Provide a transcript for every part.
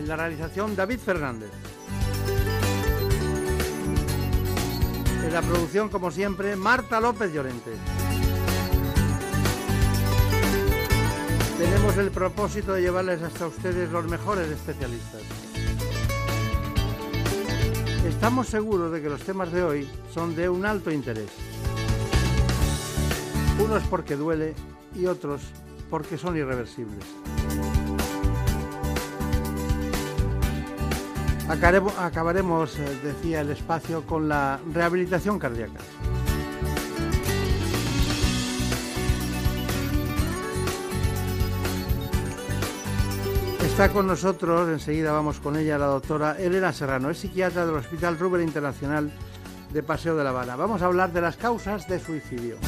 en la realización David Fernández. En la producción, como siempre, Marta López Llorente. Tenemos el propósito de llevarles hasta ustedes los mejores especialistas. Estamos seguros de que los temas de hoy son de un alto interés. Unos porque duele y otros porque son irreversibles. Acabaremos, eh, decía el espacio, con la rehabilitación cardíaca. Está con nosotros, enseguida vamos con ella, la doctora Elena Serrano, es psiquiatra del Hospital Rubén Internacional de Paseo de La Habana. Vamos a hablar de las causas de suicidio.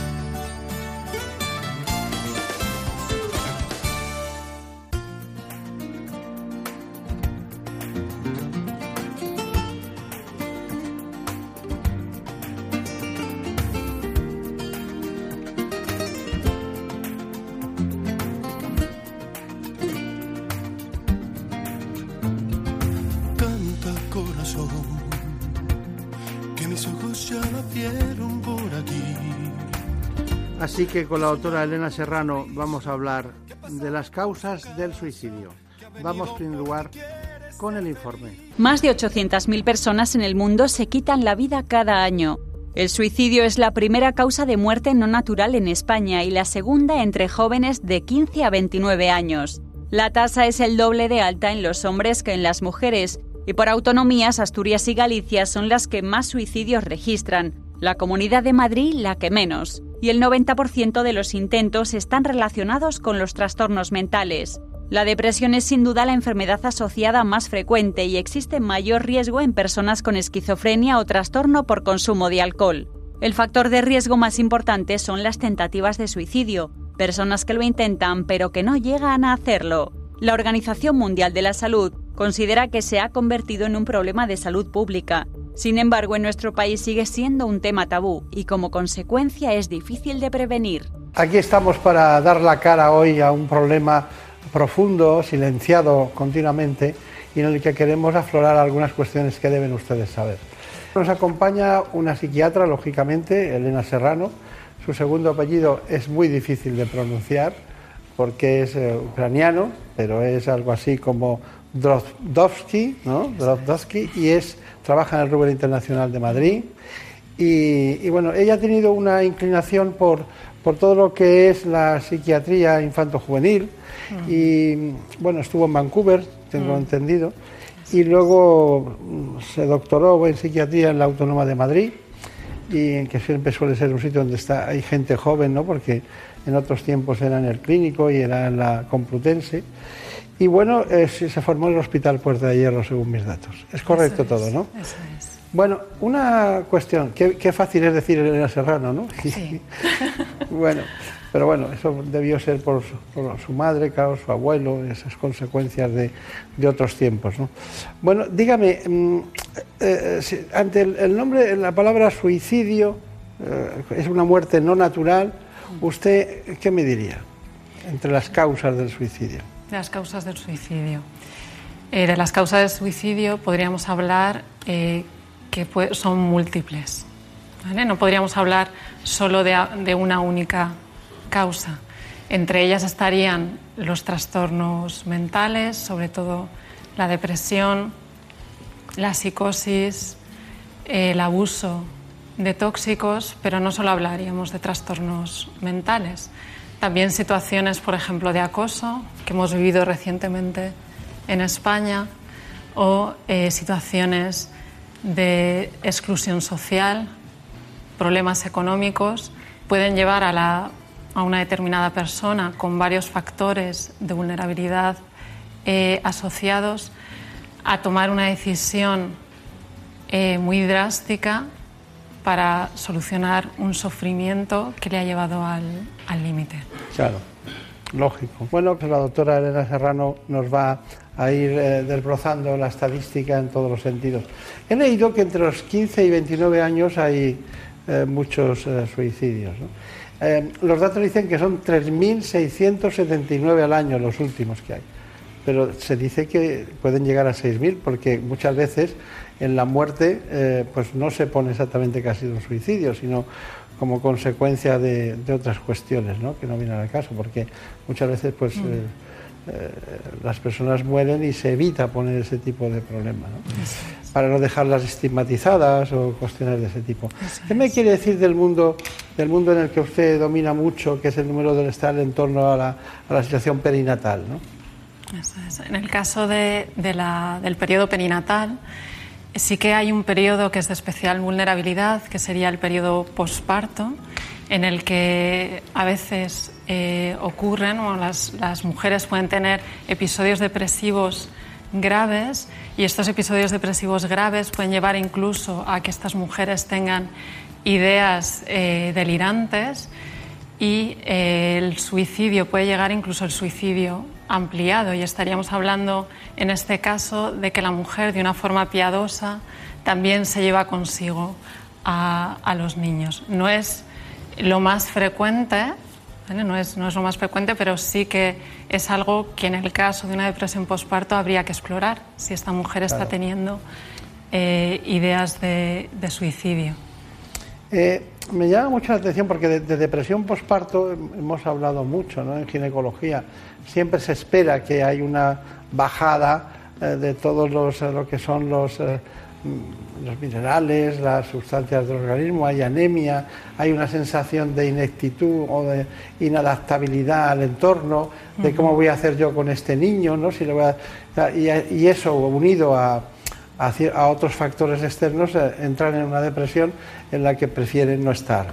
Así que con la doctora Elena Serrano vamos a hablar de las causas del suicidio. Vamos, en primer lugar, con el informe. Más de 800.000 personas en el mundo se quitan la vida cada año. El suicidio es la primera causa de muerte no natural en España y la segunda entre jóvenes de 15 a 29 años. La tasa es el doble de alta en los hombres que en las mujeres, y por autonomías Asturias y Galicia son las que más suicidios registran, la Comunidad de Madrid la que menos y el 90% de los intentos están relacionados con los trastornos mentales. La depresión es sin duda la enfermedad asociada más frecuente y existe mayor riesgo en personas con esquizofrenia o trastorno por consumo de alcohol. El factor de riesgo más importante son las tentativas de suicidio, personas que lo intentan pero que no llegan a hacerlo. La Organización Mundial de la Salud considera que se ha convertido en un problema de salud pública sin embargo, en nuestro país sigue siendo un tema tabú y como consecuencia es difícil de prevenir. Aquí estamos para dar la cara hoy a un problema profundo, silenciado continuamente y en el que queremos aflorar algunas cuestiones que deben ustedes saber. Nos acompaña una psiquiatra, lógicamente, Elena Serrano. Su segundo apellido es muy difícil de pronunciar porque es eh, ucraniano, pero es algo así como Drozdowski, ¿no? y es, trabaja en el Rubén Internacional de Madrid. Y, bueno, ella ha tenido una inclinación por, por todo lo que es la psiquiatría infanto-juvenil mm. y bueno, estuvo en Vancouver, tengo mm. entendido, y luego se doctoró en psiquiatría en la Autónoma de Madrid y en que siempre suele ser un sitio donde está, hay gente joven, ¿no? porque en otros tiempos era en el clínico y era en la Complutense. Y bueno, eh, se formó el Hospital Puerta de Hierro, según mis datos. Es correcto todo, ¿no? Eso es. Bueno, una cuestión, qué, fácil es decir Elena Serrano, ¿no? Sí. bueno, pero bueno, eso debió ser por su, madre, claro, su abuelo, esas consecuencias de, otros tiempos, ¿no? Bueno, dígame, mm, eh, eh, ante el, nombre, la palabra suicidio, es una muerte no natural, ¿usted qué me diría entre las causas del suicidio? De las causas del suicidio. Eh, de las causas del suicidio podríamos hablar eh, que son múltiples. No podríamos hablar solo de, una única causa. Entre ellas estarían los trastornos mentales, sobre todo la depresión, la psicosis, el abuso de tóxicos, pero no solo hablaríamos de trastornos mentales, también situaciones, por ejemplo, de acoso que hemos vivido recientemente en España o eh, situaciones de exclusión social, problemas económicos, pueden llevar a, una determinada persona con varios factores de vulnerabilidad eh, asociados a tomar una decisión eh, muy drástica para solucionar un sufrimiento que le ha llevado al límite. claro, lógico. Bueno, pues la doctora Elena Serrano nos va a ir eh, desbrozando la estadística en todos los sentidos. He leído que entre los 15 y 29 años hay eh, muchos eh, suicidios. los datos dicen que son 3.679 al año los últimos que hay, pero se dice que pueden llegar a 6.000 porque muchas veces en la muerte pues no se pone exactamente sido un suicidio, sino como consecuencia de, otras cuestiones ¿no? que no vienen al caso, porque muchas veces pues... Mm. Eh, las personas mueren y se evita poner ese tipo de problema, para no dejarlas estigmatizadas o cuestiones de ese tipo. ¿Qué me quiere decir del mundo, del mundo en el que usted domina mucho, que es el número del estar en torno a la, a la situación perinatal? ¿no? En el caso de, del periodo perinatal, sí que hay un periodo que es de especial vulnerabilidad, que sería el periodo posparto, en el que a veces eh, ocurren, o las, mujeres pueden tener episodios depresivos graves y estos episodios depresivos graves pueden llevar incluso a que estas mujeres tengan ideas eh, delirantes y eh, el suicidio puede llegar incluso el suicidio ampliado y estaríamos hablando en este caso de que la mujer de una forma piadosa también se lleva consigo a, a los niños. No es lo más frecuente, no, es, no es lo más frecuente, pero sí que es algo que en el caso de una depresión postparto habría que explorar, si esta mujer está teniendo eh, ideas de, suicidio. Eh, me llama mucho la atención porque de, depresión postparto hemos hablado mucho ¿no? en ginecología. Siempre se espera que hay una bajada eh, de todos los, lo que son los Mm, los minerales, las sustancias del organismo, hay anemia, hay una sensación de ineptitud o de inadaptabilidad al entorno, de cómo voy a hacer yo con este niño, ¿no? si voy y, eso unido a, a, otros factores externos eh, entran en una depresión en la que prefieren no estar.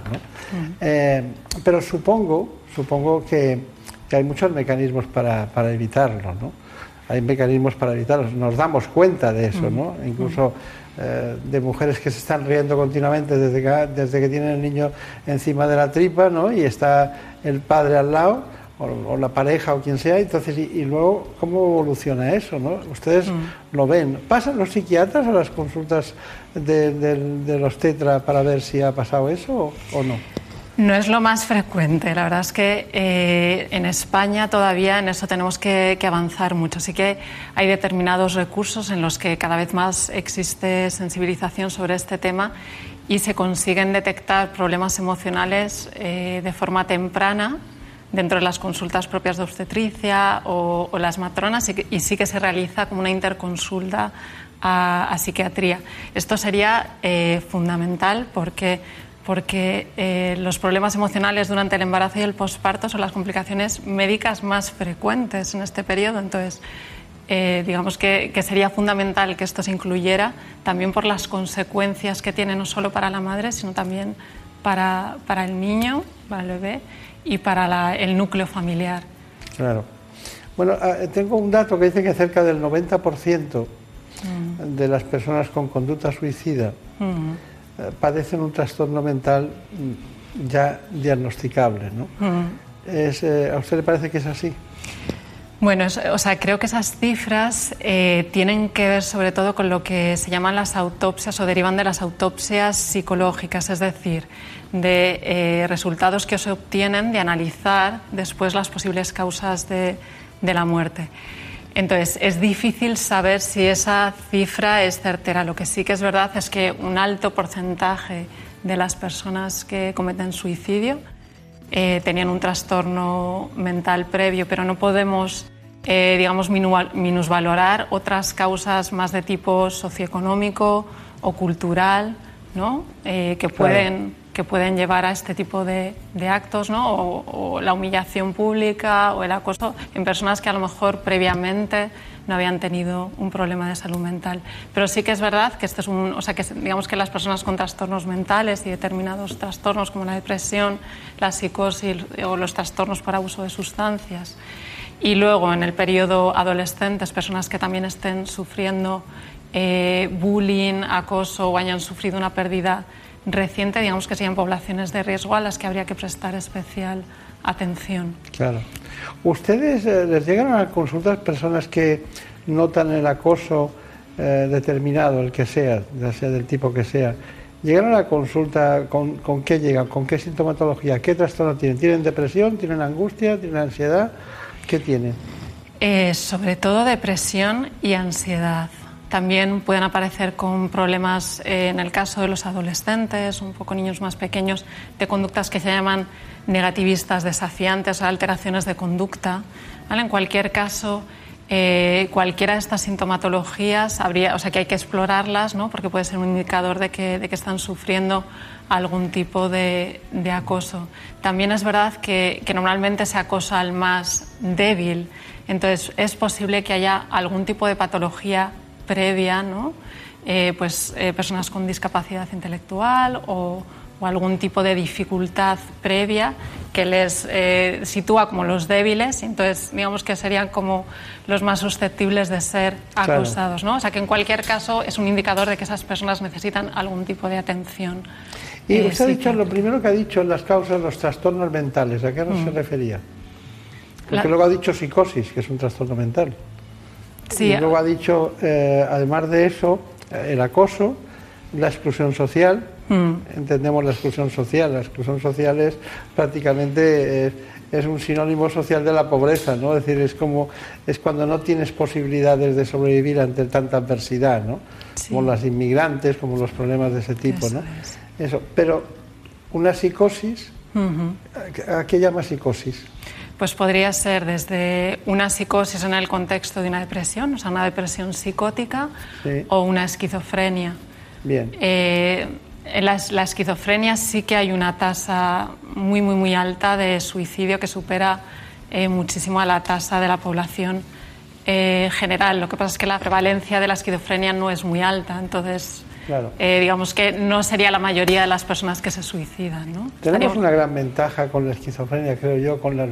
Eh, pero supongo, supongo que, hay muchos mecanismos para, para evitarlo. ¿no? Hay mecanismos para evitarlo, nos damos cuenta de eso, ¿no? incluso eh, de mujeres que se están riendo continuamente desde que, desde que tienen el niño encima de la tripa, ¿no? Y está el padre al lado, o, la pareja o quien sea, entonces, y, luego, ¿cómo evoluciona eso, no? Ustedes mm. lo ven. ¿Pasan los psiquiatras a las consultas de, los tetra para ver si ha pasado eso o no? No es lo más frecuente. La verdad es que eh, en España todavía en eso tenemos que, avanzar mucho. Sí que hay determinados recursos en los que cada vez más existe sensibilización sobre este tema y se consiguen detectar problemas emocionales eh, de forma temprana dentro de las consultas propias de obstetricia o, las matronas y, sí que se realiza como una interconsulta a, psiquiatría. Esto sería eh, fundamental porque porque eh, los problemas emocionales durante el embarazo y el posparto son las complicaciones médicas más frecuentes en este periodo. Entonces, eh, digamos que, sería fundamental que esto se incluyera también por las consecuencias que tiene no solo para la madre, sino también para, para el niño, para el bebé y para el núcleo familiar. Claro. Bueno, ah, tengo un dato que dice que cerca del 90% mm. de las personas con conducta suicida mm. Eh, padecen un trastorno mental mm, ya diagnosticable. ¿no? Eh, ¿A usted le parece que es así? Bueno, o sea, creo que esas cifras eh, tienen que ver sobre todo con lo que se llaman las autopsias o derivan de las autopsias psicológicas, es decir, de resultados que se obtienen de analizar después las posibles causas de, de la muerte. Entonces, es difícil saber si esa cifra es certera. Lo que sí que es verdad es que un alto porcentaje de las personas que cometen suicidio eh, tenían un trastorno mental previo, pero no podemos, eh, digamos, minusvalorar otras causas más de tipo socioeconómico o cultural, ¿no? Eh, que pueden que pueden llevar a este tipo de, actos, ¿no? O, la humillación pública o el acoso en personas que a lo mejor previamente no habían tenido un problema de salud mental. Pero sí que es verdad que este es un, o sea, que digamos que las personas con trastornos mentales y determinados trastornos como la depresión, la psicosis o los trastornos por abuso de sustancias Y luego, en el periodo adolescentes, personas que también estén sufriendo eh, bullying, acoso o hayan sufrido una pérdida reciente, digamos que sean poblaciones de riesgo a las que habría que prestar especial atención. Claro. ¿Ustedes eh, les llegan a consultas personas que notan el acoso eh, determinado, el que sea, ya sea del tipo que sea? ¿Llegan a la consulta con, con qué llegan? ¿Con qué sintomatología? ¿Qué trastorno tienen? ¿Tienen depresión? ¿Tienen angustia? ¿Tienen ansiedad? ¿Qué tienen? Eh, sobre todo depresión y ansiedad. También pueden aparecer con problemas, eh, en el caso de los adolescentes, un poco niños más pequeños, de conductas que se llaman negativistas, desafiantes o alteraciones de conducta. En cualquier caso, eh, cualquiera de estas sintomatologías habría, o sea que hay que explorarlas, ¿no? porque puede ser un indicador de que, de que están sufriendo algún tipo de, de acoso. También es verdad que, que, normalmente se acosa al más débil, entonces es posible que haya algún tipo de patología previa, ¿no? Eh, pues eh, personas con discapacidad intelectual o, o, algún tipo de dificultad previa que les eh, sitúa como los débiles, entonces digamos que serían como los más susceptibles de ser acosados, ¿no? O sea que en cualquier caso es un indicador de que esas personas necesitan algún tipo de atención. Y usted ha dicho, lo primero que ha dicho, las causas, los trastornos mentales, ¿a qué no se mm. refería? Porque La... luego ha dicho psicosis, que es un trastorno mental. Sí. Y luego ha dicho, eh, además de eso, eh, el acoso, la exclusión social. Mm. Entendemos la exclusión social. La exclusión social es prácticamente es, es, un sinónimo social de la pobreza, ¿no? Es decir, es como es cuando no tienes posibilidades de sobrevivir ante tanta adversidad, ¿no? Sí. Como las inmigrantes, como los problemas de ese tipo, eso ¿no? Es. Eso. Pero una psicosis, uh -huh. ¿a qué llama psicosis? Pues podría ser desde una psicosis en el contexto de una depresión, o sea, una depresión psicótica, sí. o una esquizofrenia. Bien. Eh, en la, la, esquizofrenia sí que hay una tasa muy, muy, muy alta de suicidio que supera eh, muchísimo a la tasa de la población eh, general. Lo que pasa es que la prevalencia de la esquizofrenia no es muy alta, entonces Claro. Eh, digamos que no sería la mayoría de las personas que se suicidan. ¿no? Tenemos una gran ventaja con la esquizofrenia, creo yo, con la,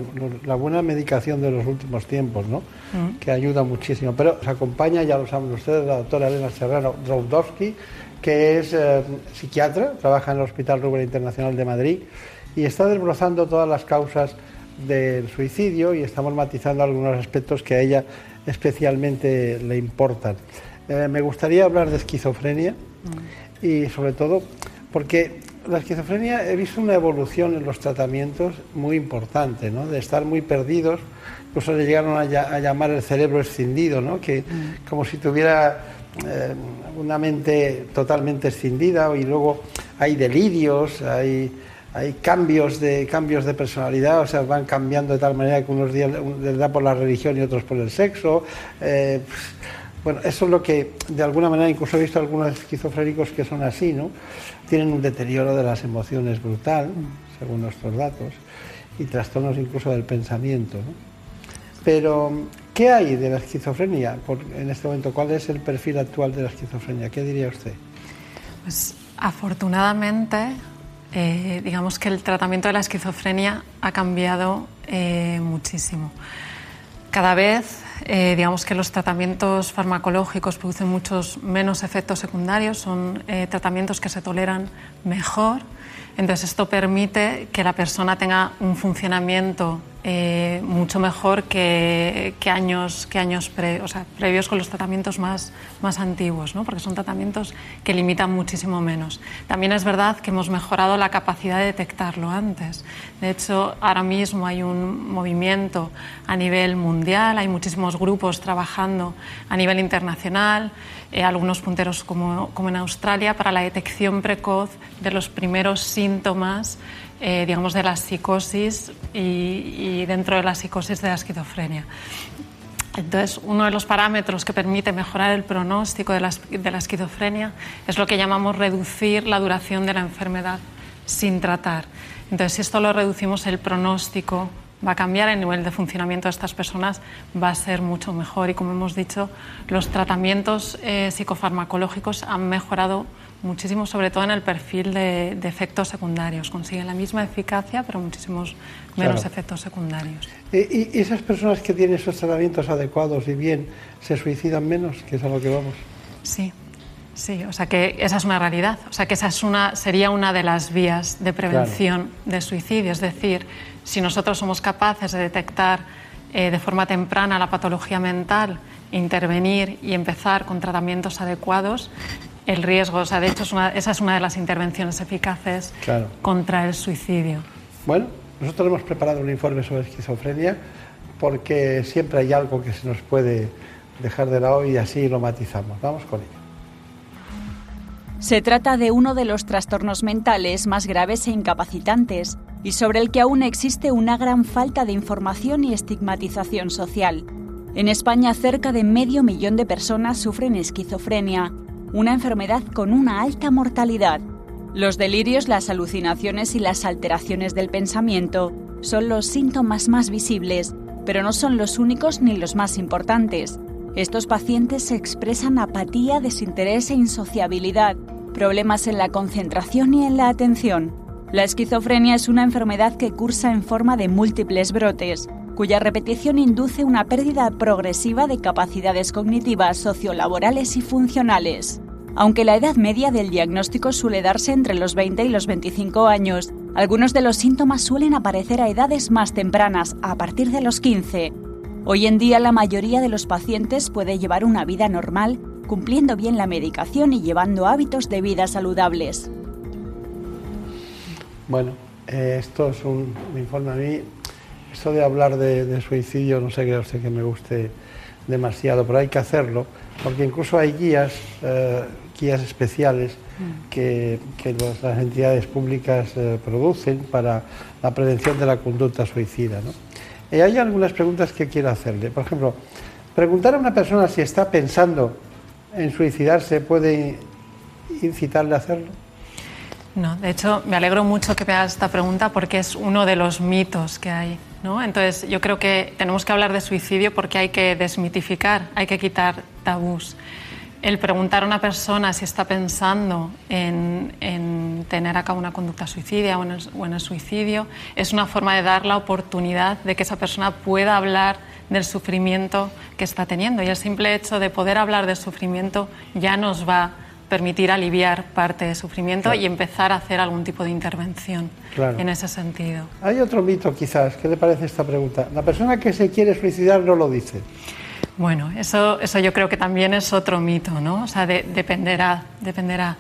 la buena medicación de los últimos tiempos, ¿no? Mm. que ayuda muchísimo. Pero nos acompaña, ya lo saben ustedes, la doctora Elena Serrano Droudowski, que es eh, psiquiatra, trabaja en el Hospital Rubén Internacional de Madrid y está desbrozando todas las causas del suicidio y estamos matizando algunos aspectos que a ella especialmente le importan. Eh, me gustaría hablar de esquizofrenia mm. y sobre todo porque la esquizofrenia he visto una evolución en los tratamientos muy importante, ¿no? de estar muy perdidos, incluso le llegaron a, a, llamar el cerebro escindido, ¿no? que mm. como si tuviera eh, una mente totalmente escindida y luego hay delirios, hay, hay cambios, de, cambios de personalidad, o sea, van cambiando de tal manera que unos días les da por la religión y otros por el sexo. Eh, bueno, eso es lo que, de alguna manera, incluso he visto algunos esquizofrénicos que son así, ¿no? Tienen un deterioro de las emociones brutal, según nuestros datos, y trastornos incluso del pensamiento, ¿no? Pero, ¿qué hay de la esquizofrenia por, en este momento? ¿Cuál es el perfil actual de la esquizofrenia? ¿Qué diría usted? Pues, afortunadamente, eh, digamos que el tratamiento de la esquizofrenia ha cambiado eh, muchísimo. Cada vez eh, digamos que los tratamientos farmacológicos producen muchos menos efectos secundarios, son eh, tratamientos que se toleran mejor. Entonces esto permite que la persona tenga un funcionamiento eh, mucho mejor que, años, que años previos con los tratamientos más, más antiguos, ¿no? porque son tratamientos que limitan muchísimo menos. También es verdad que hemos mejorado la capacidad de detectarlo antes. De hecho, ahora mismo hay un movimiento a nivel mundial, hay muchísimos grupos trabajando a nivel internacional, eh, algunos punteros como, como en Australia, para la detección precoz de los primeros síntomas eh, digamos, de la psicosis y, y, dentro de la psicosis de la esquizofrenia. Entonces, uno de los parámetros que permite mejorar el pronóstico de la, de la esquizofrenia es lo que llamamos reducir la duración de la enfermedad sin tratar. Entonces, si esto lo reducimos, el pronóstico va a cambiar, el nivel de funcionamiento de estas personas va a ser mucho mejor y como hemos dicho, los tratamientos eh, psicofarmacológicos han mejorado muchísimo, sobre todo en el perfil de, efectos secundarios. Consiguen la misma eficacia, pero muchísimos menos efectos secundarios. ¿Y, ¿Y, esas personas que tienen esos tratamientos adecuados y bien se suicidan menos? Que es a lo que vamos. Sí, Sí, o sea que esa es una realidad, o sea que esa es una, sería una de las vías de prevención de suicidio, es decir, si nosotros somos capaces de detectar eh, de forma temprana la patología mental, intervenir y empezar con tratamientos adecuados, el riesgo, o sea, de hecho esa es una de las intervenciones eficaces contra el suicidio. Bueno, nosotros hemos preparado un informe sobre esquizofrenia porque siempre hay algo que se nos puede dejar de lado y así lo matizamos. Vamos con ello. Se trata de uno de los trastornos mentales más graves e incapacitantes y sobre el que aún existe una gran falta de información y estigmatización social. En España cerca de medio millón de personas sufren esquizofrenia, una enfermedad con una alta mortalidad. Los delirios, las alucinaciones y las alteraciones del pensamiento son los síntomas más visibles, pero no son los únicos ni los más importantes. Estos pacientes expresan apatía, desinterés e insociabilidad, problemas en la concentración y en la atención. La esquizofrenia es una enfermedad que cursa en forma de múltiples brotes, cuya repetición induce una pérdida progresiva de capacidades cognitivas, sociolaborales y funcionales. Aunque la edad media del diagnóstico suele darse entre los 20 y los 25 años, algunos de los síntomas suelen aparecer a edades más tempranas, a partir de los 15, Hoy en día la mayoría de los pacientes puede llevar una vida normal, cumpliendo bien la medicación y llevando hábitos de vida saludables. Bueno, eh, esto es un, informe a mí. Esto de hablar de, suicidio, no sé qué usted que me guste demasiado, pero hay que hacerlo, porque incluso hay guías, eh, guías especiales mm. que, las entidades públicas eh, producen para la prevención de la conducta suicida. ¿no? Y hay algunas preguntas que quiero hacerle. Por ejemplo, preguntar a una persona si está pensando en suicidarse puede incitarle a hacerlo. No, de hecho, me alegro mucho que me hagas esta pregunta porque es uno de los mitos que hay. ¿no? Entonces, yo creo que tenemos que hablar de suicidio porque hay que desmitificar, hay que quitar tabús el preguntar a una persona si está pensando en, tener a cabo una conducta suicidia o en, el, suicidio es una forma de dar la oportunidad de que esa persona pueda hablar del sufrimiento que está teniendo. Y el simple hecho de poder hablar del sufrimiento ya nos va a permitir aliviar parte del sufrimiento y empezar a hacer algún tipo de intervención en ese sentido. Hay otro mito quizás. ¿Qué le parece esta pregunta? La persona que se quiere suicidar no lo dice. Bueno, eso, eso yo creo que también es otro mito, ¿no? O sea, dependerá, dependerá.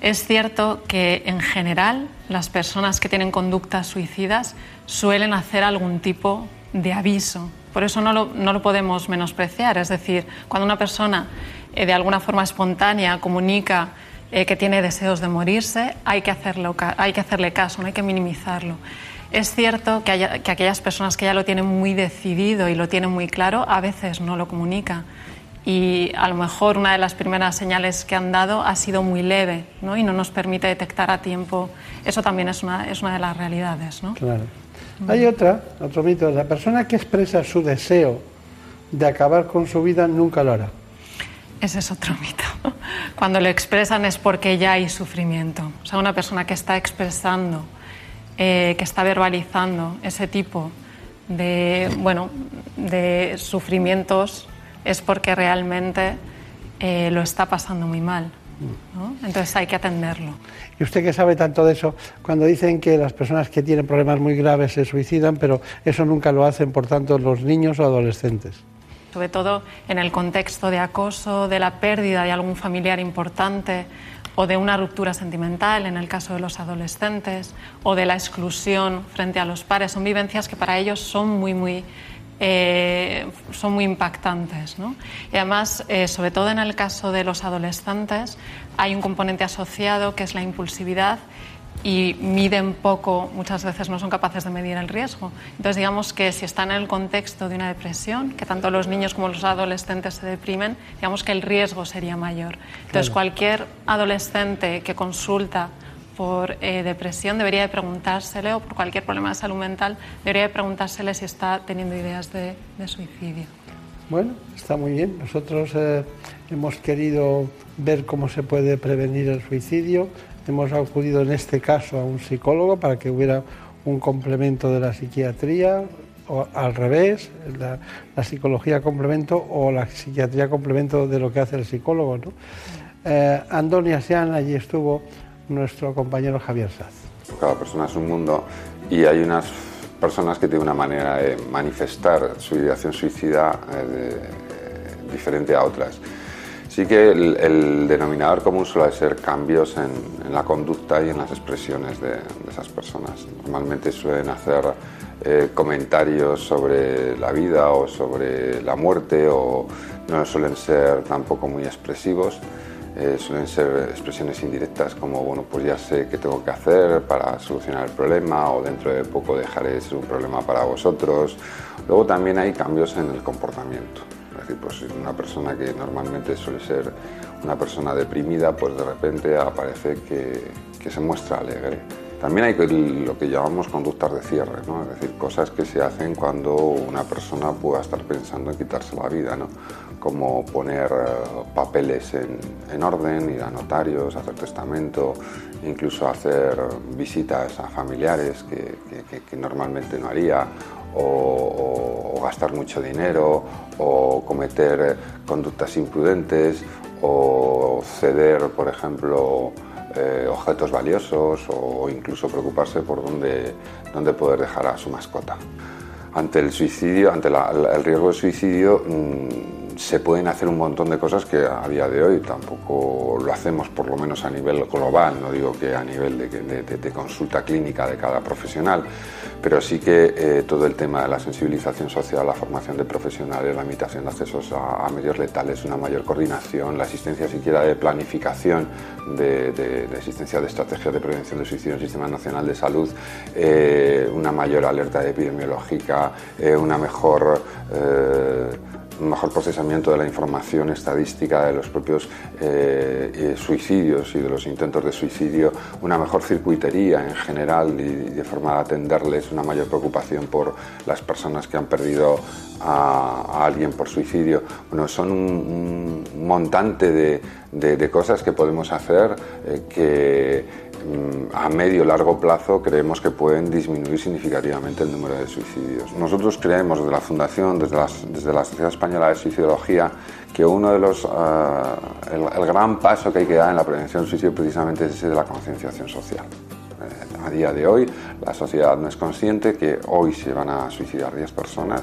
Es cierto que en general las personas que tienen conductas suicidas suelen hacer algún tipo de aviso. Por eso no lo, no lo podemos menospreciar. Es decir, cuando una persona eh, de alguna forma espontánea comunica eh, que tiene deseos de morirse, hay que, hacerlo, hay que hacerle caso, no hay que minimizarlo. Es cierto que, aquellas personas que ya lo tienen muy decidido y lo tienen muy claro, a veces no lo comunican. Y a lo mejor una de las primeras señales que han dado ha sido muy leve ¿no? y no nos permite detectar a tiempo. Eso también es una, es una de las realidades. ¿no? Claro. Hay otra, otro mito. La persona que expresa su deseo de acabar con su vida nunca lo hará. Ese es otro mito. Cuando lo expresan es porque ya hay sufrimiento. O sea, una persona que está expresando eh, que está verbalizando ese tipo de, bueno, de sufrimientos es porque realmente eh, lo está pasando muy mal. Entonces hay que atenderlo. Y usted que sabe tanto de eso, cuando dicen que las personas que tienen problemas muy graves se suicidan, pero eso nunca lo hacen, por tanto, los niños o adolescentes. Sobre todo en el contexto de acoso, de la pérdida de algún familiar importante, o de una ruptura sentimental en el caso de los adolescentes o de la exclusión frente a los pares. Son vivencias que para ellos son muy, muy, eh, son muy impactantes. ¿no? Y además, eh, sobre todo en el caso de los adolescentes, hay un componente asociado que es la impulsividad y miden poco, muchas veces no son capaces de medir el riesgo. Entonces, digamos que si están en el contexto de una depresión, que tanto los niños como los adolescentes se deprimen, digamos que el riesgo sería mayor. Entonces, cualquier adolescente que consulta por eh, depresión, debería de preguntársele, o por cualquier problema de salud mental, debería de preguntársele si está teniendo ideas de, suicidio. Bueno, está muy bien. Nosotros eh, hemos querido ver cómo se puede prevenir el suicidio. Hemos acudido en este caso a un psicólogo para que hubiera un complemento de la psiquiatría, o al revés, la, psicología complemento o la psiquiatría complemento de lo que hace el psicólogo. ¿no? Eh, Andonia Sean, allí estuvo nuestro compañero Javier Saz. Cada persona es un mundo y hay unas personas que tienen una manera de manifestar su ideación suicida eh, diferente a otras. Sí que el, denominador común suele ser cambios en, la conducta y en las expresiones de, esas personas. Normalmente suelen hacer eh, comentarios sobre la vida o sobre la muerte o no suelen ser tampoco muy expresivos. Eh, suelen ser expresiones indirectas como, bueno, pues ya sé qué tengo que hacer para solucionar el problema o dentro de poco dejaré de ser un problema para vosotros. Luego también hay cambios en el comportamiento. Pues una persona que normalmente suele ser una persona deprimida, pues de repente aparece que, que se muestra alegre. También hay lo que llamamos conductas de cierre, ¿no? es decir, cosas que se hacen cuando una persona pueda estar pensando en quitarse la vida. ¿no? como poner eh, papeles en, orden, ir a notarios, hacer testamento, incluso hacer visitas a familiares que, normalmente no haría, o, gastar mucho dinero, o cometer conductas imprudentes, o ceder, por ejemplo, eh, objetos valiosos, o incluso preocuparse por dónde, dónde poder dejar a su mascota. Ante el suicidio, ante el riesgo de suicidio, mm, se pueden hacer un montón de cosas que a día de hoy tampoco lo hacemos, por lo menos a nivel global, no digo que a nivel de, consulta clínica de cada profesional, pero sí que eh, todo el tema de la sensibilización social, la formación de profesionales, la limitación de accesos a, medios letales, una mayor coordinación, la existencia siquiera de planificación de, existencia de estrategias de prevención de suicidio en el Sistema Nacional de Salud, eh, una mayor alerta epidemiológica, eh, una mejor mejor procesamiento de la información estadística de los propios eh, eh, suicidios y de los intentos de suicidio, una mejor circuitería en general y, de forma de atenderles, una mayor preocupación por las personas que han perdido a, alguien por suicidio. Bueno, son un, montante de, cosas que podemos hacer eh, que a medio largo plazo creemos que pueden disminuir significativamente el número de suicidios. Nosotros creemos desde la Fundación, desde, desde la Sociedad Española de Suicidología, que uno de los, ah, el, gran paso que hay que dar en la prevención del suicidio precisamente es ese de la concienciación social. Eh, a día de hoy la sociedad no es consciente que hoy se van a suicidar 10 personas.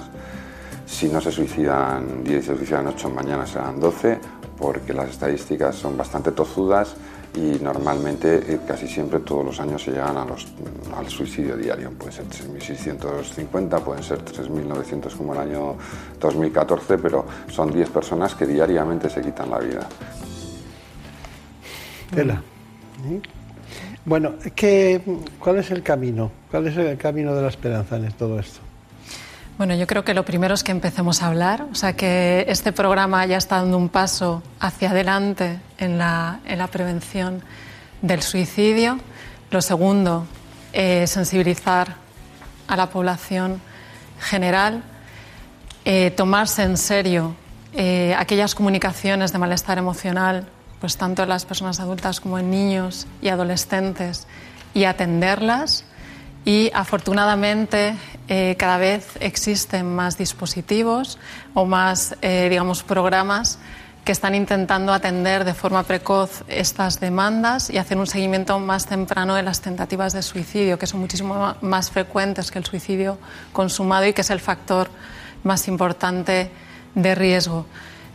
Si no se suicidan 10 y se suicidan 8, mañana serán 12, porque las estadísticas son bastante tozudas y normalmente eh, casi siempre todos los años se llegan a los, al suicidio diario. Puede ser 3.650, pueden ser 3.900 como el año 2014, pero son 10 personas que diariamente se quitan la vida. Tela. Bueno, ¿qué, ¿cuál es el camino? ¿Cuál es el camino de la esperanza en todo esto? Bueno, yo creo que lo primero es que empecemos a hablar, o sea, que este programa ya está dando un paso hacia adelante en la, prevención del suicidio. Lo segundo, eh, sensibilizar a la población general, eh, tomarse en serio eh, aquellas comunicaciones de malestar emocional, pues tanto en las personas adultas como en niños y adolescentes, y atenderlas y afortunadamente eh, cada vez existen más dispositivos o más, eh, digamos, programas que están intentando atender de forma precoz estas demandas y hacer un seguimiento más temprano de las tentativas de suicidio, que son muchísimo más frecuentes que el suicidio consumado y que es el factor más importante de riesgo.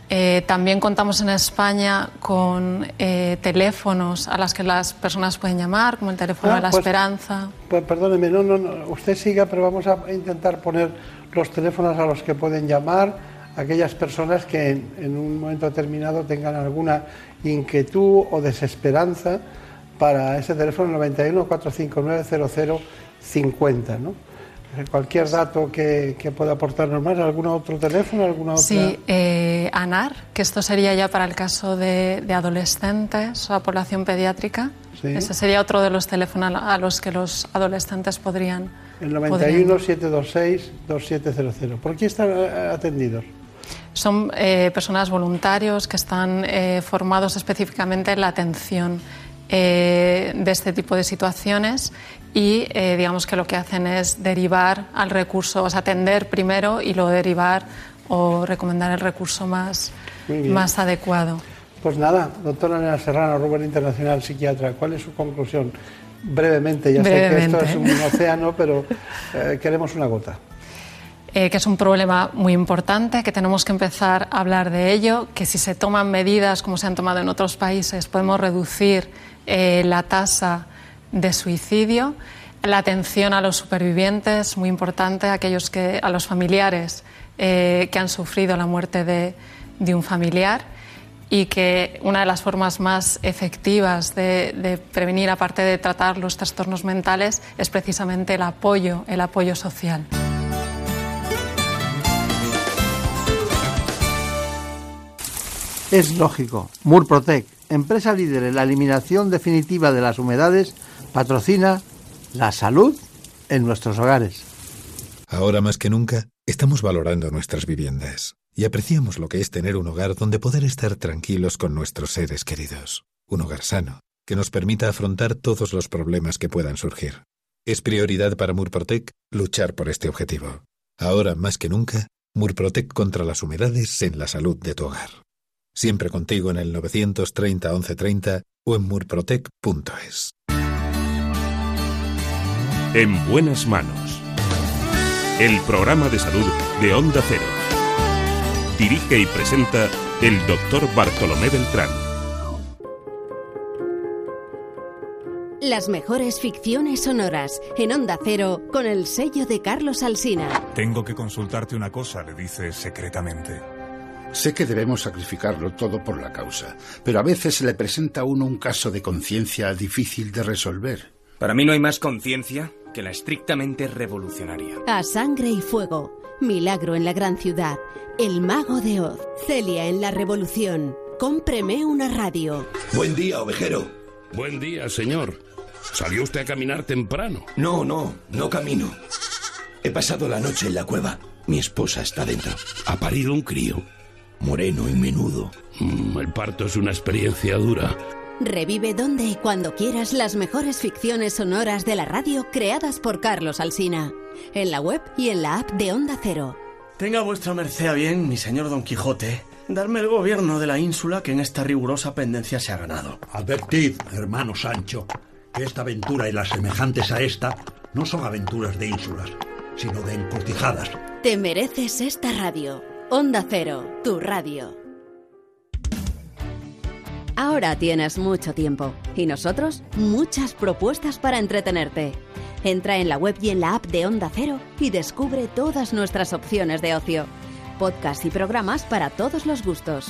Eh, también contamos en España con eh, teléfonos a los que las personas pueden llamar, como el teléfono ah, de la pues, esperanza. Pues, perdóneme, no, no, usted siga, pero vamos a intentar poner los teléfonos a los que pueden llamar aquellas personas que en, un momento determinado tengan alguna inquietud o desesperanza para ese teléfono 91 459 0050. ¿no? Cualquier dato que, que pueda aportarnos más, ¿algún otro teléfono? Alguna otra? Sí, eh, ANAR, que esto sería ya para el caso de, de adolescentes o a población pediátrica. Sí. Ese sería otro de los teléfonos a los que los adolescentes podrían. El podrían- 91 726 2700. ¿Por qué están eh, atendidos? Son eh, personas voluntarios que están eh, formados específicamente en la atención eh, de este tipo de situaciones y eh, digamos que lo que hacen es derivar al recurso, o sea, atender primero y luego derivar o recomendar el recurso más, más adecuado. Pues nada, doctora Nena Serrano, Rubén Internacional Psiquiatra, ¿cuál es su conclusión? Brevemente, ya sé que Brevemente. esto es un océano, pero eh, queremos una gota. eh, que es un problema muy importante, que tenemos que empezar a hablar de ello, que si se toman medidas como se han tomado en otros países podemos reducir eh, la tasa de suicidio, la atención a los supervivientes, muy importante, aquellos que, a los familiares eh, que han sufrido la muerte de, de un familiar y que una de las formas más efectivas de, de prevenir, aparte de tratar los trastornos mentales, es precisamente el apoyo, el apoyo social. Es lógico. Murprotec, empresa líder en la eliminación definitiva de las humedades, patrocina la salud en nuestros hogares. Ahora más que nunca, estamos valorando nuestras viviendas y apreciamos lo que es tener un hogar donde poder estar tranquilos con nuestros seres queridos. Un hogar sano, que nos permita afrontar todos los problemas que puedan surgir. Es prioridad para Murprotec luchar por este objetivo. Ahora más que nunca, Murprotec contra las humedades en la salud de tu hogar. Siempre contigo en el 930 1130 o en murprotec.es. En buenas manos. El programa de salud de Onda Cero. Dirige y presenta el doctor Bartolomé Beltrán. Las mejores ficciones sonoras en Onda Cero con el sello de Carlos Alsina. Tengo que consultarte una cosa, le dice secretamente. Sé que debemos sacrificarlo todo por la causa, pero a veces se le presenta a uno un caso de conciencia difícil de resolver. Para mí no hay más conciencia que la estrictamente revolucionaria. A sangre y fuego. Milagro en la gran ciudad. El mago de Oz. Celia en la revolución. Cómpreme una radio. Buen día, ovejero. Buen día, señor. ¿Salió usted a caminar temprano? No, no, no camino. He pasado la noche en la cueva. Mi esposa está dentro. ¿Ha parido un crío? Moreno y menudo. Mm, el parto es una experiencia dura. Revive donde y cuando quieras las mejores ficciones sonoras de la radio creadas por Carlos Alsina. En la web y en la app de Onda Cero. Tenga vuestra merced a bien, mi señor Don Quijote, darme el gobierno de la ínsula que en esta rigurosa pendencia se ha ganado. Advertid, hermano Sancho, que esta aventura y las semejantes a esta no son aventuras de ínsulas, sino de encortijadas. Te mereces esta radio. Onda Cero, tu radio. Ahora tienes mucho tiempo y nosotros muchas propuestas para entretenerte. Entra en la web y en la app de Onda Cero y descubre todas nuestras opciones de ocio, podcast y programas para todos los gustos.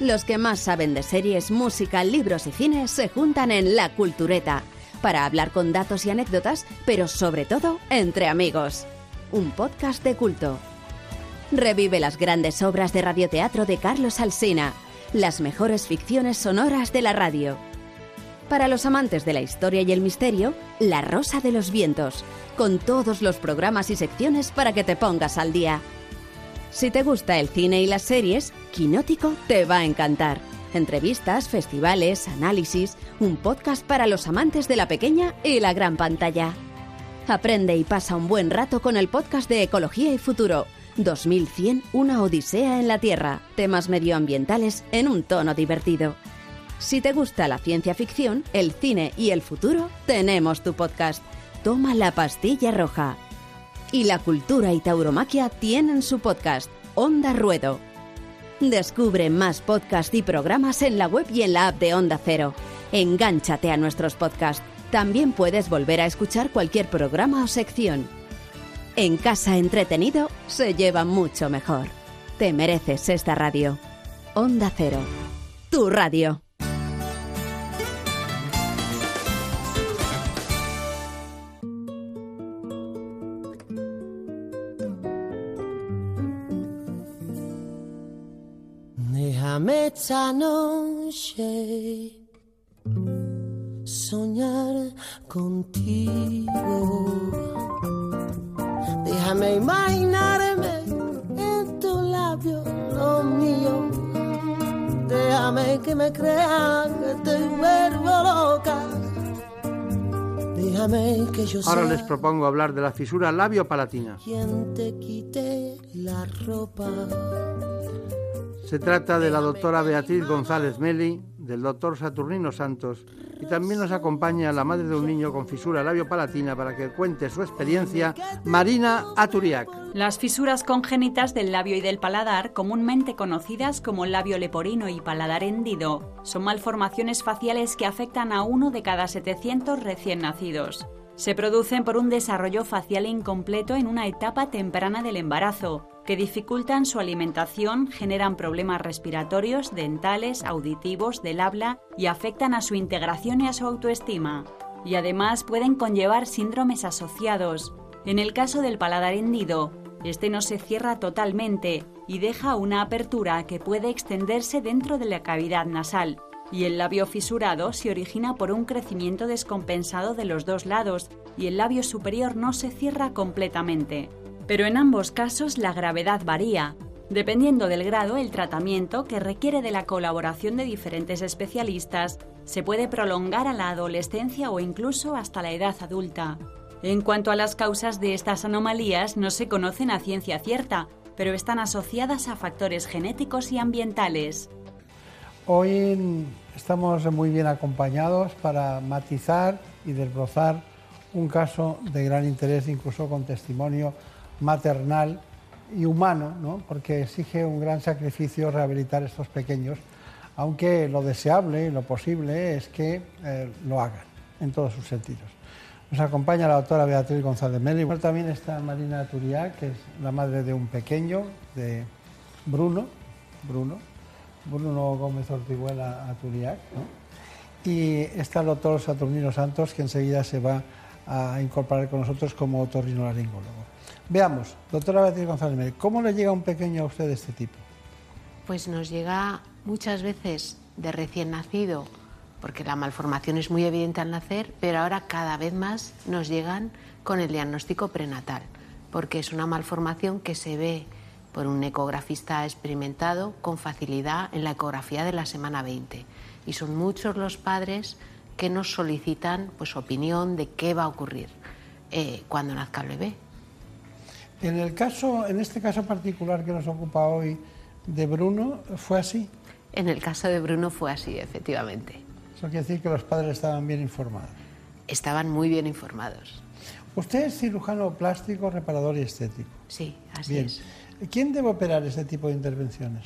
Los que más saben de series, música, libros y cine se juntan en La Cultureta para hablar con datos y anécdotas, pero sobre todo entre amigos. Un podcast de culto. Revive las grandes obras de radioteatro de Carlos Alsina, las mejores ficciones sonoras de la radio. Para los amantes de la historia y el misterio, La Rosa de los Vientos, con todos los programas y secciones para que te pongas al día. Si te gusta el cine y las series, Quinótico te va a encantar. Entrevistas, festivales, análisis, un podcast para los amantes de la pequeña y la gran pantalla. Aprende y pasa un buen rato con el podcast de Ecología y Futuro. 2100, una odisea en la Tierra. Temas medioambientales en un tono divertido. Si te gusta la ciencia ficción, el cine y el futuro, tenemos tu podcast. Toma la pastilla roja. Y la cultura y tauromaquia tienen su podcast, Onda Ruedo. Descubre más podcasts y programas en la web y en la app de Onda Cero. Engánchate a nuestros podcasts. También puedes volver a escuchar cualquier programa o sección. En casa entretenido se lleva mucho mejor. Te mereces esta radio. Onda Cero, tu radio. Déjame esta noche soñar contigo Déjame imaginarme en tu labio lo mío. Déjame que me crean que te vuelvo loca. Déjame que yo Ahora les propongo hablar de la fisura labio-palatina. quien te quite la ropa. Se trata de la doctora Beatriz González Meli, del doctor Saturnino Santos y también nos acompaña la madre de un niño con fisura labio-palatina para que cuente su experiencia, Marina Aturiak. Las fisuras congénitas del labio y del paladar, comúnmente conocidas como labio leporino y paladar hendido, son malformaciones faciales que afectan a uno de cada 700 recién nacidos. Se producen por un desarrollo facial incompleto en una etapa temprana del embarazo, que dificultan su alimentación, generan problemas respiratorios, dentales, auditivos, del habla y afectan a su integración y a su autoestima. Y además pueden conllevar síndromes asociados. En el caso del paladar hendido, este no se cierra totalmente y deja una apertura que puede extenderse dentro de la cavidad nasal. Y el labio fisurado se origina por un crecimiento descompensado de los dos lados y el labio superior no se cierra completamente. Pero en ambos casos la gravedad varía. Dependiendo del grado, el tratamiento, que requiere de la colaboración de diferentes especialistas, se puede prolongar a la adolescencia o incluso hasta la edad adulta. En cuanto a las causas de estas anomalías, no se conocen a ciencia cierta, pero están asociadas a factores genéticos y ambientales. Hoy estamos muy bien acompañados para matizar y desbrozar un caso de gran interés, incluso con testimonio maternal y humano, ¿no? porque exige un gran sacrificio rehabilitar estos pequeños, aunque lo deseable y lo posible es que eh, lo hagan en todos sus sentidos. Nos acompaña la doctora Beatriz González Meli. También está Marina Turiá, que es la madre de un pequeño, de Bruno, Bruno, Bruno Gómez Ortiguela Aturiac, ¿no? Y está el doctor Saturnino Santos, que enseguida se va a incorporar con nosotros como otorrinolaringólogo. Veamos, doctora Beatriz González ¿cómo le llega un pequeño a usted de este tipo? Pues nos llega muchas veces de recién nacido, porque la malformación es muy evidente al nacer, pero ahora cada vez más nos llegan con el diagnóstico prenatal, porque es una malformación que se ve por un ecografista experimentado con facilidad en la ecografía de la semana 20. Y son muchos los padres que nos solicitan pues, opinión de qué va a ocurrir eh, cuando nazca el bebé. En, el caso, en este caso particular que nos ocupa hoy de Bruno, ¿fue así? En el caso de Bruno fue así, efectivamente. Eso quiere decir que los padres estaban bien informados. Estaban muy bien informados. Usted es cirujano plástico, reparador y estético. Sí, así Bien. es. ¿Quién debe operar este tipo de intervenciones?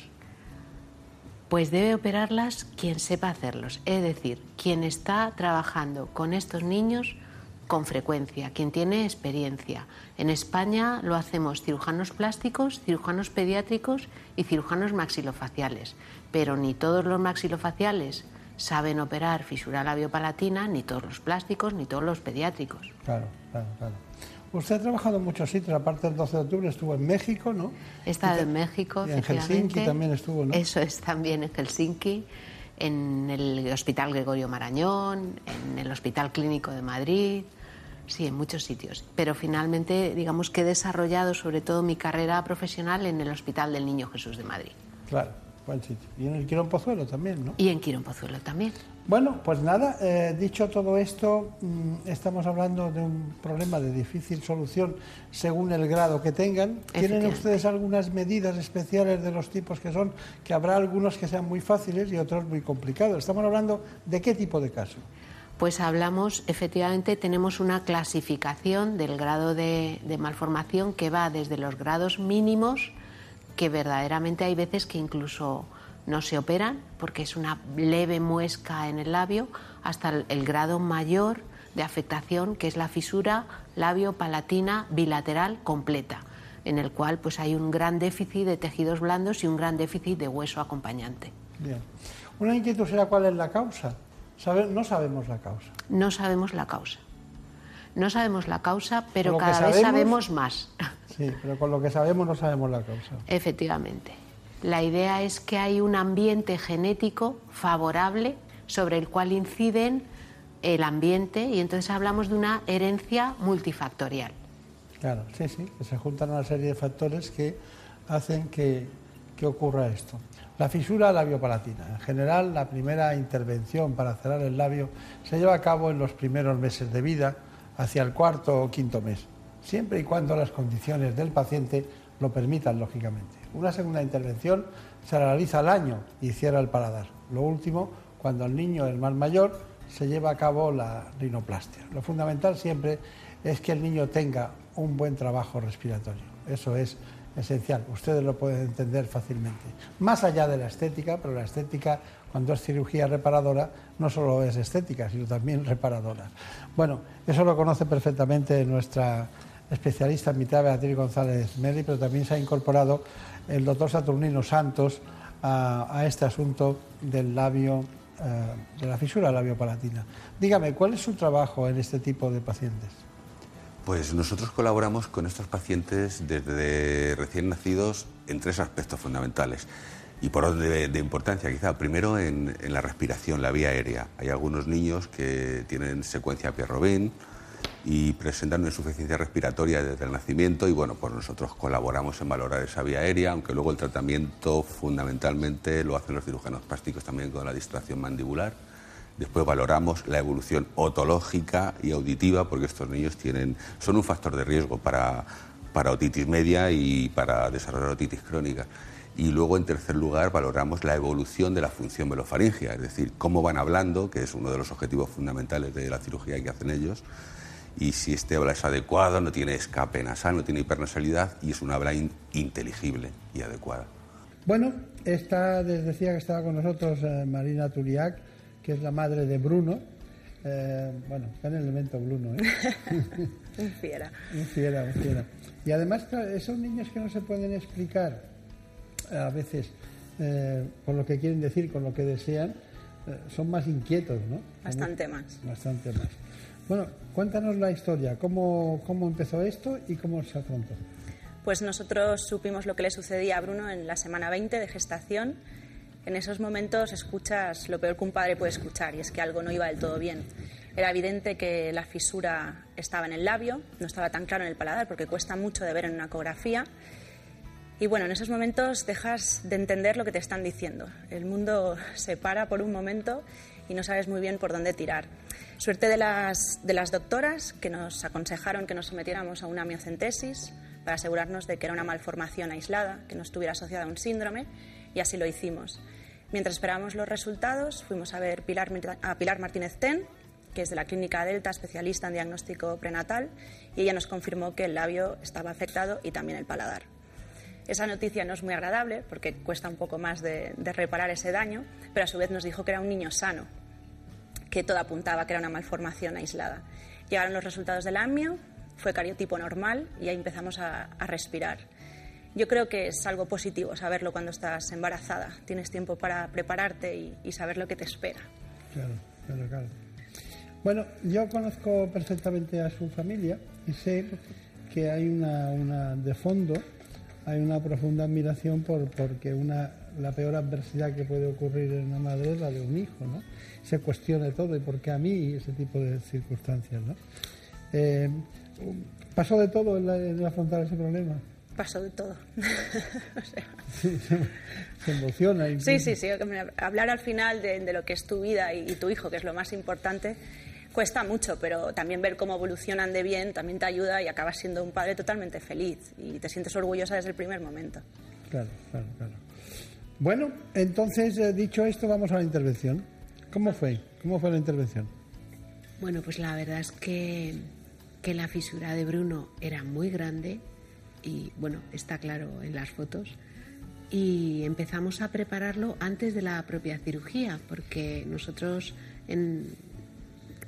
Pues debe operarlas quien sepa hacerlos, es decir, quien está trabajando con estos niños con frecuencia, quien tiene experiencia. En España lo hacemos cirujanos plásticos, cirujanos pediátricos y cirujanos maxilofaciales, pero ni todos los maxilofaciales saben operar fisura labiopalatina, ni todos los plásticos, ni todos los pediátricos. Claro, claro, claro. Usted ha trabajado en muchos sitios, aparte del 12 de octubre estuvo en México, ¿no? He estado en México, y en. Helsinki también estuvo, ¿no? Eso es también en Helsinki, en el Hospital Gregorio Marañón, en el Hospital Clínico de Madrid, sí, en muchos sitios. Pero finalmente, digamos que he desarrollado sobre todo mi carrera profesional en el Hospital del Niño Jesús de Madrid. Claro, buen sitio. Y en el Quirón Pozuelo también, ¿no? Y en Quirón Pozuelo también. Bueno, pues nada, eh, dicho todo esto, mm, estamos hablando de un problema de difícil solución según el grado que tengan. ¿Tienen ustedes algunas medidas especiales de los tipos que son? Que habrá algunos que sean muy fáciles y otros muy complicados. Estamos hablando de qué tipo de caso. Pues hablamos, efectivamente, tenemos una clasificación del grado de, de malformación que va desde los grados mínimos, que verdaderamente hay veces que incluso no se operan porque es una leve muesca en el labio, hasta el, el grado mayor de afectación, que es la fisura labio-palatina bilateral completa, en el cual pues hay un gran déficit de tejidos blandos y un gran déficit de hueso acompañante. Bien. Una inquietud será cuál es la causa. Sabe- no sabemos la causa. No sabemos la causa. No sabemos la causa, pero cada vez sabemos- sabemos más. Sí, pero con lo que sabemos no sabemos la causa. Efectivamente. La idea es que hay un ambiente genético favorable sobre el cual inciden el ambiente y entonces hablamos de una herencia multifactorial. Claro, sí, sí, que se juntan una serie de factores que hacen que, que ocurra esto. La fisura labiopalatina. En general, la primera intervención para cerrar el labio se lleva a cabo en los primeros meses de vida, hacia el cuarto o quinto mes, siempre y cuando las condiciones del paciente lo permitan, lógicamente. Una segunda intervención se realiza al año y cierra el paladar. Lo último, cuando el niño es más mayor, se lleva a cabo la rinoplastia. Lo fundamental siempre es que el niño tenga un buen trabajo respiratorio. Eso es esencial. Ustedes lo pueden entender fácilmente. Más allá de la estética, pero la estética, cuando es cirugía reparadora, no solo es estética, sino también reparadora. Bueno, eso lo conoce perfectamente nuestra especialista en mitad, Beatriz González Meli, pero también se ha incorporado el doctor Saturnino Santos a, este asunto del labio, eh, de la fisura labiopalatina. Dígame, ¿cuál es su trabajo en este tipo de pacientes? Pues nosotros colaboramos con estos pacientes desde recién nacidos en tres aspectos fundamentales y por orden de, importancia quizá. Primero en, la respiración, la vía aérea. Hay algunos niños que tienen secuencia Pierre y presentan una insuficiencia respiratoria desde el nacimiento y bueno, pues nosotros colaboramos en valorar esa vía aérea, aunque luego el tratamiento fundamentalmente lo hacen los cirujanos plásticos también con la distracción mandibular Después valoramos la evolución otológica y auditiva, porque estos niños tienen, son un factor de riesgo para, para otitis media y para desarrollar otitis crónica. Y luego, en tercer lugar, valoramos la evolución de la función velofaringia, es decir, cómo van hablando, que es uno de los objetivos fundamentales de la cirugía que hacen ellos, y si este habla es adecuado, no tiene escape nasal, no tiene hipernasalidad y es una habla inteligible y adecuada. Bueno, esta, les decía que estaba con nosotros eh, Marina Turiac que es la madre de Bruno. Eh, bueno, está en el elemento Bruno, ¿eh? un fiera. Un fiera, un fiera. Y además, esos niños que no se pueden explicar a veces eh, por lo que quieren decir, con lo que desean, eh, son más inquietos, ¿no? Bastante más. Bastante más. Bueno, cuéntanos la historia, cómo, cómo empezó esto y cómo se afrontó. Pues nosotros supimos lo que le sucedía a Bruno en la semana 20 de gestación en esos momentos escuchas lo peor que un padre puede escuchar y es que algo no iba del todo bien. Era evidente que la fisura estaba en el labio, no estaba tan claro en el paladar porque cuesta mucho de ver en una ecografía. Y bueno, en esos momentos dejas de entender lo que te están diciendo. El mundo se para por un momento y no sabes muy bien por dónde tirar. Suerte de las, de las doctoras que nos aconsejaron que nos sometiéramos a una miocentesis para asegurarnos de que era una malformación aislada, que no estuviera asociada a un síndrome, y así lo hicimos. Mientras esperábamos los resultados, fuimos a ver a Pilar Martínez Ten, que es de la Clínica Delta, especialista en diagnóstico prenatal, y ella nos confirmó que el labio estaba afectado y también el paladar. Esa noticia no es muy agradable porque cuesta un poco más de, reparar ese daño, pero a su vez nos dijo que era un niño sano, que todo apuntaba que era una malformación aislada. Llegaron los resultados del amio, fue cariotipo normal y ahí empezamos a respirar. Yo creo que es algo positivo saberlo cuando estás embarazada. Tienes tiempo para prepararte y, saber lo que te espera. Claro, claro, claro. Bueno, yo conozco perfectamente a su familia y sé que hay una, de fondo, hay una profunda admiración por porque una la peor adversidad que puede ocurrir en una madre es la de un hijo, ¿no? Se cuestione todo y por qué a mí ese tipo de circunstancias, ¿no? Eh, ¿Pasó de todo en, en afrontar ese problema? Pasó de todo. se, emociona. Sí, sí, sí. Hablar al final de, lo que es tu vida y, tu hijo, que es lo más importante, cuesta mucho, pero también ver cómo evolucionan de bien también te ayuda y acabas siendo un padre totalmente feliz y te sientes orgullosa desde el primer momento. Claro, claro, claro. Bueno, entonces, eh, dicho esto, vamos a la intervención. ¿Cómo fue? ¿Cómo fue la intervención? Bueno, pues la verdad es que, que la fisura de Bruno era muy grande, y bueno, está claro en las fotos. Y empezamos a prepararlo antes de la propia cirugía, porque nosotros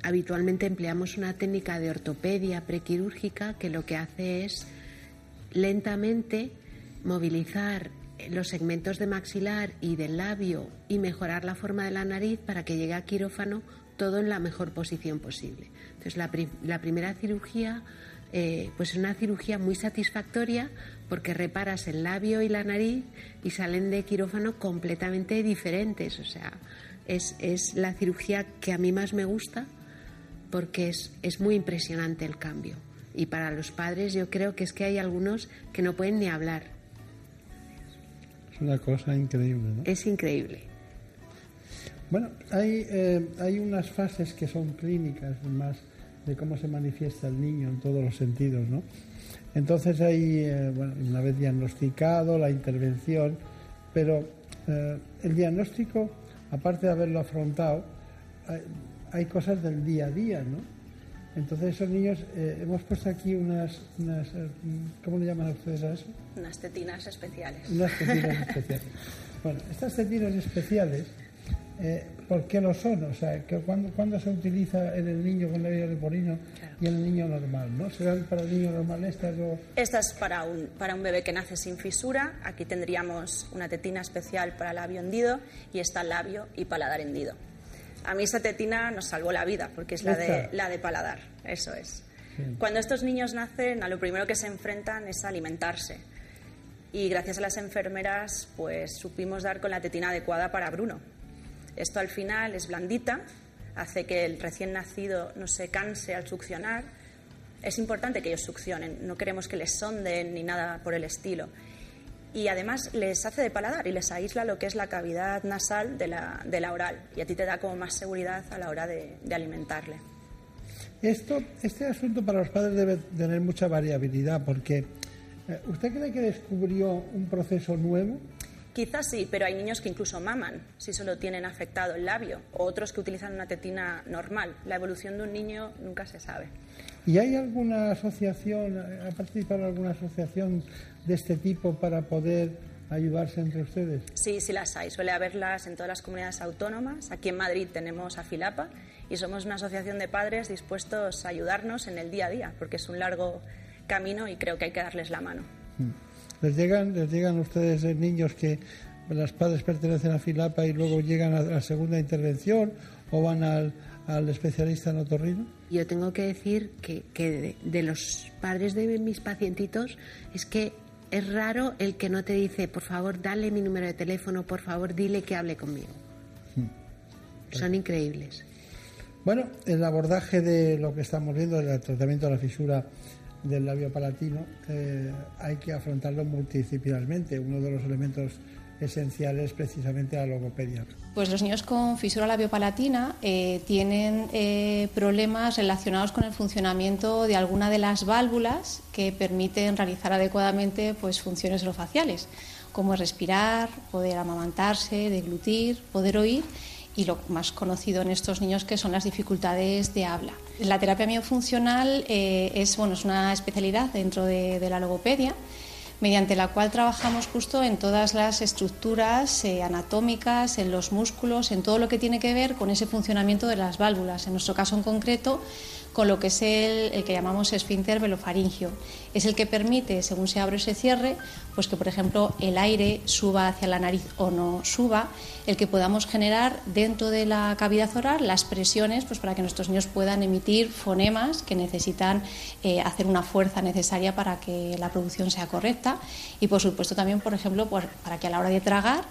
habitualmente empleamos una técnica de ortopedia prequirúrgica que lo que hace es lentamente movilizar los segmentos de maxilar y del labio y mejorar la forma de la nariz para que llegue a quirófano todo en la mejor posición posible. Entonces, la, primera cirugía eh, pues es una cirugía muy satisfactoria porque reparas el labio y la nariz y salen de quirófano completamente diferentes. O sea, es, es la cirugía que a mí más me gusta porque es, es muy impresionante el cambio. Y para los padres yo creo que es que hay algunos que no pueden ni hablar. Es una cosa increíble, ¿no? Es increíble. Bueno, hay, eh, hay unas fases que son clínicas más de cómo se manifiesta el niño en todos los sentidos, ¿no? Entonces hay, eh, bueno, una vez diagnosticado, la intervención, pero eh, el diagnóstico, aparte de haberlo afrontado, hay, hay, cosas del día a día, ¿no? Entonces esos niños, hemos puesto aquí unas, unas, ¿cómo le llaman a ustedes a eso? Unas tetinas especiales. Unas tetinas especiales. Bueno, estas tetinas especiales eh, ¿por qué lo son? O sea, que cuando, se utiliza en el niño con labio leporino y en el niño normal? ¿no? ¿Serán para el niño normal estas o...? Esta es para un, para un bebé que nace sin fisura. Aquí tendríamos una tetina especial para labio hendido y está labio y paladar hendido. A mí esa tetina nos salvó la vida porque es la de, la de paladar, eso es. Cuando estos niños nacen, a lo primero que se enfrentan es alimentarse. Y gracias a las enfermeras, pues supimos dar con la tetina adecuada para Bruno, esto al final es blandita, hace que el recién nacido no se canse al succionar. Es importante que ellos succionen, no queremos que les sonden ni nada por el estilo. Y además les hace de paladar y les aísla lo que es la cavidad nasal de la, de la oral. Y a ti te da como más seguridad a la hora de, de alimentarle. Esto, este asunto para los padres debe tener mucha variabilidad porque eh, ¿usted cree que descubrió un proceso nuevo? Quizás sí, pero hay niños que incluso maman si solo tienen afectado el labio, o otros que utilizan una tetina normal. La evolución de un niño nunca se sabe. ¿Y hay alguna asociación, ha participado alguna asociación de este tipo para poder ayudarse entre ustedes? Sí, sí las hay. Suele haberlas en todas las comunidades autónomas. Aquí en Madrid tenemos a Filapa y somos una asociación de padres dispuestos a ayudarnos en el día a día, porque es un largo camino y creo que hay que darles la mano. Mm. ¿Les llegan, les llegan a ustedes eh, niños que las padres pertenecen a Filapa y luego llegan a la segunda intervención o van al, al especialista en otorrino? Yo tengo que decir que, que de, los padres de mis pacientitos es que es raro el que no te dice, por favor, dale mi número de teléfono, por favor, dile que hable conmigo. Hmm. Son increíbles. Bueno, el abordaje de lo que estamos viendo, del tratamiento de la fisura del labio palatino eh, hay que afrontarlo multidisciplinarmente. Uno de los elementos esenciales es precisamente la logopedia. Pues los niños con fisura labiopalatina eh, tienen eh, problemas relacionados con el funcionamiento de alguna de las válvulas que permiten realizar adecuadamente pues, funciones orofaciales, como respirar, poder amamantarse, deglutir, poder oír y lo más conocido en estos niños que son las dificultades de habla. La terapia miofuncional eh, es, bueno, es una especialidad dentro de, la logopedia mediante la cual trabajamos justo en todas las estructuras eh, anatómicas, en los músculos, en todo lo que tiene que ver con ese funcionamiento de las válvulas. En nuestro caso en concreto, con lo que es el, que llamamos esfínter velofaringio. Es el que permite, según se abre o se cierre, pues que por ejemplo el aire suba hacia la nariz o no suba, el que podamos generar dentro de la cavidad oral las presiones pues para que nuestros niños puedan emitir fonemas que necesitan eh, hacer una fuerza necesaria para que la producción sea correcta y por supuesto también, por ejemplo, para que a la hora de tragar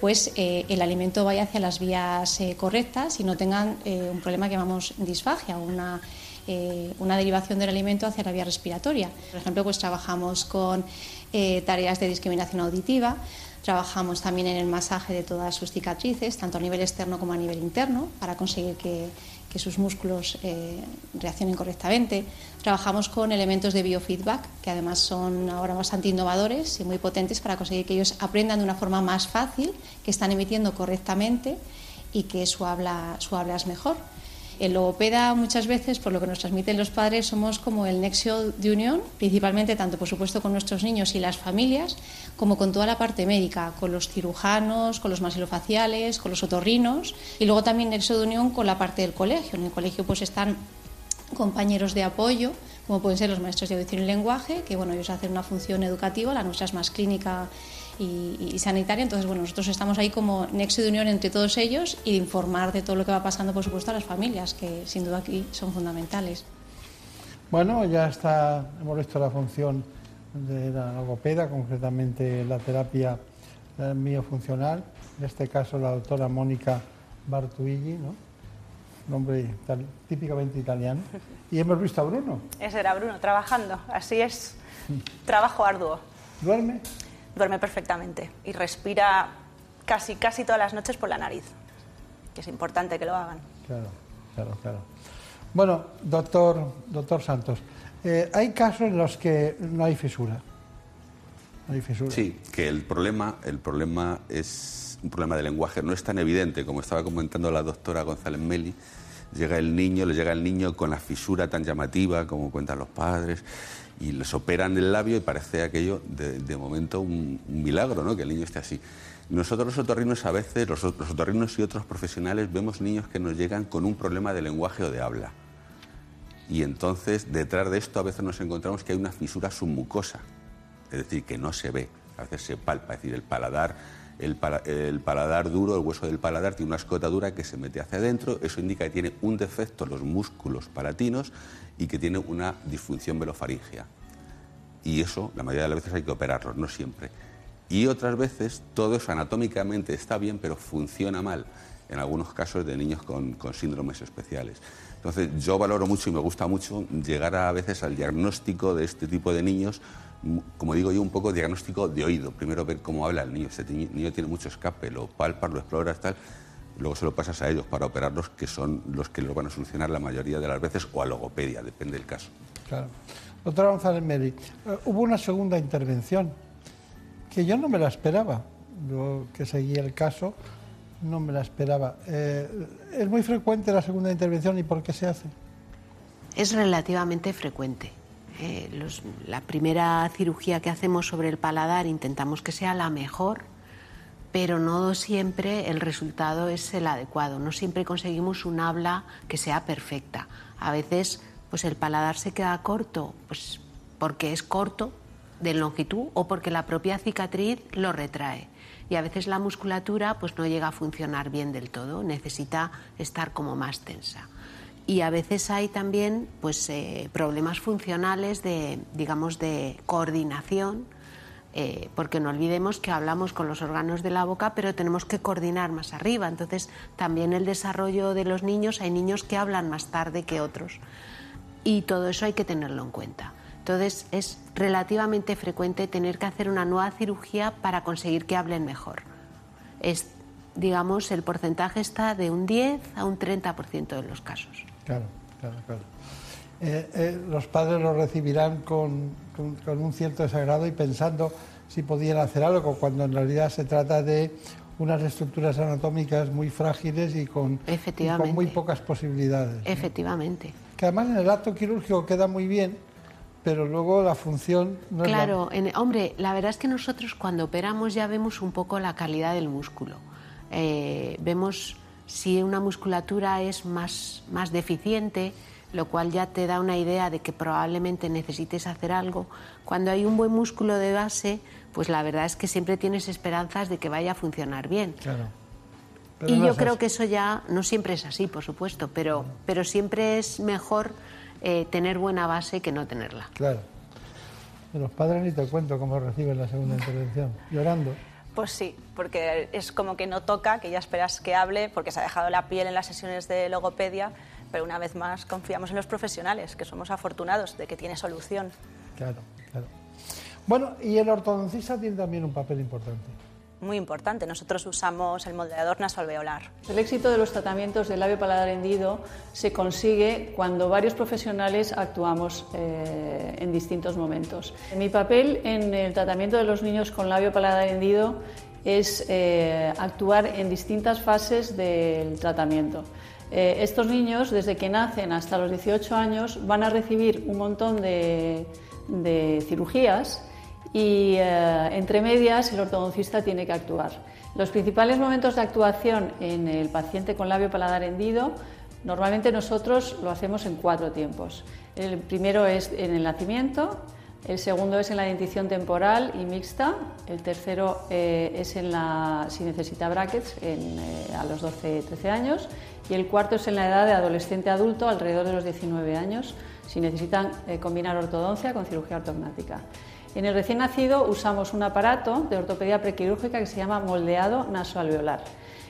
pues eh, el alimento vaya hacia las vías eh, correctas y no tengan un problema que llamamos disfagia, una eh, una derivación del alimento hacia la vía respiratoria. Por ejemplo, pues trabajamos con eh, tareas de discriminación auditiva, trabajamos también en el masaje de todas sus cicatrices, tanto a nivel externo como a nivel interno, para conseguir que, sus músculos eh, reaccionen correctamente. Trabajamos con elementos de biofeedback, que además son ahora bastante innovadores y muy potentes para conseguir que ellos aprendan de una forma más fácil, que están emitiendo correctamente y que su habla, su habla es mejor. El logopeda muchas veces, por lo que nos transmiten los padres, somos como el nexo de unión, principalmente tanto por supuesto con nuestros niños y las familias, como con toda la parte médica, con los cirujanos, con los masilofaciales, con los otorrinos y luego también nexo de unión con la parte del colegio. En el colegio pues están compañeros de apoyo, como pueden ser los maestros de audición y lenguaje, que bueno, ellos hacen una función educativa, la nuestra es más clínica y, sanitaria. Entonces, bueno, nosotros estamos ahí como nexo de unión entre todos ellos y de informar de todo lo que va pasando, por supuesto, a las familias, que sin duda aquí son fundamentales. Bueno, ya está, hemos visto la función de la logopeda, concretamente la terapia miofuncional, en este caso la doctora Mónica Bartuigi, ¿no? nombre típicamente italiano. Y hemos visto a Bruno. Ese era Bruno, trabajando. Así es, trabajo arduo. ¿Duerme? Duerme perfectamente y respira casi, casi todas las noches por la nariz, que es importante que lo hagan. Claro, claro, claro. Bueno, doctor, doctor Santos, eh, hay casos en los que no hay fisura. No hay fisura. Sí, que el problema, el problema es un problema de lenguaje. No es tan evidente como estaba comentando la doctora González Meli. Llega el niño, le llega el niño con la fisura tan llamativa como cuentan los padres y les operan el labio y parece aquello de, momento un, milagro, ¿no? Que el niño esté así. Nosotros los otorrinos a veces, los, los otorrinos y otros profesionales, vemos niños que nos llegan con un problema de lenguaje o de habla. Y entonces, detrás de esto, a veces nos encontramos que hay una fisura submucosa, es decir, que no se ve, a veces se palpa, es decir, el paladar, el, paladar duro, el hueso del paladar tiene una escotadura que se mete hacia adentro, eso indica que tiene un defecto los músculos palatinos y que tiene una disfunción velofaringea. Y eso, la mayoría de las veces hay que operarlo, no siempre. Y otras veces todo eso anatómicamente está bien, pero funciona mal, en algunos casos de niños con síndromes especiales. Entonces yo valoro mucho y me gusta mucho llegar a veces al diagnóstico de este tipo de niños, como digo yo, un poco diagnóstico de oído. Primero ver cómo habla el niño. Este niño tiene mucho escape, lo palpas, lo exploras, tal. Luego se lo pasas a ellos para operarlos, que son los que lo van a solucionar la mayoría de las veces, o a logopedia, depende del caso. Claro. Doctora González Meri, eh, hubo una segunda intervención que yo no me la esperaba. Yo que seguí el caso, no me la esperaba. Eh, ¿Es muy frecuente la segunda intervención y por qué se hace? Es relativamente frecuente. Eh, la primera cirugía que hacemos sobre el paladar intentamos que sea la mejor, pero no siempre el resultado es el adecuado. No siempre conseguimos un habla que sea perfecta. A veces pues el paladar se queda corto, pues porque es corto de longitud o porque la propia cicatriz lo retrae y a veces la musculatura pues no llega a funcionar bien del todo, necesita estar como más tensa. Y a veces hay también pues, eh, problemas funcionales de, digamos, de coordinación, eh, porque no olvidemos que hablamos con los órganos de la boca, pero tenemos que coordinar más arriba. Entonces, también el desarrollo de los niños, hay niños que hablan más tarde que otros. Y todo eso hay que tenerlo en cuenta. Entonces es relativamente frecuente tener que hacer una nueva cirugía para conseguir que hablen mejor. Es, digamos, el porcentaje está de un 10 a un 30% de los casos. Claro, claro, claro. Eh, eh, los padres lo recibirán con, un cierto desagrado y pensando si podían hacer algo, cuando en realidad se trata de unas estructuras anatómicas muy frágiles y con, y con muy pocas posibilidades. Efectivamente. Que además en el acto quirúrgico queda muy bien, pero luego la función no claro, es hombre, la verdad es que nosotros cuando operamos ya vemos un poco la calidad del músculo. Eh, vemos si una musculatura es más, más deficiente, lo cual ya te da una idea de que probablemente necesites hacer algo. Cuando hay un buen músculo de base, pues la verdad es que siempre tienes esperanzas de que vaya a funcionar bien. Claro. y yo creo que eso ya no siempre es así, por supuesto, pero, pero siempre es mejor eh, tener buena base que no tenerla. Claro. los padres ni te cuento cómo reciben la segunda intervención, llorando. Pues sí, porque es como que no toca, que ya esperas que hable, porque se ha dejado la piel en las sesiones de logopedia, pero una vez más confiamos en los profesionales, que somos afortunados de que tiene solución. Claro, claro. Bueno, y el ortodoncista tiene también un papel importante muy importante. Nosotros usamos el moldeador nasoalveolar. El éxito de los tratamientos del labio paladar hendido se consigue cuando varios profesionales actuamos eh, en distintos momentos. Mi papel en el tratamiento de los niños con labio paladar hendido es eh, actuar en distintas fases del tratamiento. Eh, estos niños, desde que nacen hasta los 18 años, van a recibir un montón de, cirugías y eh, entre medias el ortodoncista tiene que actuar. Los principales momentos de actuación en el paciente con labio paladar hendido, normalmente nosotros lo hacemos en cuatro tiempos. El primero es en el nacimiento, el segundo es en la dentición temporal y mixta, el tercero eh, es en la, si necesita brackets a los 12-13 años y el cuarto es en la edad de adolescente adulto alrededor de los 19 años si necesitan eh, combinar ortodoncia con cirugía ortognática. En el recién nacido usamos un aparato de ortopedia prequirúrgica que se llama moldeado nasoalveolar.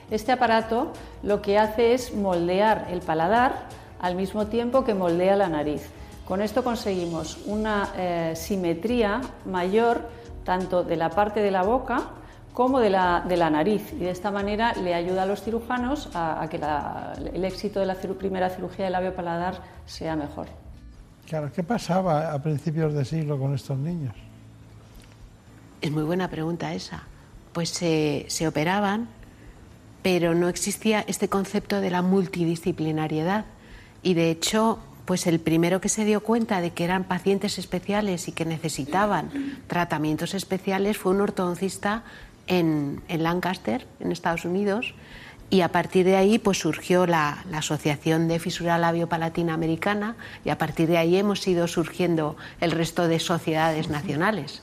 Este aparato lo que hace es moldear el paladar al mismo tiempo que moldea la nariz. Con esto conseguimos una eh, simetría mayor tanto de la parte de la boca como de la, de la, nariz y de esta manera le ayuda a los cirujanos a, que el éxito de la primera cirugía de labio paladar sea mejor. Claro, ¿qué pasaba a principios de siglo con estos niños? Es muy buena pregunta esa. Pues se, se operaban, pero no existía este concepto de la multidisciplinariedad y de hecho pues el primero que se dio cuenta de que eran pacientes especiales y que necesitaban tratamientos especiales fue un ortodoncista en, Lancaster, en Estados Unidos, y a partir de ahí pues surgió la, Asociación de Fisura Labio-Palatina Americana y a partir de ahí hemos ido surgiendo el resto de sociedades nacionales.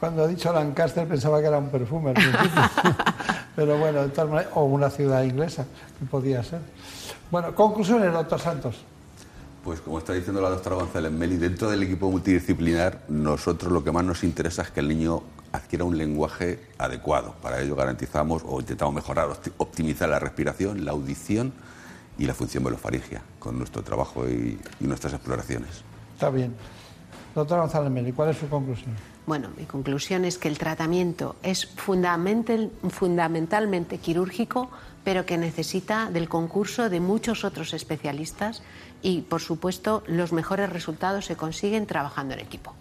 Cuando ha dicho Lancaster pensaba que era un perfume pero bueno, o una ciudad inglesa, que podía ser. Bueno, conclusiones, doctor Santos. Pues como está diciendo la doctora González Meli, dentro del equipo multidisciplinar, nosotros lo que más nos interesa es que el niño adquiera un lenguaje adecuado. Para ello garantizamos o intentamos mejorar, optimizar la respiración, la audición y la función velofaringia con nuestro trabajo y, nuestras exploraciones. Está bien. Doctora González Meli, ¿cuál es su conclusión? Bueno, mi conclusión es que el tratamiento es fundamentalmente quirúrgico, pero que necesita del concurso de muchos otros especialistas y, por supuesto, los mejores resultados se consiguen trabajando en equipo.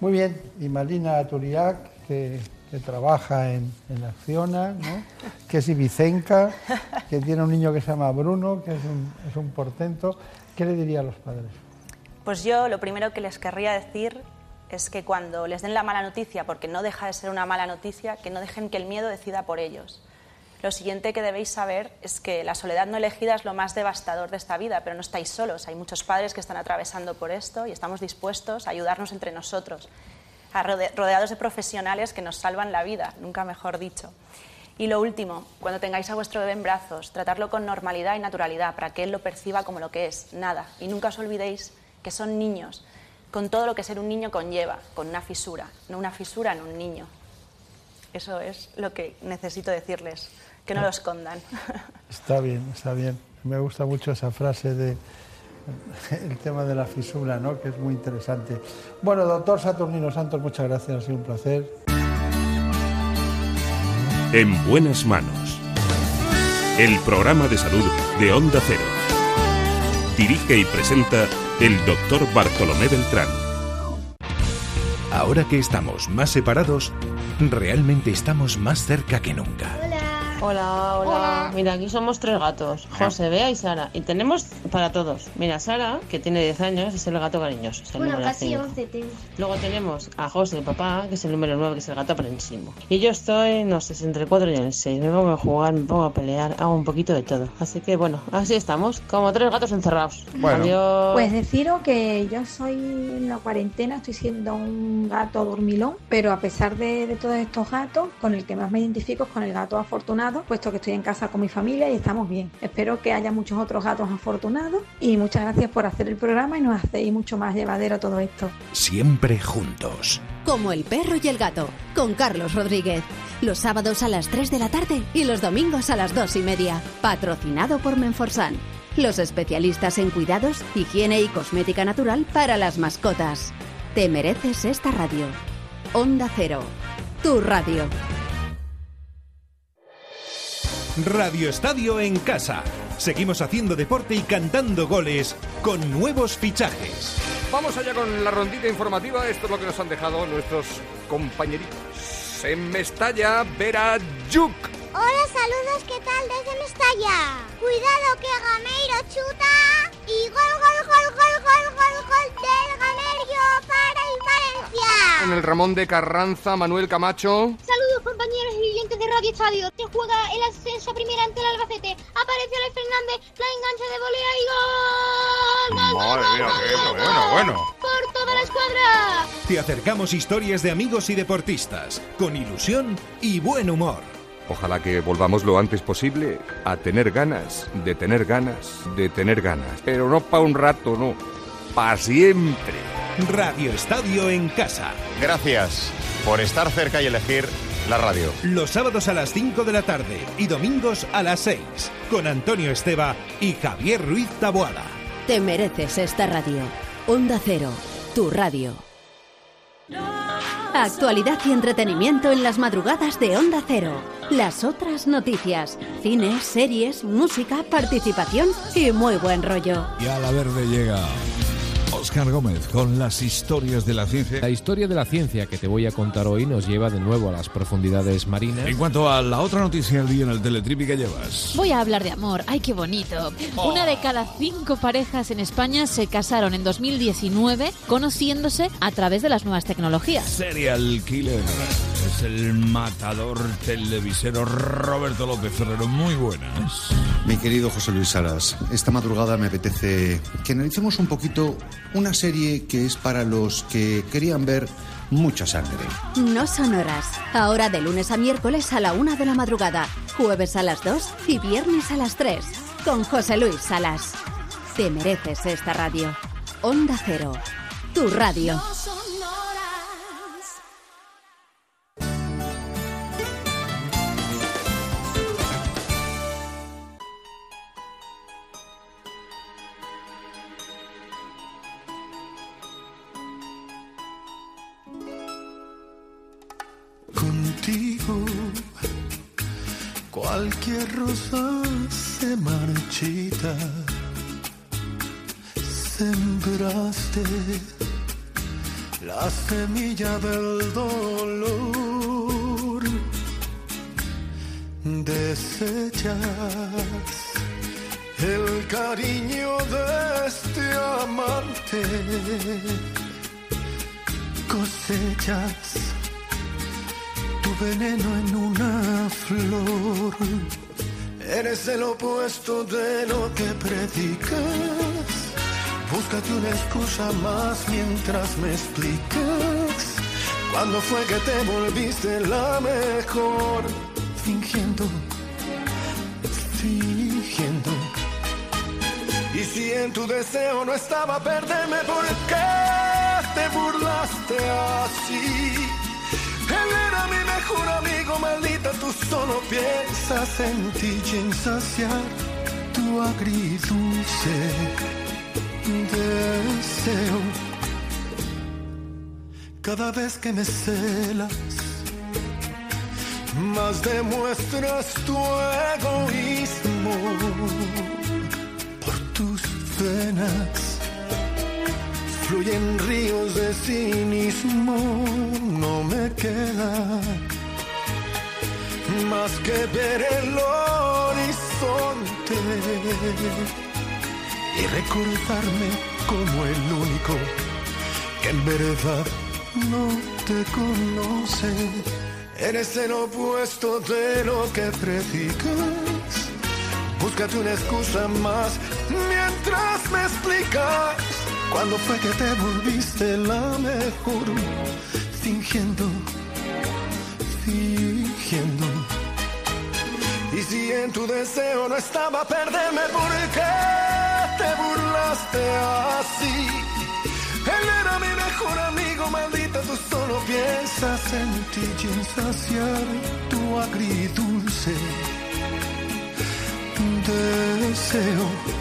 Muy bien, y Malina Turiac, que, trabaja en, en Acciona, ¿no? que es ibicenca, que tiene un niño que se llama Bruno, que es un, es un portento. ¿Qué le diría a los padres? Pues yo lo primero que les querría decir es que cuando les den la mala noticia, porque no deja de ser una mala noticia, que no dejen que el miedo decida por ellos lo siguiente que debéis saber es que la soledad no elegida es lo más devastador de esta vida, pero no estáis solos. Hay muchos padres que están atravesando por esto y estamos dispuestos a ayudarnos entre nosotros, rodeados de profesionales que nos salvan la vida, nunca mejor dicho. Y lo último, cuando tengáis a vuestro bebé en brazos, tratarlo con normalidad y naturalidad para que él lo perciba como lo que es, nada. Y nunca os olvidéis que son niños, con todo lo que ser un niño conlleva, con una fisura, no una fisura en un niño. Eso es lo que necesito decirles que no lo escondan. Está bien, está bien. Me gusta mucho esa frase de el tema de la fisura, ¿no? que es muy interesante. Bueno, doctor Saturnino Santos, muchas gracias, ha sido un placer. En buenas manos. El programa de salud de Onda Cero. Dirige y presenta el doctor Bartolomé Beltrán. Ahora que estamos más separados, realmente estamos más cerca que nunca. Hola, hola, Mira, aquí somos tres gatos, José, Bea y Sara. Y tenemos para todos. Mira, Sara, que tiene 10 años, es el gato cariñoso. bueno, casi 11 Luego tenemos a José, el papá, que es el número 9, que es el gato aprensimo. Y yo estoy, no sé, entre el 4 y el 6. Me pongo a jugar, me pongo a pelear, hago un poquito de todo. Así que bueno, así estamos, como tres gatos encerrados. Adiós. Pues deciros que yo soy en la cuarentena, estoy siendo un gato dormilón, pero a pesar de, de todos estos gatos, con el que más me identifico es con el gato afortunado puesto que estoy en casa con mi familia y estamos bien. Espero que haya muchos otros gatos afortunados y muchas gracias por hacer el programa y nos hacéis mucho más llevadero todo esto. Siempre juntos. Como el perro y el gato, con Carlos Rodríguez. Los sábados a las 3 de la tarde y los domingos a las 2 y media. Patrocinado por Menforsan. Los especialistas en cuidados, higiene y cosmética natural para las mascotas. Te mereces esta radio. Onda Cero. Tu radio. Radio Estadio en casa. Seguimos haciendo deporte y cantando goles con nuevos fichajes. Vamos allá con la rondita informativa. Esto es lo que nos han dejado nuestros compañeritos. En Mestalla, Vera Yuk. Hola, saludos, ¿qué tal desde Mestalla? Cuidado que Gameiro chuta y gol, gol, gol, gol, gol, gol, gol del Gameiro para el Valencia. En el Ramón de Carranza, Manuel Camacho. Saludos compañeros y oyentes de Radio Estadio. Se juega el ascenso a primera ante el Albacete. Aparece Alex Fernández, la engancha de volea y gol. gol Madre mía, qué bueno, bueno. Por toda la escuadra. Te acercamos historias de amigos y deportistas, con ilusión y buen humor. Ojalá que volvamos lo antes posible a tener ganas, de tener ganas, de tener ganas. Pero no para un rato, no. Para siempre. Radio Estadio en casa. Gracias por estar cerca y elegir la radio. Los sábados a las 5 de la tarde y domingos a las 6. Con Antonio Esteba y Javier Ruiz Taboada. Te mereces esta radio. Onda Cero, tu radio. Actualidad y entretenimiento en las madrugadas de Onda Cero. Las otras noticias, cine, series, música, participación y muy buen rollo. Y a la verde llega Oscar Gómez con las historias de la ciencia. La historia de la ciencia que te voy a contar hoy nos lleva de nuevo a las profundidades marinas. En cuanto a la otra noticia del día en el Teletripi que llevas. Voy a hablar de amor. ¡Ay, qué bonito! Una de cada cinco parejas en España se casaron en 2019 conociéndose a través de las nuevas tecnologías. Serial Killer. Es el matador televisero Roberto López Ferrero. Muy buenas. Mi querido José Luis Salas, esta madrugada me apetece que analicemos un poquito una serie que es para los que querían ver mucha sangre. No son horas. Ahora de lunes a miércoles a la una de la madrugada, jueves a las 2 y viernes a las 3. Con José Luis Salas. Te mereces esta radio. Onda Cero. Tu radio. Cualquier rosa se marchita. Sembraste la semilla del dolor. Desechas el cariño de este amante. Cosechas tu veneno en una flor. Eres el opuesto de lo que predicas. Búscate una excusa más mientras me explicas. ¿Cuándo fue que te volviste la mejor? Fingiendo, fingiendo. Y si en tu deseo no estaba perderme, ¿por qué te burlaste así? Era mi mejor amigo, maldita, tú solo piensas en ti y en saciar tu agridulce deseo. Cada vez que me celas, más demuestras tu egoísmo por tus venas fluyen ríos de cinismo, no me queda más que ver el horizonte y recordarme como el único que en verdad no te conoce. Eres el opuesto de lo que predicas. Búscate una excusa más mientras me explicas. ¿Cuándo fue que te volviste la mejor? Fingiendo, fingiendo. Y si en tu deseo no estaba perderme, ¿por qué te burlaste así? Él era mi mejor amigo, maldita, tú solo piensas en ti y en saciar tu agridulce deseo.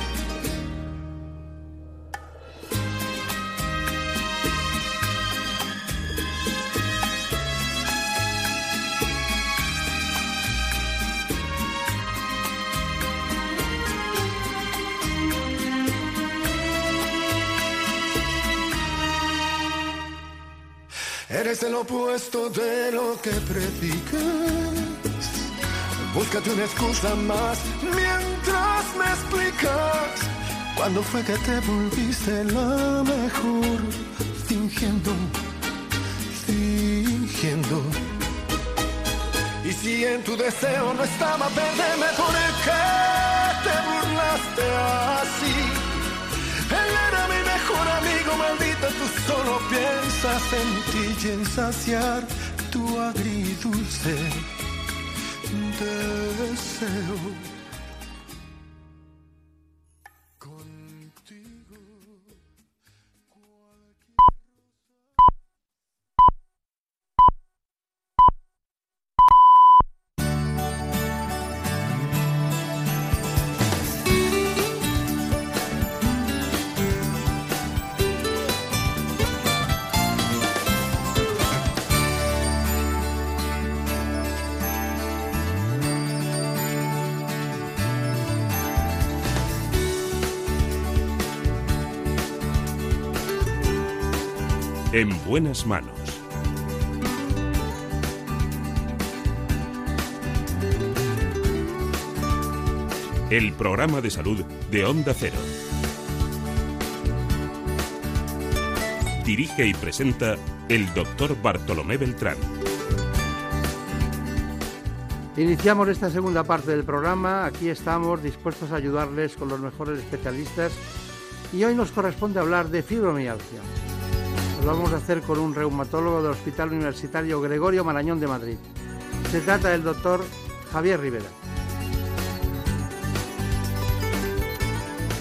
Eres el opuesto de lo que predicas. Búscate una excusa más mientras me explicas. ¿Cuándo fue que te volviste la mejor? Fingiendo, fingiendo. Y si en tu deseo no estaba perderme, ¿por qué te burlaste así? Tú solo piensas en ti y en saciar tu agridulce deseo. En buenas manos. El programa de salud de Onda Cero. Dirige y presenta el doctor Bartolomé Beltrán. Iniciamos esta segunda parte del programa. Aquí estamos dispuestos a ayudarles con los mejores especialistas y hoy nos corresponde hablar de fibromialgia. Lo vamos a hacer con un reumatólogo del Hospital Universitario Gregorio Marañón de Madrid. Se trata del doctor Javier Rivera.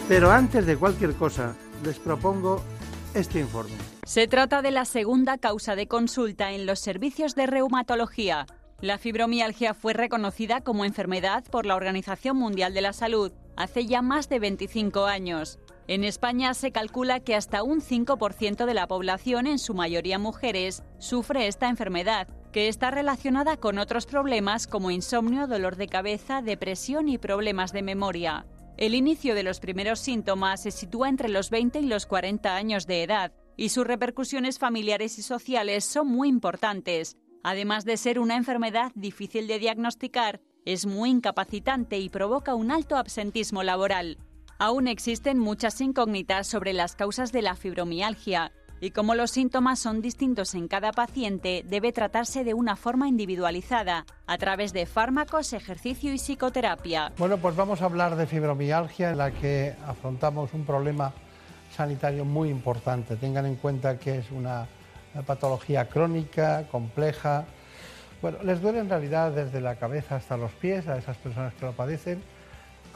Pero antes de cualquier cosa, les propongo este informe. Se trata de la segunda causa de consulta en los servicios de reumatología. La fibromialgia fue reconocida como enfermedad por la Organización Mundial de la Salud hace ya más de 25 años. En España se calcula que hasta un 5% de la población, en su mayoría mujeres, sufre esta enfermedad, que está relacionada con otros problemas como insomnio, dolor de cabeza, depresión y problemas de memoria. El inicio de los primeros síntomas se sitúa entre los 20 y los 40 años de edad y sus repercusiones familiares y sociales son muy importantes. Además de ser una enfermedad difícil de diagnosticar, es muy incapacitante y provoca un alto absentismo laboral. Aún existen muchas incógnitas sobre las causas de la fibromialgia y como los síntomas son distintos en cada paciente, debe tratarse de una forma individualizada, a través de fármacos, ejercicio y psicoterapia. Bueno, pues vamos a hablar de fibromialgia en la que afrontamos un problema sanitario muy importante. Tengan en cuenta que es una patología crónica, compleja. Bueno, les duele en realidad desde la cabeza hasta los pies a esas personas que lo padecen.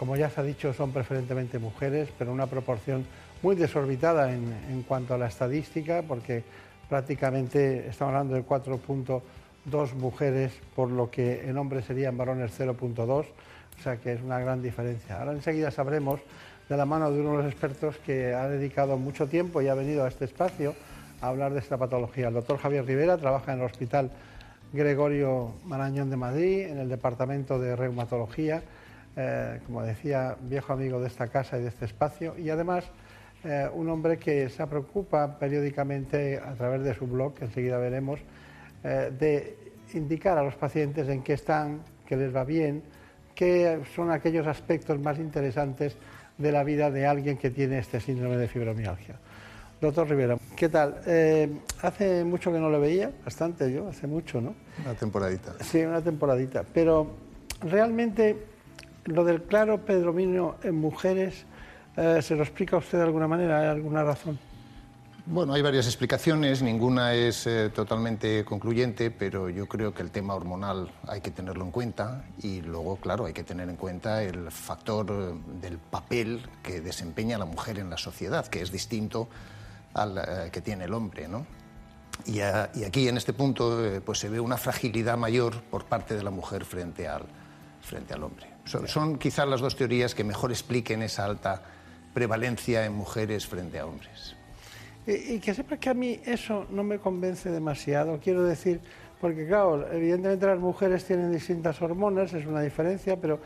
Como ya se ha dicho, son preferentemente mujeres, pero una proporción muy desorbitada en, cuanto a la estadística, porque prácticamente estamos hablando de 4.2 mujeres, por lo que en hombres serían varones 0.2, o sea que es una gran diferencia. Ahora enseguida sabremos de la mano de uno de los expertos que ha dedicado mucho tiempo y ha venido a este espacio a hablar de esta patología. El doctor Javier Rivera trabaja en el Hospital Gregorio Marañón de Madrid, en el Departamento de Reumatología, eh, como decía, viejo amigo de esta casa y de este espacio, y además eh, un hombre que se preocupa periódicamente a través de su blog, que enseguida veremos, eh, de indicar a los pacientes en qué están, qué les va bien, qué son aquellos aspectos más interesantes de la vida de alguien que tiene este síndrome de fibromialgia. Doctor Rivera, ¿qué tal? Eh, hace mucho que no lo veía, bastante yo, hace mucho, ¿no? Una temporadita. Sí, una temporadita. Pero realmente lo del claro predominio en mujeres, eh, ¿se lo explica usted de alguna manera? ¿Hay alguna razón? Bueno, hay varias explicaciones, ninguna es eh, totalmente concluyente, pero yo creo que el tema hormonal hay que tenerlo en cuenta y luego, claro, hay que tener en cuenta el factor eh, del papel que desempeña la mujer en la sociedad, que es distinto al que tiene el hombre, ¿no? Y, aquí, en este punto, pues se ve una fragilidad mayor por parte de la mujer frente al, frente al hombre. Son, son quizás las dos teorías que mejor expliquen esa alta prevalencia en mujeres frente a hombres. Y, y que sepa que a mí eso no me convence demasiado, quiero decir, porque claro, evidentemente las mujeres tienen distintas hormonas, es una diferencia, pero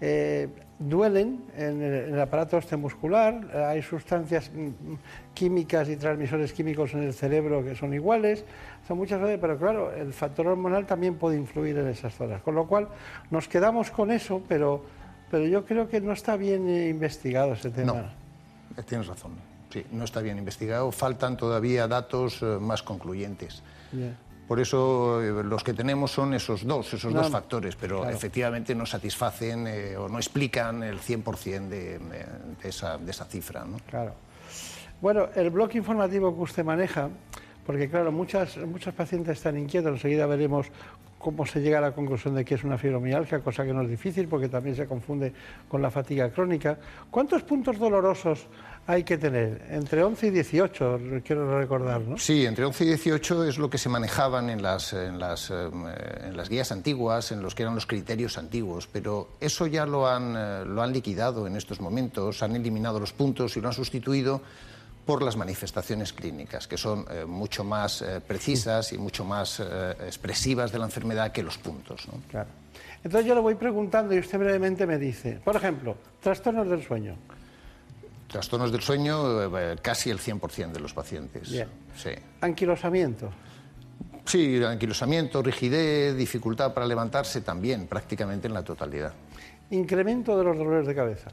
eh, duelen en el, en el aparato osteomuscular, hay sustancias mm, químicas y transmisores químicos en el cerebro que son iguales, son muchas veces, pero claro, el factor hormonal también puede influir en esas zonas, con lo cual nos quedamos con eso, pero, pero yo creo que no está bien eh, investigado ese tema. No, eh, tienes razón. Sí, no está bien investigado. Faltan todavía datos más concluyentes. Por eso eh, los que tenemos son esos dos, esos No, dos factores, pero claro. efectivamente no satisfacen eh, o no explican el 100% de, de, de esa, de esa cifra. ¿no? Claro. Bueno, el bloque informativo que usted maneja, porque claro, muchas, muchos pacientes están inquietos, enseguida veremos cómo se llega a la conclusión de que es una fibromialgia, cosa que no es difícil porque también se confunde con la fatiga crónica. ¿Cuántos puntos dolorosos hay que tener? Entre 11 y 18, quiero recordar, ¿no? Sí, entre 11 y 18 es lo que se manejaban en las, en las, eh, en las guías antiguas, en los que eran los criterios antiguos, pero eso ya lo han, eh, lo han liquidado en estos momentos, han eliminado los puntos y lo han sustituido por las manifestaciones clínicas, que son eh, mucho más eh, precisas y mucho más eh, expresivas de la enfermedad que los puntos. ¿no? Claro. Entonces yo le voy preguntando y usted brevemente me dice, por ejemplo, trastornos del sueño. Trastornos del sueño, eh, casi el 100% de los pacientes. Sí. Anquilosamiento. Sí, anquilosamiento, rigidez, dificultad para levantarse también, prácticamente en la totalidad. Incremento de los dolores de cabeza.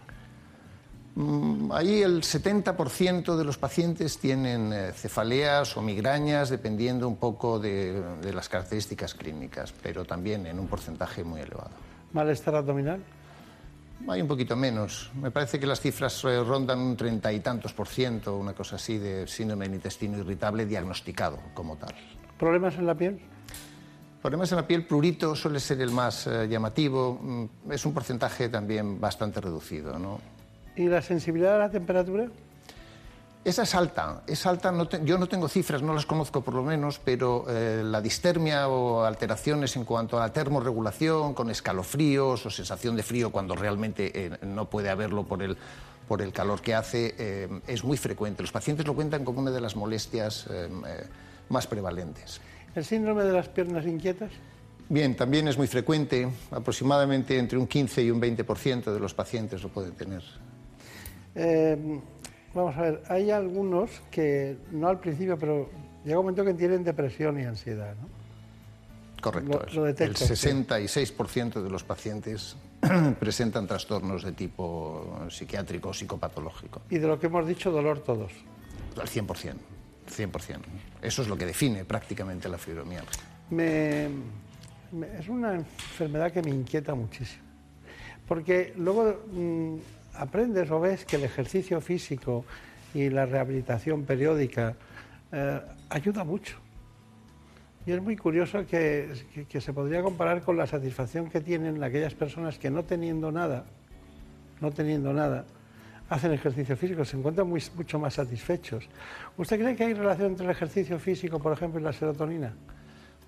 Mm, Ahí el 70% de los pacientes tienen eh, cefaleas o migrañas, dependiendo un poco de, de las características clínicas, pero también en un porcentaje muy elevado. Malestar abdominal. Hay un poquito menos. Me parece que las cifras eh, rondan un treinta y tantos por ciento, una cosa así, de síndrome del intestino irritable diagnosticado como tal. Problemas en la piel. Problemas en la piel, prurito suele ser el más eh, llamativo. Mm, Es un porcentaje también bastante reducido, ¿no? ¿Y la sensibilidad a la temperatura? Esa es alta, es alta, no te- yo no tengo cifras, no las conozco por lo menos, pero eh, la distermia o alteraciones en cuanto a la termorregulación, con escalofríos o sensación de frío cuando realmente eh, no puede haberlo por el, por el calor que hace, eh, es muy frecuente. Los pacientes lo cuentan como una de las molestias más prevalentes. ¿El síndrome de las piernas inquietas? Bien, también es muy frecuente, aproximadamente entre un 15 y un 20% de los pacientes lo pueden tener. Vamos a ver, hay algunos que, no al principio, pero llega un momento que tienen depresión y ansiedad, ¿no? Correcto. Lo- lo detecta el usted. 66% de los pacientes presentan trastornos de tipo psiquiátrico o psicopatológico. Y de lo que hemos dicho, dolor todos. Al 100%. 100%. Eso es lo que define prácticamente la fibromialgia. Me, me- es una enfermedad que me inquieta muchísimo. Porque luego mm, aprendes o ves que el ejercicio físico y la rehabilitación periódica eh, ayuda mucho. Y es muy curioso que, que- se podría comparar con la satisfacción que tienen aquellas personas que no teniendo nada, no teniendo nada, hacen ejercicio físico, se encuentran mucho más satisfechos. ¿Usted cree que hay relación entre el ejercicio físico, por ejemplo, y la serotonina?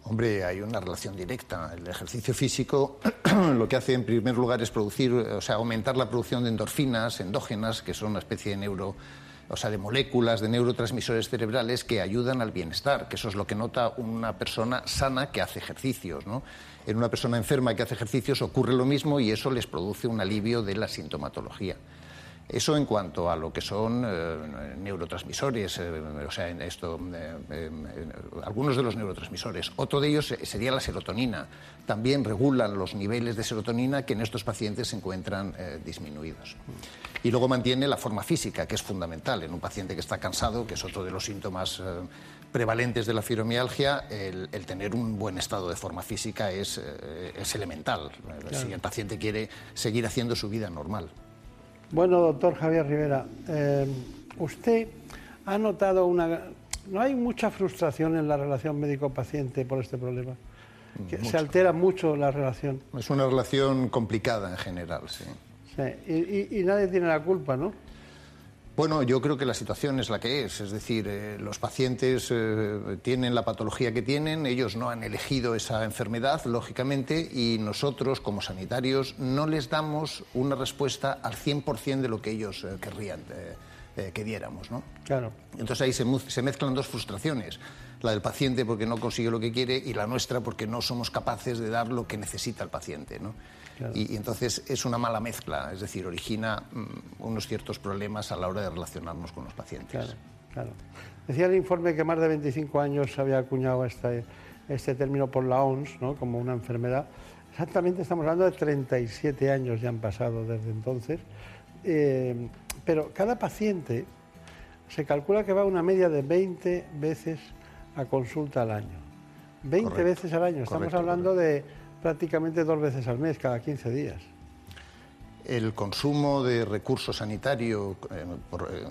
Hombre, hay una relación directa. El ejercicio físico lo que hace en primer lugar es producir, o sea, aumentar la producción de endorfinas endógenas, que son una especie de neuro, o sea, de moléculas, de neurotransmisores cerebrales que ayudan al bienestar, que eso es lo que nota una persona sana que hace ejercicios, ¿no? En una persona enferma que hace ejercicios ocurre lo mismo y eso les produce un alivio de la sintomatología. Eso en cuanto a lo que son eh, neurotransmisores, eh, o sea, en esto, eh, algunos de los neurotransmisores. Otro de ellos sería la serotonina. También regulan los niveles de serotonina que en estos pacientes se encuentran disminuidos. Y luego mantiene la forma física, que es fundamental. En un paciente que está cansado, que es otro de los síntomas prevalentes de la fibromialgia, el, el tener un buen estado de forma física es, es elemental. Si el paciente quiere seguir haciendo su vida normal. Bueno, doctor Javier Rivera, eh, usted ha notado una... ¿No hay mucha frustración en la relación médico-paciente por este problema? Que se altera mucho la relación. Es una relación complicada en general, sí. Sí, y, y- y nadie tiene la culpa, ¿no? Bueno, yo creo que la situación es la que es, es decir, eh, los pacientes eh, tienen la patología que tienen, ellos no han elegido esa enfermedad, lógicamente, y nosotros como sanitarios no les damos una respuesta al 100% de lo que ellos eh, querrían que diéramos, ¿no? Claro. Entonces ahí se, se mezclan dos frustraciones, la del paciente porque no consigue lo que quiere y la nuestra porque no somos capaces de dar lo que necesita el paciente. ¿no? Y, y entonces es una mala mezcla, es decir, origina mm, unos ciertos problemas a la hora de relacionarnos con los pacientes. Claro, claro. Decía el informe que más de 25 años se había acuñado este, este término por la OMS ¿no? como una enfermedad. Exactamente estamos hablando de 37 años ya han pasado desde entonces. Eh, pero cada paciente se calcula que va una media de 20 veces a consulta al año. 20 Correcto, veces al año. Estamos correcto, hablando de prácticamente dos veces al mes, cada 15 días. El consumo de recursos sanitarios, eh,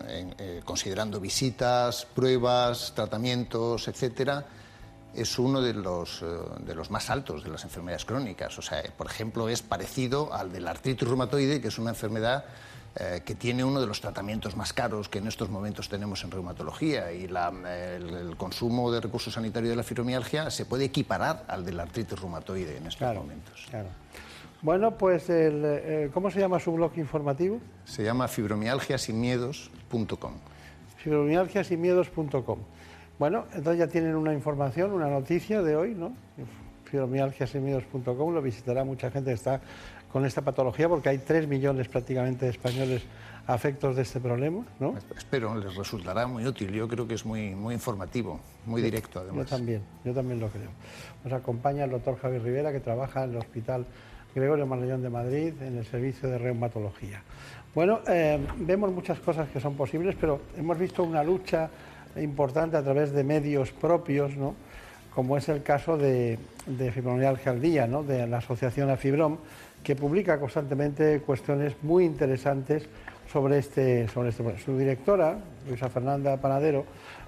eh, eh, considerando visitas, pruebas, tratamientos, etcétera, es uno de los, de los más altos de las enfermedades crónicas. O sea, por ejemplo, es parecido al de la artritis reumatoide, que es una enfermedad eh, que tiene uno de los tratamientos más caros que en estos momentos tenemos en reumatología y la, el, consumo de recursos sanitarios de la fibromialgia se puede equiparar al de la artritis reumatoide en estos momentos. Claro. Bueno, pues, el, eh, ¿cómo se llama su blog informativo? Se llama fibromialgiasinmiedos.com. Fibromialgiasinmiedos.com. Bueno, entonces ya tienen una información, una noticia de hoy, ¿no? fibromialgiasinmiedos.com lo visitará mucha gente que está con esta patología porque hay tres millones prácticamente de españoles afectos de este problema, ¿no? Espero, les resultará muy útil. Yo creo que es muy, muy informativo, muy directo además. Yo también, yo también lo creo. Nos acompaña el doctor Javier Rivera que trabaja en el Hospital Gregorio Marañón de Madrid en el servicio de reumatología. Bueno, eh, vemos muchas cosas que son posibles, pero hemos visto una lucha importante a través de medios propios, ¿no? como es el caso de, de Fibromialgia al Día, ¿no? de la asociación AFIBROM, que publica constantemente cuestiones muy interesantes sobre este, sobre este. Su directora, Luisa Fernanda Panadero,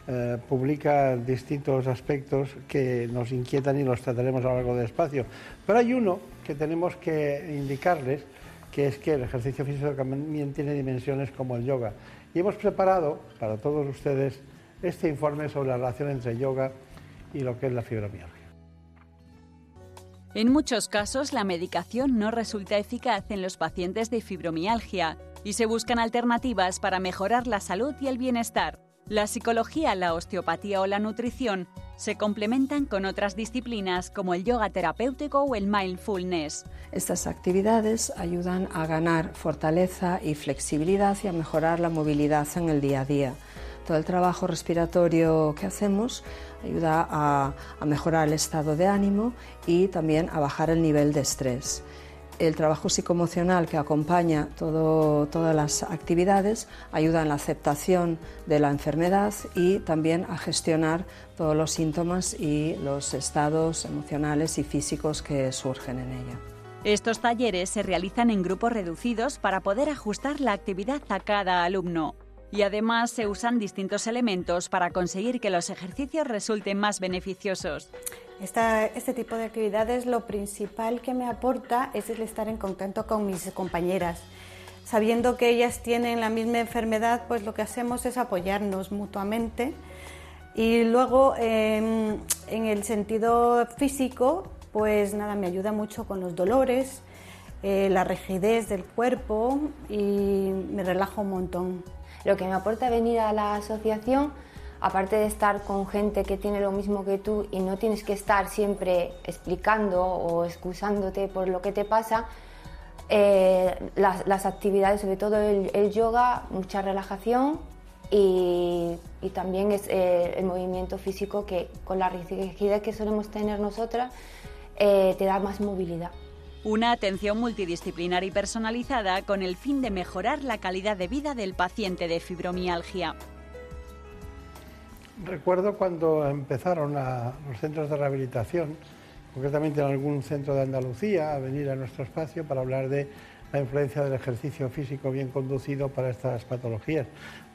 eh, publica distintos aspectos que nos inquietan y los trataremos a lo largo del espacio. Pero hay uno que tenemos que indicarles, que es que el ejercicio físico también tiene dimensiones como el yoga. Y hemos preparado para todos ustedes este informe sobre la relación entre yoga y lo que es la fibromialgia. En muchos casos, la medicación no resulta eficaz en los pacientes de fibromialgia y se buscan alternativas para mejorar la salud y el bienestar. La psicología, la osteopatía o la nutrición se complementan con otras disciplinas como el yoga terapéutico o el mindfulness. Estas actividades ayudan a ganar fortaleza y flexibilidad y a mejorar la movilidad en el día a día. Todo el trabajo respiratorio que hacemos ayuda a, mejorar el estado de ánimo y también a bajar el nivel de estrés. El trabajo psicoemocional que acompaña todas las actividades ayuda en la aceptación de la enfermedad y también a gestionar todos los síntomas y los estados emocionales y físicos que surgen en ella. Estos talleres se realizan en grupos reducidos para poder ajustar la actividad a cada alumno y además se usan distintos elementos para conseguir que los ejercicios resulten más beneficiosos. este tipo de actividades lo principal que me aporta es el estar en contacto con mis compañeras. Sabiendo que ellas tienen la misma enfermedad, pues lo que hacemos es apoyarnos mutuamente. Y luego, em, en el sentido físico, pues nada, me ayuda mucho con los dolores, eh, la rigidez del cuerpo y me relaja un montón. Lo que me aporta venir a la asociación, aparte de estar con gente que tiene lo mismo que tú y no tienes que estar siempre explicando o excusándote por lo que te pasa, eh, las, actividades, sobre todo el, yoga, mucha relajación y, también es eh, el movimiento físico que con la rigidez que solemos tener nosotras eh, te da más movilidad. Una atención multidisciplinar y personalizada con el fin de mejorar la calidad de vida del paciente de fibromialgia. Recuerdo cuando empezaron los centros de rehabilitación, concretamente en algún centro de Andalucía, a venir a nuestro espacio para hablar de la influencia del ejercicio físico bien conducido para estas patologías.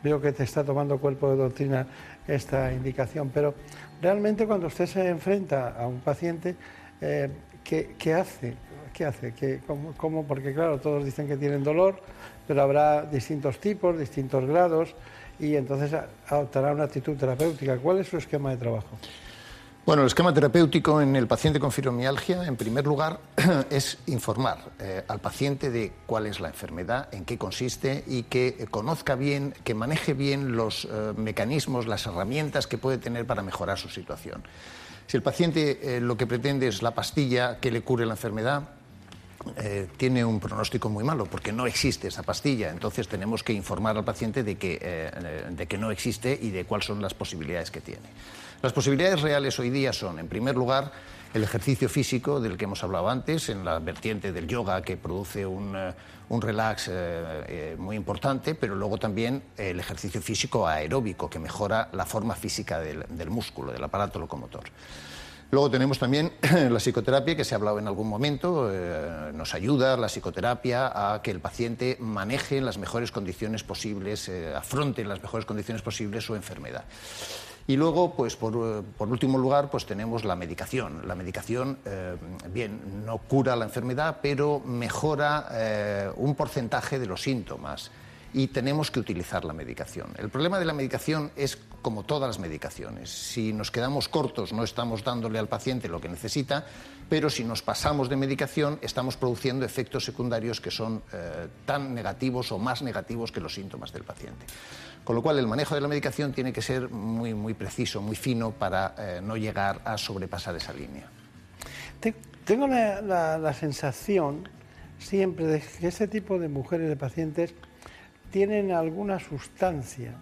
Veo que te está tomando cuerpo de doctrina esta indicación, pero realmente cuando usted se enfrenta a un paciente, eh, ¿qué, hace? ¿Qué hace? cómo, Porque claro, todos dicen que tienen dolor, pero habrá distintos tipos, distintos grados, y entonces adoptará una actitud terapéutica. ¿Cuál es su esquema de trabajo? Bueno, el esquema terapéutico en el paciente con fibromialgia, en primer lugar, es informar eh, al paciente de cuál es la enfermedad, en qué consiste y que conozca bien, que maneje bien los eh, mecanismos, las herramientas que puede tener para mejorar su situación. Si el paciente eh, lo que pretende es la pastilla que le cure la enfermedad, eh, tiene un pronóstico muy malo porque no existe esa pastilla. Entonces tenemos que informar al paciente de que, eh, de que no existe y de cuáles son las posibilidades que tiene. Las posibilidades reales hoy día son, en primer lugar, el ejercicio físico del que hemos hablado antes, en la vertiente del yoga que produce un, un relax muy importante, pero luego también el ejercicio físico aeróbico que mejora la forma física del, del músculo, del aparato locomotor. Luego tenemos también la psicoterapia, que se ha hablado en algún momento, eh, nos ayuda la psicoterapia a que el paciente maneje en las mejores condiciones posibles, eh, afronte en las mejores condiciones posibles su enfermedad. Y luego, pues por, eh, por último lugar, pues tenemos la medicación. La medicación, bien, no cura la enfermedad, pero mejora un porcentaje de los síntomas y tenemos que utilizar la medicación. El problema de la medicación es como todas las medicaciones. Si nos quedamos cortos, no estamos dándole al paciente lo que necesita, pero si nos pasamos de medicación, estamos produciendo efectos secundarios que son eh, tan negativos o más negativos que los síntomas del paciente. Con lo cual, el manejo de la medicación tiene que ser muy, muy preciso, muy fino para eh, no llegar a sobrepasar esa línea. Tengo la, la- la sensación siempre de que ese tipo de mujeres, de pacientes, tienen alguna sustancia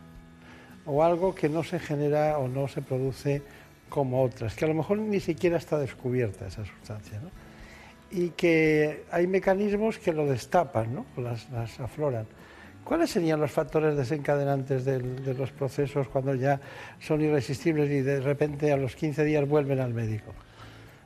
o algo que no se genera o no se produce como otras, que a lo mejor ni siquiera está descubierta esa sustancia, ¿no? Y que hay mecanismos que lo destapan, ¿no? Las, las afloran. ¿Cuáles serían los factores desencadenantes de los procesos cuando ya son irresistibles y de repente a los 15 días vuelven al médico?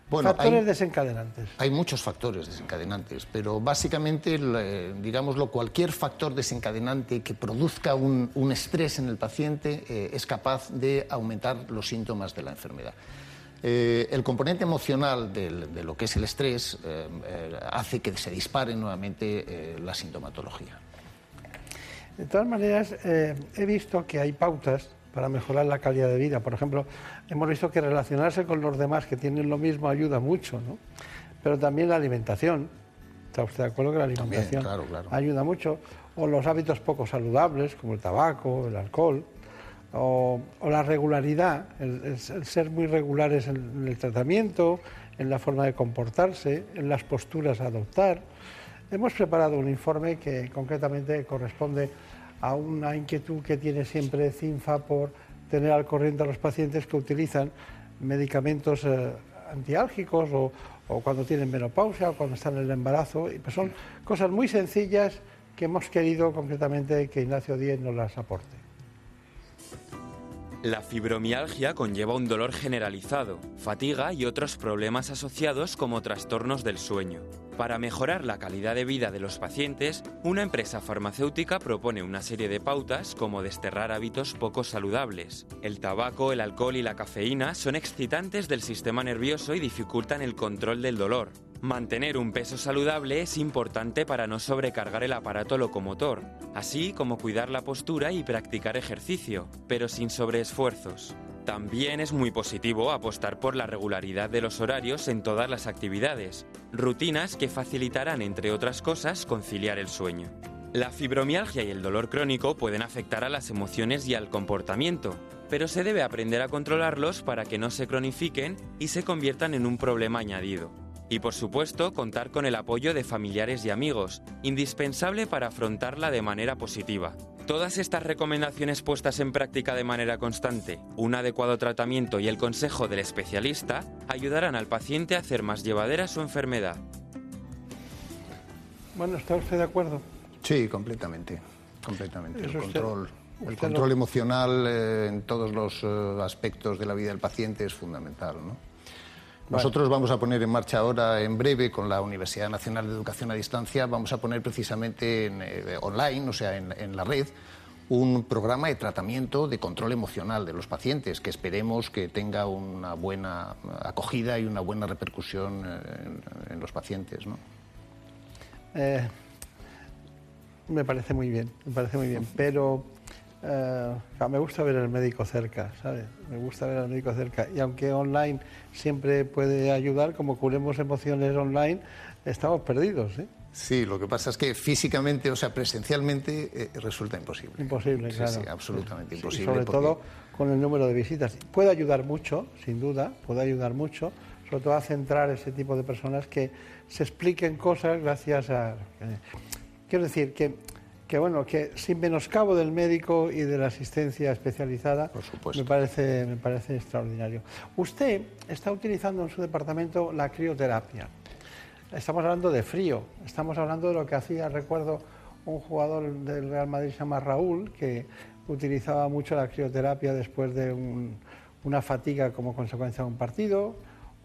Bueno, factores hay- desencadenantes. Hay muchos factores desencadenantes, pero básicamente, eh, digámoslo, cualquier factor desencadenante que produzca un, un estrés en el paciente eh, es capaz de aumentar los síntomas de la enfermedad. Eh, el componente emocional del- de lo que es el estrés eh, hace que se dispare nuevamente la sintomatología. De todas maneras, he visto que hay pautas para mejorar la calidad de vida. Por ejemplo, hemos visto que relacionarse con los demás que tienen lo mismo ayuda mucho, ¿no? Pero también la alimentación. ¿Está usted de acuerdo que la También, alimentación claro, claro. ayuda mucho? O los hábitos poco saludables, como el tabaco, el alcohol, o, o la regularidad, el, el- el ser muy regulares en, en el tratamiento, en la forma de comportarse, en las posturas a adoptar. Hemos preparado un informe que concretamente corresponde a una inquietud que tiene siempre CINFA por tener al corriente a los pacientes que utilizan medicamentos eh, antiálgicos o, o cuando tienen menopausia o cuando están en el embarazo. Y pues son cosas muy sencillas que hemos querido concretamente que Ignacio Díez nos las aporte. La fibromialgia conlleva un dolor generalizado, fatiga y otros problemas asociados como trastornos del sueño. Para mejorar la calidad de vida de los pacientes, una empresa farmacéutica propone una serie de pautas como desterrar hábitos poco saludables. El tabaco, el alcohol y la cafeína son excitantes del sistema nervioso y dificultan el control del dolor. Mantener un peso saludable es importante para no sobrecargar el aparato locomotor, así como cuidar la postura y practicar ejercicio, pero sin sobreesfuerzos. También es muy positivo apostar por la regularidad de los horarios en todas las actividades, rutinas que facilitarán, entre otras cosas, conciliar el sueño. La fibromialgia y el dolor crónico pueden afectar a las emociones y al comportamiento, pero se debe aprender a controlarlos para que no se cronifiquen y se conviertan en un problema añadido. Y por supuesto, contar con el apoyo de familiares y amigos, indispensable para afrontarla de manera positiva. Todas estas recomendaciones puestas en práctica de manera constante, un adecuado tratamiento y el consejo del especialista ayudarán al paciente a hacer más llevadera su enfermedad. Bueno, ¿está usted de acuerdo? Sí, completamente. Completamente. El control, el control emocional eh, en todos los eh, aspectos de la vida del paciente es fundamental. ¿no? Nosotros vamos a poner en marcha ahora, en breve, con la Universidad Nacional de Educación a Distancia, vamos a poner precisamente en, eh, online, o sea, en, en la red, un programa de tratamiento de control emocional de los pacientes que esperemos que tenga una buena acogida y una buena repercusión eh, en, en los pacientes. ¿no? Eh, me parece muy bien, me parece muy bien, pero claro, me gusta ver al médico cerca, ¿sabes? Me gusta ver al médico cerca. Y aunque online siempre puede ayudar, como curemos emociones online, estamos perdidos, ¿eh? Sí, lo que pasa es que físicamente, o sea, presencialmente, eh, resulta imposible. Imposible, Sí, claro. sí, absolutamente Sí, imposible. sobre porque- todo con el número de visitas. Puede ayudar mucho, sin duda, puede ayudar mucho, sobre todo a centrar ese tipo de personas que se expliquen cosas gracias a... eh, quiero decir que, que, bueno, que sin menoscabo del médico y de la asistencia especializada, me parece, me parece extraordinario. Usted está utilizando en su departamento la crioterapia. Estamos hablando de frío, estamos hablando de lo que hacía, recuerdo, un jugador del Real Madrid se llama Raúl, que utilizaba mucho la crioterapia después de un- una fatiga como consecuencia de un partido,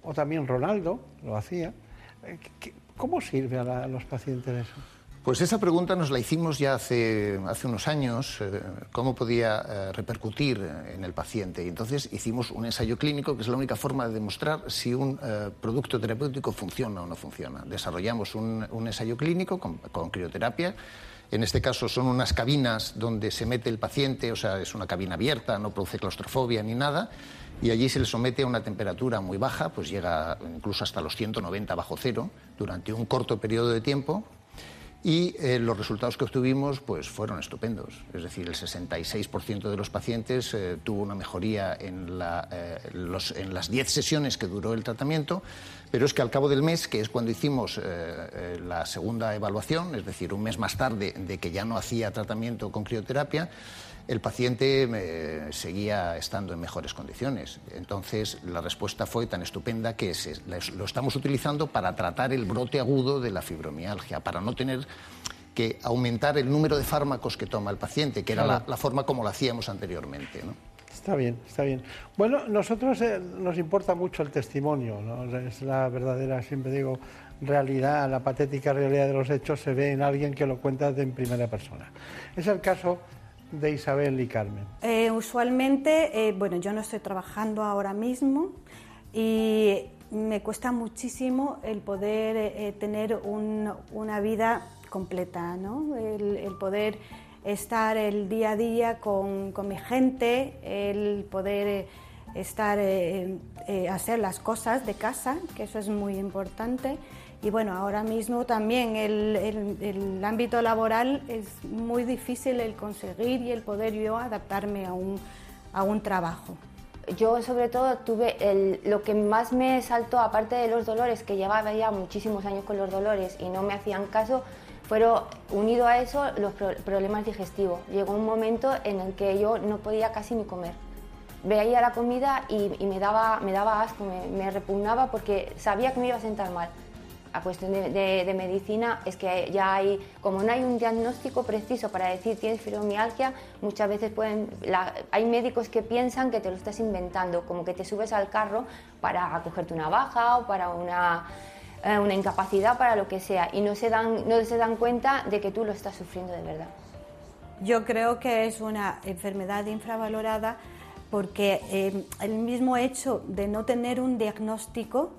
o también Ronaldo lo hacía. Eh, ¿qué- ¿Cómo sirve a, la- a los pacientes eso? Pues esa pregunta nos la hicimos ya hace, unos años, eh, cómo podía eh, repercutir en el paciente. Y entonces hicimos un ensayo clínico, que es la única forma de demostrar si un eh, producto terapéutico funciona o no funciona. Desarrollamos un, un ensayo clínico con, con crioterapia. En este caso son unas cabinas donde se mete el paciente, o sea, es una cabina abierta, no produce claustrofobia ni nada y allí se le somete a una temperatura muy baja, pues llega incluso hasta los 190 bajo cero durante un corto periodo de tiempo y eh, los resultados que obtuvimos pues, fueron estupendos. Es decir, el 66% de los pacientes eh, tuvo una mejoría en, la, eh, en las 10 sesiones que duró el tratamiento, pero es que al cabo del mes, que es cuando hicimos la segunda evaluación, es decir, un mes más tarde de que ya no hacía tratamiento con crioterapia, el paciente eh, seguía estando en mejores condiciones. Entonces, la respuesta fue tan estupenda que se, lo estamos utilizando para tratar el brote agudo de la fibromialgia, para no tener que aumentar el número de fármacos que toma el paciente, que era la, la, forma como lo hacíamos anteriormente. ¿no? Está bien, está bien. Bueno, nosotros eh, nos importa mucho el testimonio, ¿no? es la verdadera, siempre digo, realidad, la patética realidad de los hechos se ve en alguien que lo cuenta de en primera persona. Es el caso de Isabel y Carmen? Eh, usualmente, eh, bueno, yo no estoy trabajando ahora mismo y me cuesta muchísimo el poder eh, tener un, una vida completa, ¿no? El, el, poder estar el día a día con, con mi gente, el poder estar, hacer las cosas de casa, que eso es muy importante y bueno, ahora mismo también el, el, el, ámbito laboral es muy difícil el conseguir y el poder yo adaptarme a un, a un trabajo. Yo sobre todo tuve el, lo que más me saltó, aparte de los dolores, que llevaba ya muchísimos años con los dolores y no me hacían caso, fueron unido a eso los problemas digestivos. Llegó un momento en el que yo no podía casi ni comer. Veía la comida y, y me, daba, me daba asco, me, me repugnaba porque sabía que me iba a sentar mal a cuestión de, medicina es que ya hay, como no hay un diagnóstico preciso para decir tienes fibromialgia, muchas veces pueden, hay médicos que piensan que te lo estás inventando, como que te subes al carro para cogerte una baja o para una, eh, una incapacidad, para lo que sea, y no se, dan, no se dan cuenta de que tú lo estás sufriendo de verdad. Yo creo que es una enfermedad infravalorada porque eh, el mismo hecho de no tener un diagnóstico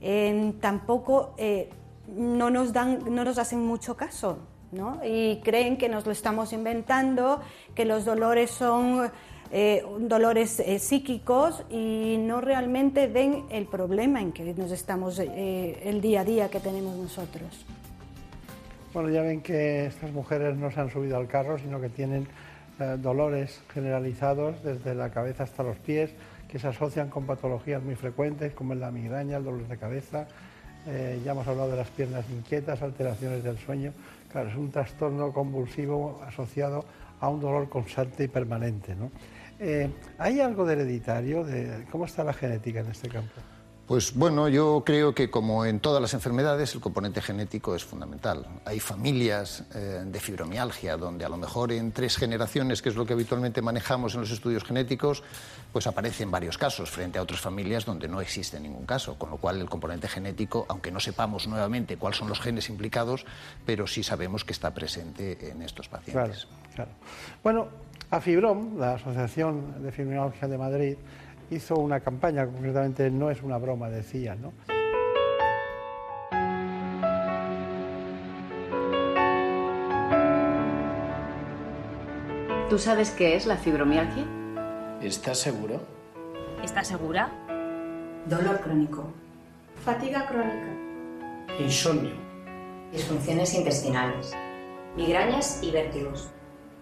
eh, tampoco eh, no, nos dan, no nos hacen mucho caso. ¿no? Y creen que nos lo estamos inventando, que los dolores son eh, dolores eh, psíquicos y no realmente ven el problema en que nos estamos, el día a día que tenemos nosotros. Bueno, ya ven que estas mujeres no se han subido al carro, sino que tienen dolores generalizados desde la cabeza hasta los pies, que se asocian con patologías muy frecuentes como la migraña, el dolor de cabeza. Eh, ya hemos hablado de las piernas inquietas, alteraciones del sueño. Claro, es un trastorno convulsivo asociado a un dolor constante y permanente. ¿no? Eh, ¿Hay algo de hereditario? ¿Cómo está la genética en este campo? Pues bueno, yo creo que como en todas las enfermedades el componente genético es fundamental. Hay familias eh, de fibromialgia donde a lo mejor en tres generaciones, que es lo que habitualmente manejamos en los estudios genéticos, pues aparecen varios casos frente a otras familias donde no existe ningún caso, con lo cual el componente genético, aunque no sepamos nuevamente cuáles son los genes implicados, pero sí sabemos que está presente en estos pacientes. Claro, claro. Bueno, la Asociación de Fibromialgia de Madrid, hizo una campaña, concretamente no es una broma, decía, ¿no? ¿Tú sabes qué es la fibromialgia? ¿Estás seguro? ¿Estás segura? Dolor crónico. Fatiga crónica. Insomnio. Disfunciones intestinales. Migrañas y vértigos.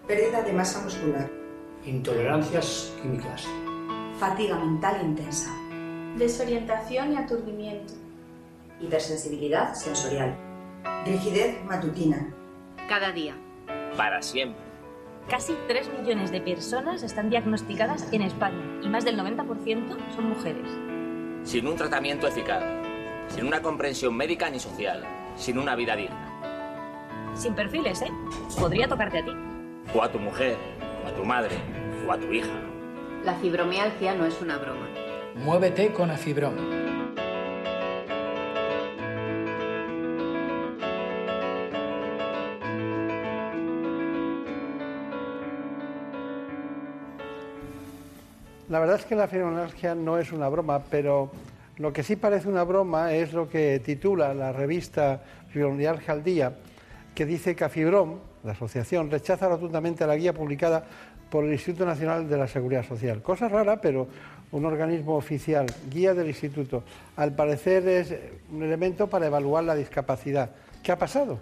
Pérdida de masa muscular. Intolerancias químicas fatiga mental intensa, desorientación y aturdimiento, hipersensibilidad sensorial, rigidez matutina. Cada día. Para siempre. Casi 3 millones de personas están diagnosticadas en España y más del 90% son mujeres. Sin un tratamiento eficaz, sin una comprensión médica ni social, sin una vida digna. Sin perfiles, ¿eh? Podría tocarte a ti. O a tu mujer, o a tu madre, o a tu hija. La fibromialgia no es una broma. Muévete con Afibrom. La verdad es que la fibromialgia no es una broma, pero lo que sí parece una broma es lo que titula la revista Fibromialgia al Día, que dice que Afibrom, la asociación, rechaza rotundamente la guía publicada por el Instituto Nacional de la Seguridad Social. Cosa rara, pero un organismo oficial, guía del instituto, al parecer es un elemento para evaluar la discapacidad. ¿Qué ha pasado?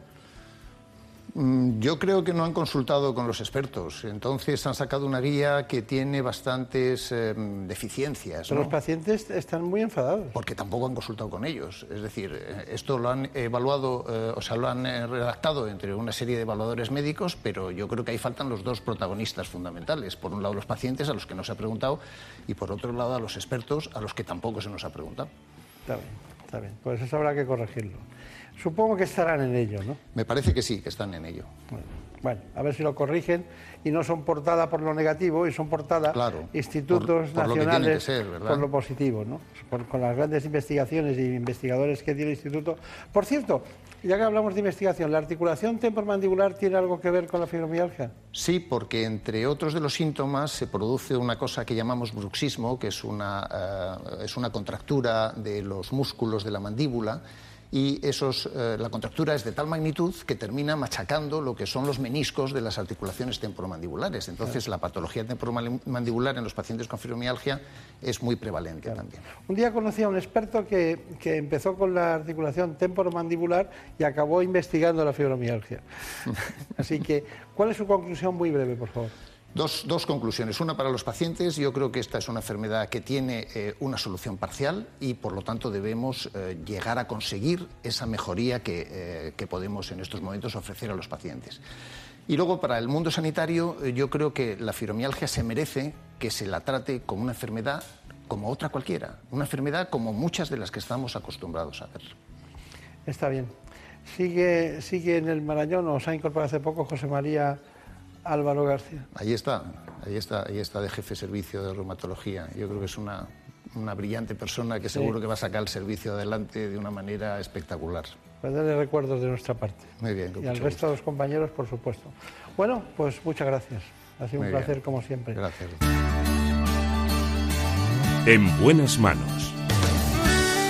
Mm, yo creo que no han consultado con los expertos. Entonces han sacado una guía que tiene bastantes em, deficiencias. Pero los pacientes están muy enfadados. Porque tampoco han consultado con ellos. Es decir, eh, esto lo han evaluado, eh, o sea, lo han eh, redactado entre una serie de evaluadores médicos, pero yo creo que ahí faltan los dos protagonistas fundamentales. Por un lado, los pacientes, a los que no se ha preguntado, y por otro lado, a los expertos, a los que tampoco se nos ha preguntado. Está bien, está bien. Pues eso habrá que corregirlo. Supongo que estarán en ello, ¿no? Me parece que sí, que están en ello. Bueno, a ver si lo corrigen y no son portada por lo negativo y son portada institutos nacionales por lo positivo, ¿no? con las grandes investigaciones y investigadores que tiene el instituto. Por cierto, ya que hablamos de investigación, ¿la articulación temporomandibular tiene algo que ver con la fibromialgia? Sí, porque entre otros de los síntomas se produce una cosa que llamamos bruxismo, que es una, eh, es una contractura de los músculos de la mandíbula y esos, eh, la contractura es de tal magnitud que termina machacando lo que son los meniscos de las articulaciones temporomandibulares. Entonces, la patología temporomandibular en los pacientes con fibromialgia es muy prevalente también. Un día conocí a un experto que, que empezó con la articulación temporomandibular y acabó investigando la fibromialgia. Así que, ¿cuál es su conclusión muy breve, por favor? Dos, conclusiones. Una para los pacientes. Yo creo que esta es una enfermedad que tiene eh, una solución parcial y, por lo tanto, debemos eh, llegar a conseguir esa mejoría eh, que, podemos en estos momentos ofrecer a los pacientes. Y luego, para el mundo sanitario, yo creo que la fibromialgia se merece que se la trate como una enfermedad como otra cualquiera. Una enfermedad como muchas de las que estamos acostumbrados a ver. Está bien. Sigue, sigue en el Marañón, se ha incorporado hace poco José María Álvaro García. Ahí está, ahí está, ahí está de jefe de servicio de reumatología. Yo creo que es una, una brillante persona que seguro que va a sacar el servicio adelante de una manera espectacular. Pues darle recuerdos de nuestra parte. Muy bien. Y al resto de los compañeros, por supuesto. Bueno, pues muchas gracias. Ha sido un placer como siempre. Gracias. En buenas manos.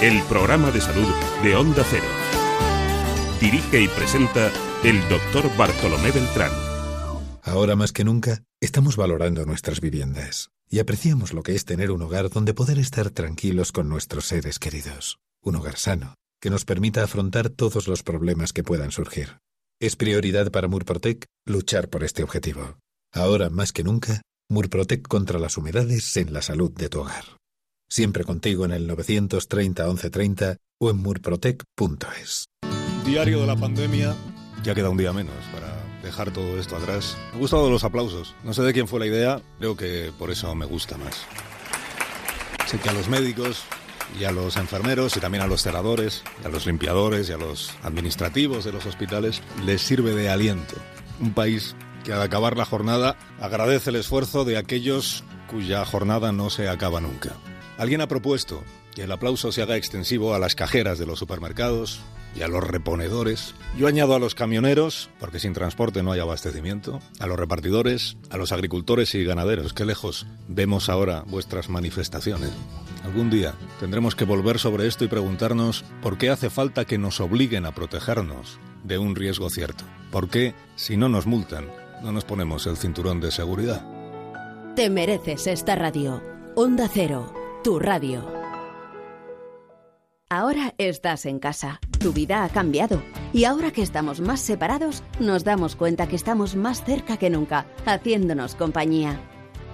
El programa de salud de Onda Cero. Dirige y presenta el doctor Bartolomé Beltrán. Ahora más que nunca, estamos valorando nuestras viviendas y apreciamos lo que es tener un hogar donde poder estar tranquilos con nuestros seres queridos. Un hogar sano, que nos permita afrontar todos los problemas que puedan surgir. Es prioridad para Murprotec luchar por este objetivo. Ahora más que nunca, Murprotec contra las humedades en la salud de tu hogar. Siempre contigo en el 930 1130 o en murprotec.es. Diario de la pandemia, ya queda un día menos para dejar todo esto atrás. Me han gustado los aplausos. No sé de quién fue la idea, creo que por eso me gusta más. Sé que a los médicos y a los enfermeros y también a los celadores, y a los limpiadores y a los administrativos de los hospitales les sirve de aliento. Un país que al acabar la jornada agradece el esfuerzo de aquellos cuya jornada no se acaba nunca. Alguien ha propuesto que el aplauso se haga extensivo a las cajeras de los supermercados, y a los reponedores. Yo añado a los camioneros, porque sin transporte no hay abastecimiento, a los repartidores, a los agricultores y ganaderos. Qué lejos vemos ahora vuestras manifestaciones. Algún día tendremos que volver sobre esto y preguntarnos por qué hace falta que nos obliguen a protegernos de un riesgo cierto. ¿Por qué, si no nos multan, no nos ponemos el cinturón de seguridad? Te mereces esta radio. Onda Cero, tu radio. Ahora estás en casa, tu vida ha cambiado y ahora que estamos más separados nos damos cuenta que estamos más cerca que nunca, haciéndonos compañía.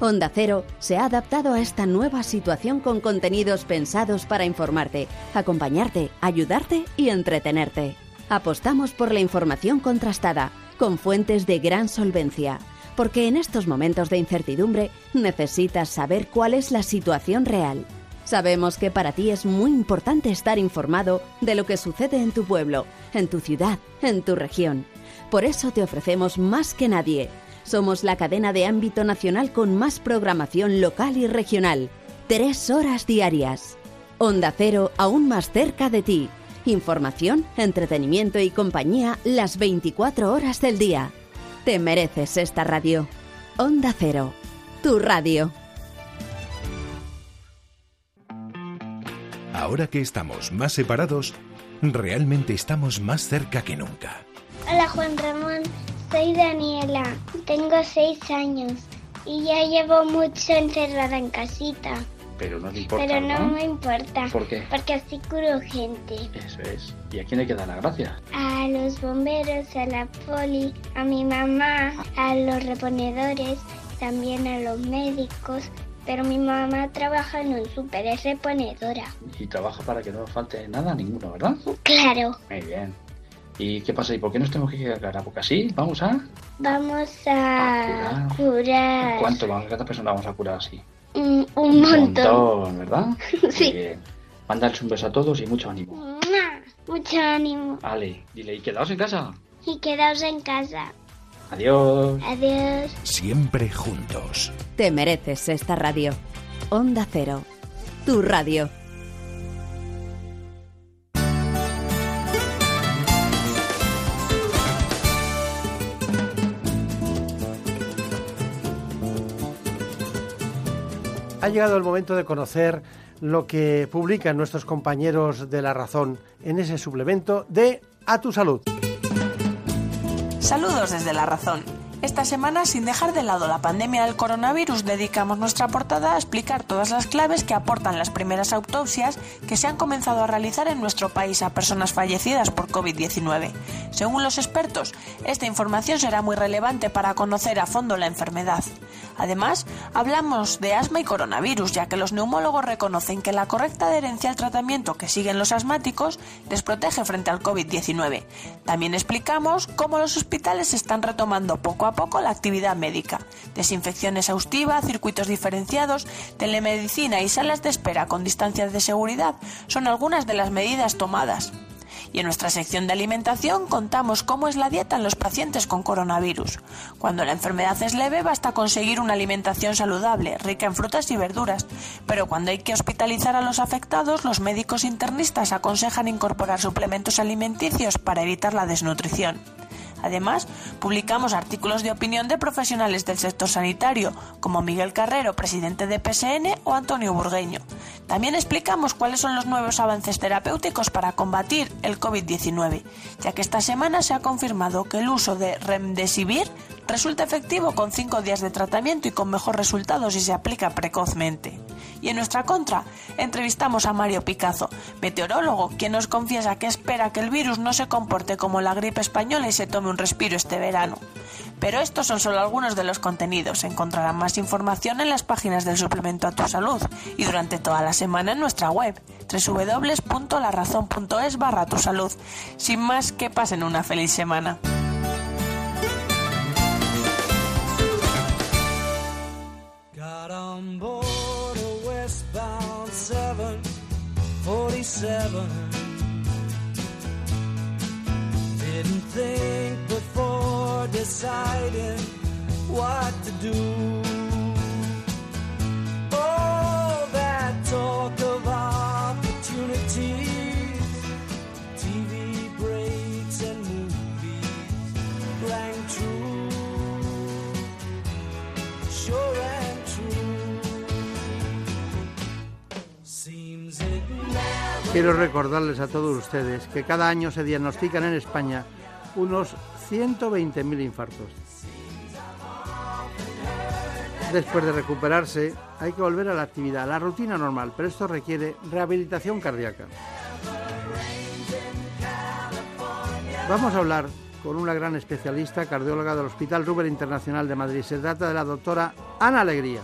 Onda Cero se ha adaptado a esta nueva situación con contenidos pensados para informarte, acompañarte, ayudarte y entretenerte. Apostamos por la información contrastada, con fuentes de gran solvencia, porque en estos momentos de incertidumbre necesitas saber cuál es la situación real Sabemos que para ti es muy importante estar informado de lo que sucede en tu pueblo, en tu ciudad, en tu región. Por eso te ofrecemos más que nadie. Somos la cadena de ámbito nacional con más programación local y regional. Tres horas diarias. Onda Cero aún más cerca de ti. Información, entretenimiento y compañía las 24 horas del día. Te mereces esta radio. Onda Cero. Tu radio. Ahora que estamos más separados, realmente estamos más cerca que nunca. Hola Juan Ramón, soy Daniela, tengo seis años y ya llevo mucho encerrada en casita. Pero no te importa. Pero no, me importa. ¿Por qué? Porque así curo gente. Eso es. ¿Y a quién hay que dar las gracias? A los bomberos, a la poli, a mi mamá, a los reponedores, también a los médicos. Pero mi mamá trabaja en un súper, es reponedora. Y trabaja para que no nos falte nada, ninguno, ¿verdad? Claro. Muy bien. ¿Y qué pasa? ¿Y por qué nos tenemos que quedar a boca así? ¿Vamos a...? Vamos a, curar. ¿Cuánto? ¿Cuántas personas vamos a curar así? Mm, un montón. ¿verdad? Sí. Muy bien. Un beso a todos y mucho ánimo. Mucho ánimo. Ale, dile, ¿y quedaos en casa? Y quedaos en casa. Adiós. Adiós. Siempre juntos. Te mereces esta radio. Onda Cero. Tu radio. Ha llegado el momento de conocer lo que publican nuestros compañeros de La Razón en ese suplemento de A tu Salud. Saludos desde La Razón. Esta semana, sin dejar de lado la pandemia del coronavirus, dedicamos nuestra portada a explicar todas las claves que aportan las primeras autopsias que se han comenzado a realizar en nuestro país a personas fallecidas por COVID-19. Según los expertos, esta información será muy relevante para conocer a fondo la enfermedad. Además, hablamos de asma y coronavirus, ya que los neumólogos reconocen que la correcta adherencia al tratamiento que siguen los asmáticos les protege frente al COVID-19. También explicamos cómo los hospitales están retomando poco a poco la actividad médica. Desinfección exhaustiva, circuitos diferenciados, telemedicina y salas de espera con distancias de seguridad son algunas de las medidas tomadas. Y en nuestra sección de alimentación contamos cómo es la dieta en los pacientes con coronavirus. Cuando la enfermedad es leve basta conseguir una alimentación saludable, rica en frutas y verduras, pero cuando hay que hospitalizar a los afectados, los médicos internistas aconsejan incorporar suplementos alimenticios para evitar la desnutrición. Además, publicamos artículos de opinión de profesionales del sector sanitario, como Miguel Carrero, presidente de PSN, o Antonio Burgueño. También explicamos cuáles son los nuevos avances terapéuticos para combatir el COVID-19, ya que esta semana se ha confirmado que el uso de Remdesivir resulta efectivo con 5 días de tratamiento y con mejor resultado si se aplica precozmente. Y en nuestra contra, entrevistamos a Mario Picazo, meteorólogo, quien nos confiesa que espera que el virus no se comporte como la gripe española y se tome un respiro este verano. Pero estos son solo algunos de los contenidos. Encontrarán más información en las páginas del suplemento a tu salud y durante toda la semana en nuestra web www.larazón.es barra tu salud. Sin más, que pasen una feliz semana. 747. Didn't think before deciding what to do. Oh, that talk of opportunities, Quiero recordarles a todos ustedes que cada año se diagnostican en España unos 120.000 infartos. Después de recuperarse, hay que volver a la actividad, a la rutina normal, pero esto requiere rehabilitación cardíaca. Vamos a hablar con una gran especialista, cardióloga del Hospital Ruber Internacional de Madrid. Se trata de la doctora Ana Alegría.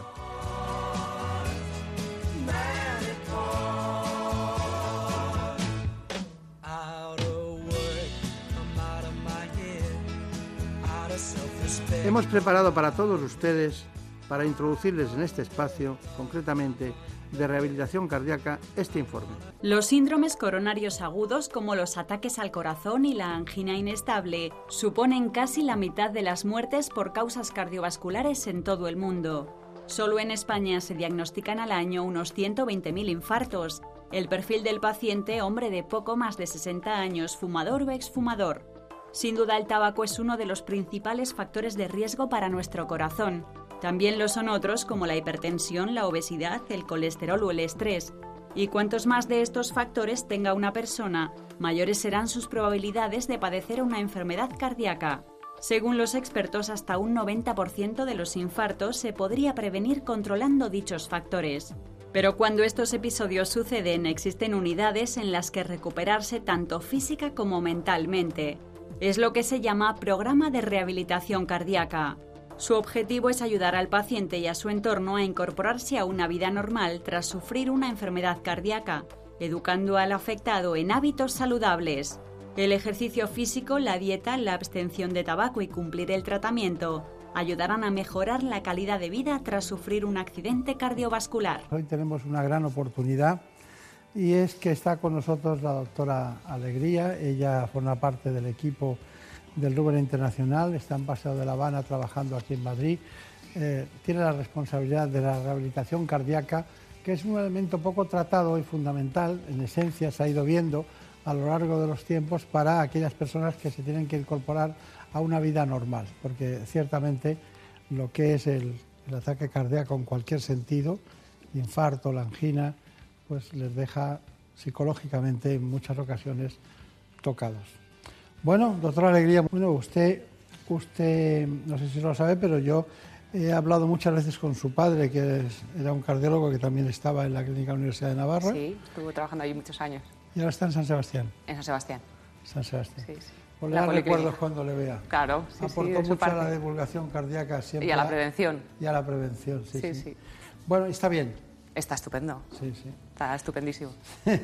Hemos preparado para todos ustedes, para introducirles en este espacio, concretamente de rehabilitación cardíaca, este informe. Los síndromes coronarios agudos, como los ataques al corazón y la angina inestable, suponen casi la mitad de las muertes por causas cardiovasculares en todo el mundo. Solo en España se diagnostican al año unos 120.000 infartos. El perfil del paciente, hombre de poco más de 60 años, fumador o exfumador. Sin duda el tabaco es uno de los principales factores de riesgo para nuestro corazón. También lo son otros como la hipertensión, la obesidad, el colesterol o el estrés. Y cuantos más de estos factores tenga una persona, mayores serán sus probabilidades de padecer una enfermedad cardíaca. Según los expertos, hasta un 90% de los infartos se podría prevenir controlando dichos factores. Pero cuando estos episodios suceden, existen unidades en las que recuperarse tanto física como mentalmente. Es lo que se llama programa de rehabilitación cardíaca. Su objetivo es ayudar al paciente y a su entorno a incorporarse a una vida normal tras sufrir una enfermedad cardíaca, educando al afectado en hábitos saludables. El ejercicio físico, la dieta, la abstención de tabaco y cumplir el tratamiento ayudarán a mejorar la calidad de vida tras sufrir un accidente cardiovascular. Hoy tenemos una gran oportunidad y es que está con nosotros la doctora Alegría. Ella forma parte del equipo del Rubén Internacional, está en Paseo de La Habana trabajando aquí en Madrid. Eh, tiene la responsabilidad de la rehabilitación cardíaca, que es un elemento poco tratado y fundamental, en esencia se ha ido viendo a lo largo de los tiempos para aquellas personas que se tienen que incorporar a una vida normal, porque ciertamente lo que es el, ataque cardíaco en cualquier sentido, infarto, la angina, pues les deja psicológicamente en muchas ocasiones tocados. Bueno, doctora Alegría, bueno, usted, usted, no sé si lo sabe, pero yo he hablado muchas veces con su padre, que era un cardiólogo que también estaba en la Clínica Universidad de Navarra, Sí, estuve trabajando allí muchos años, y ahora está en San Sebastián. en San Sebastián. San Sebastián. Sí, sí. Pues le recuerdos cuando le vea. Claro, sí, Aportó mucho a la divulgación cardíaca siempre. Y a la prevención. Y a la prevención, sí, Sí, sí. sí. Bueno, está bien. Está estupendo. Sí, sí. Está estupendísimo.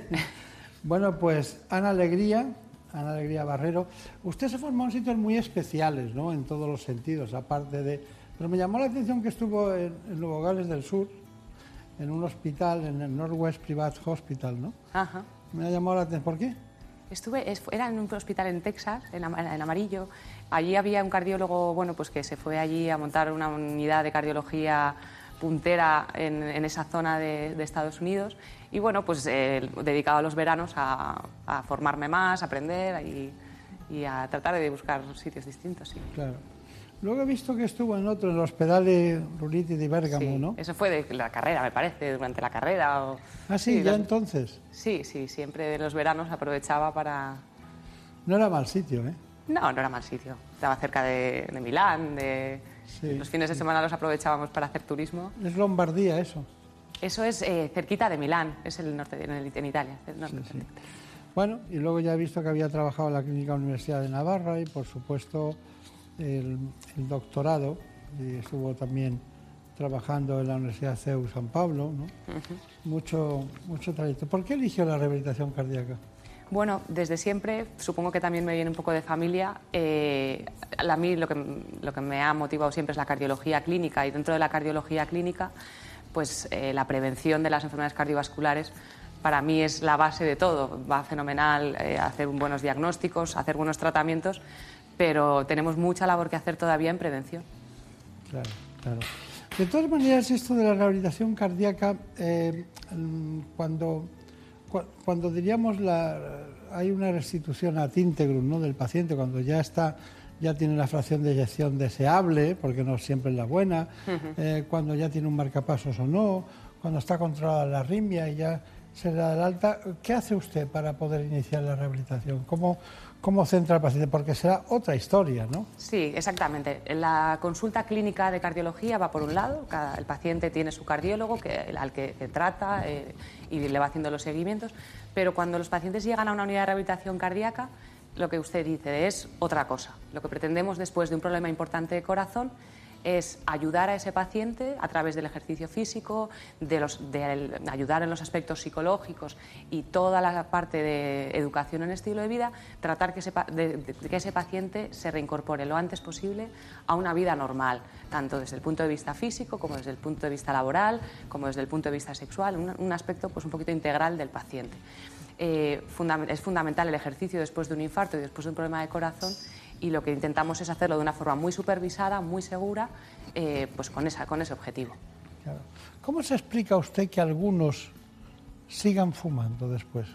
Bueno, pues Ana Alegría, Ana Alegría Barrero, usted se formó en sitios muy especiales, ¿no? En todos los sentidos, aparte de... Pero me llamó la atención que estuvo en, en Nuevo Gales del Sur, en un hospital, en el Northwest Private Hospital, ¿no? Ajá. Me ha llamado la atención. ¿Por qué? Estuve, es- era en un hospital en Texas, en, Am- en Amarillo. Allí había un cardiólogo, bueno, pues que se fue allí a montar una unidad de cardiología puntera en, en esa zona de, de Estados Unidos. Y bueno, pues eh, dedicado a los veranos a, a formarme más, a aprender y, y a tratar de buscar sitios distintos. Sí. Claro. Luego he visto que estuvo en otro, en el Hospital de Ruliti di Bergamo, Sí, ¿no? Eso fue de la carrera, me parece, durante la carrera. o- Ah, sí, ya los- entonces. Sí, sí, siempre los veranos aprovechaba para... No era mal sitio, ¿eh? No, no era mal sitio. Estaba cerca de, de Milán, de... Sí, los fines de semana los aprovechábamos para hacer turismo. Es Lombardía eso. Eso es eh, cerquita de Milán, es el norte de, en, el- en Italia. el norte. Bueno, y luego ya he visto que había trabajado en la Clínica Universidad de Navarra y, por supuesto, el, el doctorado. Y estuvo también trabajando en la Universidad CEU San Pablo, ¿no? Mucho, mucho trayecto. ¿Por qué eligió la rehabilitación cardíaca? Bueno, desde siempre, supongo que también me viene un poco de familia. eh, a mí lo que, lo que me ha motivado siempre es la cardiología clínica y dentro de la cardiología clínica, pues eh, la prevención de las enfermedades cardiovasculares para mí es la base de todo. Va fenomenal eh, hacer buenos diagnósticos, hacer buenos tratamientos, pero tenemos mucha labor que hacer todavía en prevención. Claro, claro. De todas maneras, esto de la rehabilitación cardíaca, eh, cuando, cua- cuando diríamos la, hay una restitución ad integrum ¿no? del paciente, cuando ya está, ya tiene una fracción de eyección deseable, porque no siempre es la buena, eh, cuando ya tiene un marcapasos o no, cuando está controlada la arritmia y ya se le da el alta, ¿qué hace usted para poder iniciar la rehabilitación? ¿Cómo, cómo centra al paciente? Porque será otra historia, ¿no? Sí, exactamente. La consulta clínica de cardiología va por un lado, cada- el paciente tiene su cardiólogo que, al que, que trata eh, y le va haciendo los seguimientos, pero cuando los pacientes llegan a una unidad de rehabilitación cardíaca, lo que usted dice es otra cosa. Lo que pretendemos después de un problema importante de corazón es ayudar a ese paciente a través del ejercicio físico, de, los, de ayudar en los aspectos psicológicos y toda la parte de educación en estilo de vida, tratar que ese, de- de que ese paciente se reincorpore lo antes posible a una vida normal, tanto desde el punto de vista físico como desde el punto de vista laboral, como desde el punto de vista sexual, un, un aspecto pues, un poquito integral del paciente. Eh, es fundamental el ejercicio después de un infarto y después de un problema de corazón y lo que intentamos es hacerlo de una forma muy supervisada, muy segura, eh, pues con, esa, con ese objetivo. Claro. ¿Cómo se explica usted que algunos sigan fumando después?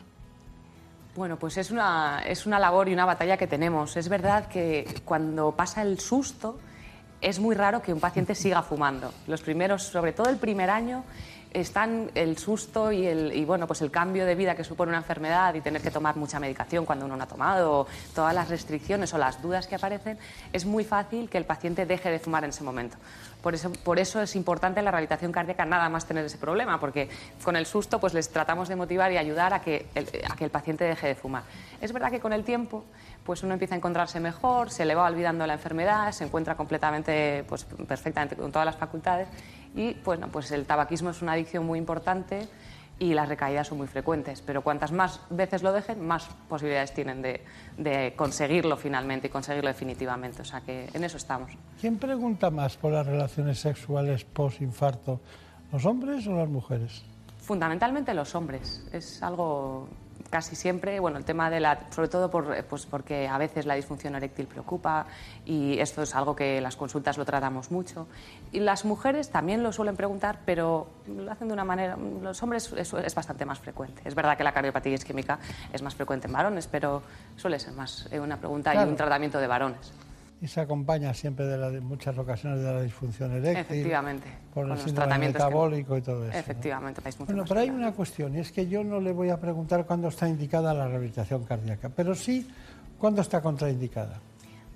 Bueno, pues es una, es una labor y una batalla que tenemos. Es verdad que cuando pasa el susto es muy raro que un paciente siga fumando. Los primeros, sobre todo el primer año, están el susto y el, y, bueno, pues el cambio de vida que supone una enfermedad y tener que tomar mucha medicación cuando uno no ha tomado, todas las restricciones o las dudas que aparecen, es muy fácil que el paciente deje de fumar en ese momento. Por eso, por eso es importante la rehabilitación cardíaca nada más tener ese problema, porque con el susto pues les tratamos de motivar y ayudar a que el, a que el paciente deje de fumar. Es verdad que con el tiempo pues uno empieza a encontrarse mejor, se le va olvidando la enfermedad, se encuentra completamente, pues perfectamente con todas las facultades y bueno, pues el tabaquismo es una adicción muy importante y las recaídas son muy frecuentes, pero cuantas más veces lo dejen, más posibilidades tienen de, de, conseguirlo finalmente y conseguirlo definitivamente. O sea que en eso estamos. ¿Quién pregunta más por las relaciones sexuales post-infarto, los hombres o las mujeres? Fundamentalmente los hombres. Es algo casi siempre, bueno, el tema de la, sobre todo por, pues porque a veces la disfunción eréctil preocupa y esto es algo que las consultas lo tratamos mucho. Y las mujeres también lo suelen preguntar, pero lo hacen de una manera, los hombres es, es bastante más frecuente. Es verdad que la cardiopatía isquémica es más frecuente en varones, pero suele ser más una pregunta claro. y un tratamiento de varones y se acompaña siempre de, la, de, muchas ocasiones de la disfunción eréctil. Efectivamente. Por el síndrome metabólico que... y todo eso. Efectivamente, ¿no? Bueno, pero hay una cuestión, y es que yo no le voy a preguntar cuándo está indicada la rehabilitación cardíaca, pero sí cuándo está contraindicada.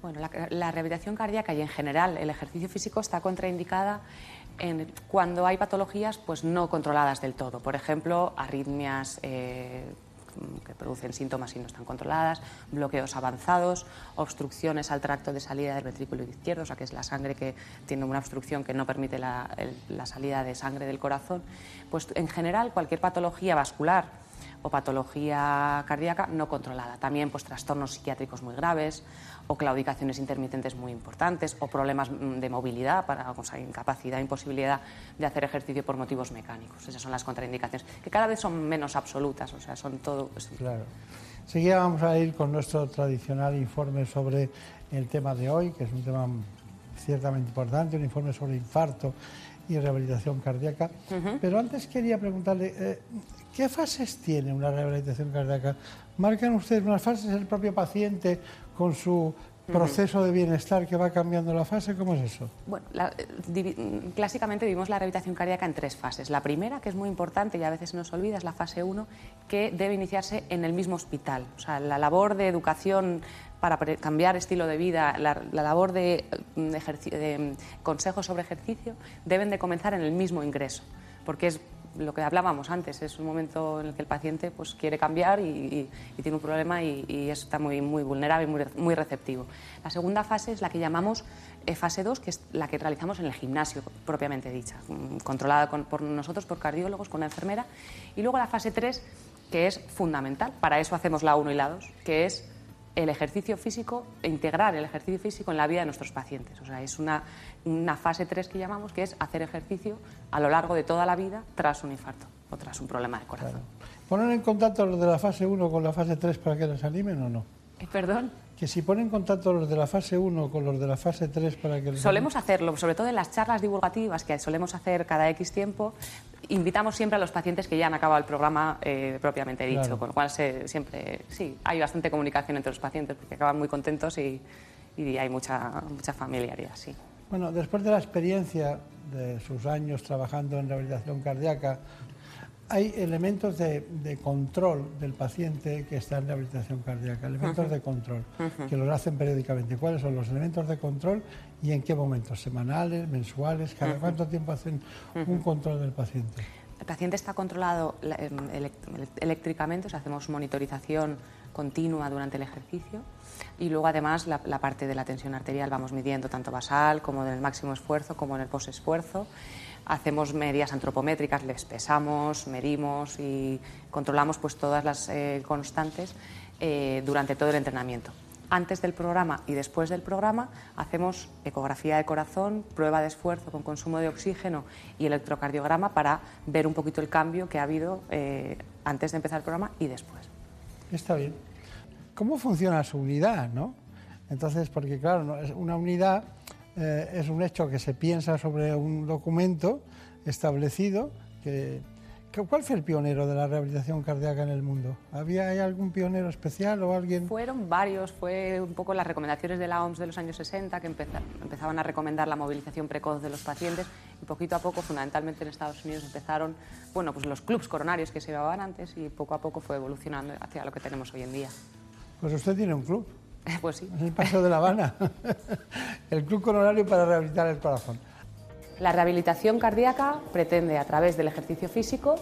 Bueno, la, la rehabilitación cardíaca y en general el ejercicio físico está contraindicada en, cuando hay patologías pues, no controladas del todo. Por ejemplo, arritmias. Eh, que producen síntomas y no están controladas, bloqueos avanzados, obstrucciones al tracto de salida del ventrículo izquierdo, o sea que es la sangre que tiene una obstrucción que no permite la, el, la salida de sangre del corazón. Pues en general cualquier patología vascular o patología cardíaca no controlada. También pues, trastornos psiquiátricos muy graves o claudicaciones intermitentes muy importantes o problemas de movilidad, para, o sea, incapacidad, imposibilidad de hacer ejercicio por motivos mecánicos. Esas son las contraindicaciones, que cada vez son menos absolutas, o sea, son todo... Pues, claro. Seguida vamos a ir con nuestro tradicional informe sobre el tema de hoy, que es un tema ciertamente importante, un informe sobre infarto y rehabilitación cardíaca. Uh -huh. Pero antes quería preguntarle, eh, ¿qué fases tiene una rehabilitación cardíaca? ¿Marcan ustedes unas fases el propio paciente con su proceso de bienestar que va cambiando la fase? ¿Cómo es eso? Bueno, la, divi, clásicamente vivimos la rehabilitación cardíaca en tres fases. La primera, que es muy importante y a veces se nos olvida, es la fase 1, que debe iniciarse en el mismo hospital. O sea, la labor de educación para cambiar estilo de vida, la, la labor de, de, de, consejos sobre ejercicio, deben de comenzar en el mismo ingreso, porque es lo que hablábamos antes, es un momento en el que el paciente pues, quiere cambiar y, tiene un problema y, está muy, muy vulnerable y muy, muy receptivo. La segunda fase es la que llamamos eh, fase 2, que es la que realizamos en el gimnasio, propiamente dicha, controlada con, por nosotros, por cardiólogos, con la enfermera. Y luego la fase 3, que es fundamental, para eso hacemos la 1 y la 2, que es el ejercicio físico, integrar el ejercicio físico en la vida de nuestros pacientes. O sea, es una, una fase 3 que llamamos, que es hacer ejercicio a lo largo de toda la vida tras un infarto o tras un problema de corazón. Claro. ¿Ponen en contacto los de la fase 1 con la fase 3 para que les animen o no? Eh, ¿Perdón? Que si ponen en contacto los de la fase 1 con los de la fase 3 para que les Solemos hacerlo, sobre todo en las charlas divulgativas que solemos hacer cada X tiempo, invitamos siempre a los pacientes que ya han acabado el programa eh, propiamente dicho, claro. con lo cual se, siempre, sí, hay bastante comunicación entre los pacientes porque acaban muy contentos y, y hay mucha, mucha familiaridad, sí. Bueno, después de la experiencia de sus años trabajando en rehabilitación cardíaca, hay elementos de, de, control del paciente que está en rehabilitación cardíaca, elementos uh -huh. de control, uh -huh. que los hacen periódicamente. ¿Cuáles son los elementos de control y en qué momentos? ¿Semanales, mensuales? ¿Cada uh -huh. cuánto tiempo hacen un control del paciente? El paciente está controlado em, eléctricamente, o sea, hacemos monitorización continua durante el ejercicio y luego además la, la, parte de la tensión arterial vamos midiendo tanto basal como en el máximo esfuerzo como en el posesfuerzo. Hacemos medidas antropométricas, les pesamos, medimos y controlamos pues todas las eh, constantes eh, durante todo el entrenamiento. Antes del programa y después del programa hacemos ecografía de corazón, prueba de esfuerzo con consumo de oxígeno y electrocardiograma para ver un poquito el cambio que ha habido eh, antes de empezar el programa y después. Está bien. ¿Cómo funciona su unidad, no? Entonces, porque claro, una unidad eh, es un hecho que se piensa sobre un documento establecido que, ¿Cuál fue el pionero de la rehabilitación cardíaca en el mundo? ¿Había hay algún pionero especial o alguien? Fueron varios, fue un poco las recomendaciones de la OMS de los años 60 que empezaban a recomendar la movilización precoz de los pacientes y poquito a poco, fundamentalmente en Estados Unidos, empezaron bueno, pues los clubs coronarios que se llevaban antes y poco a poco fue evolucionando hacia lo que tenemos hoy en día. Pues usted tiene un club. Pues sí. el Paso de La Habana. el Club Coronario para rehabilitar el corazón. La rehabilitación cardíaca pretende, a través del ejercicio físico,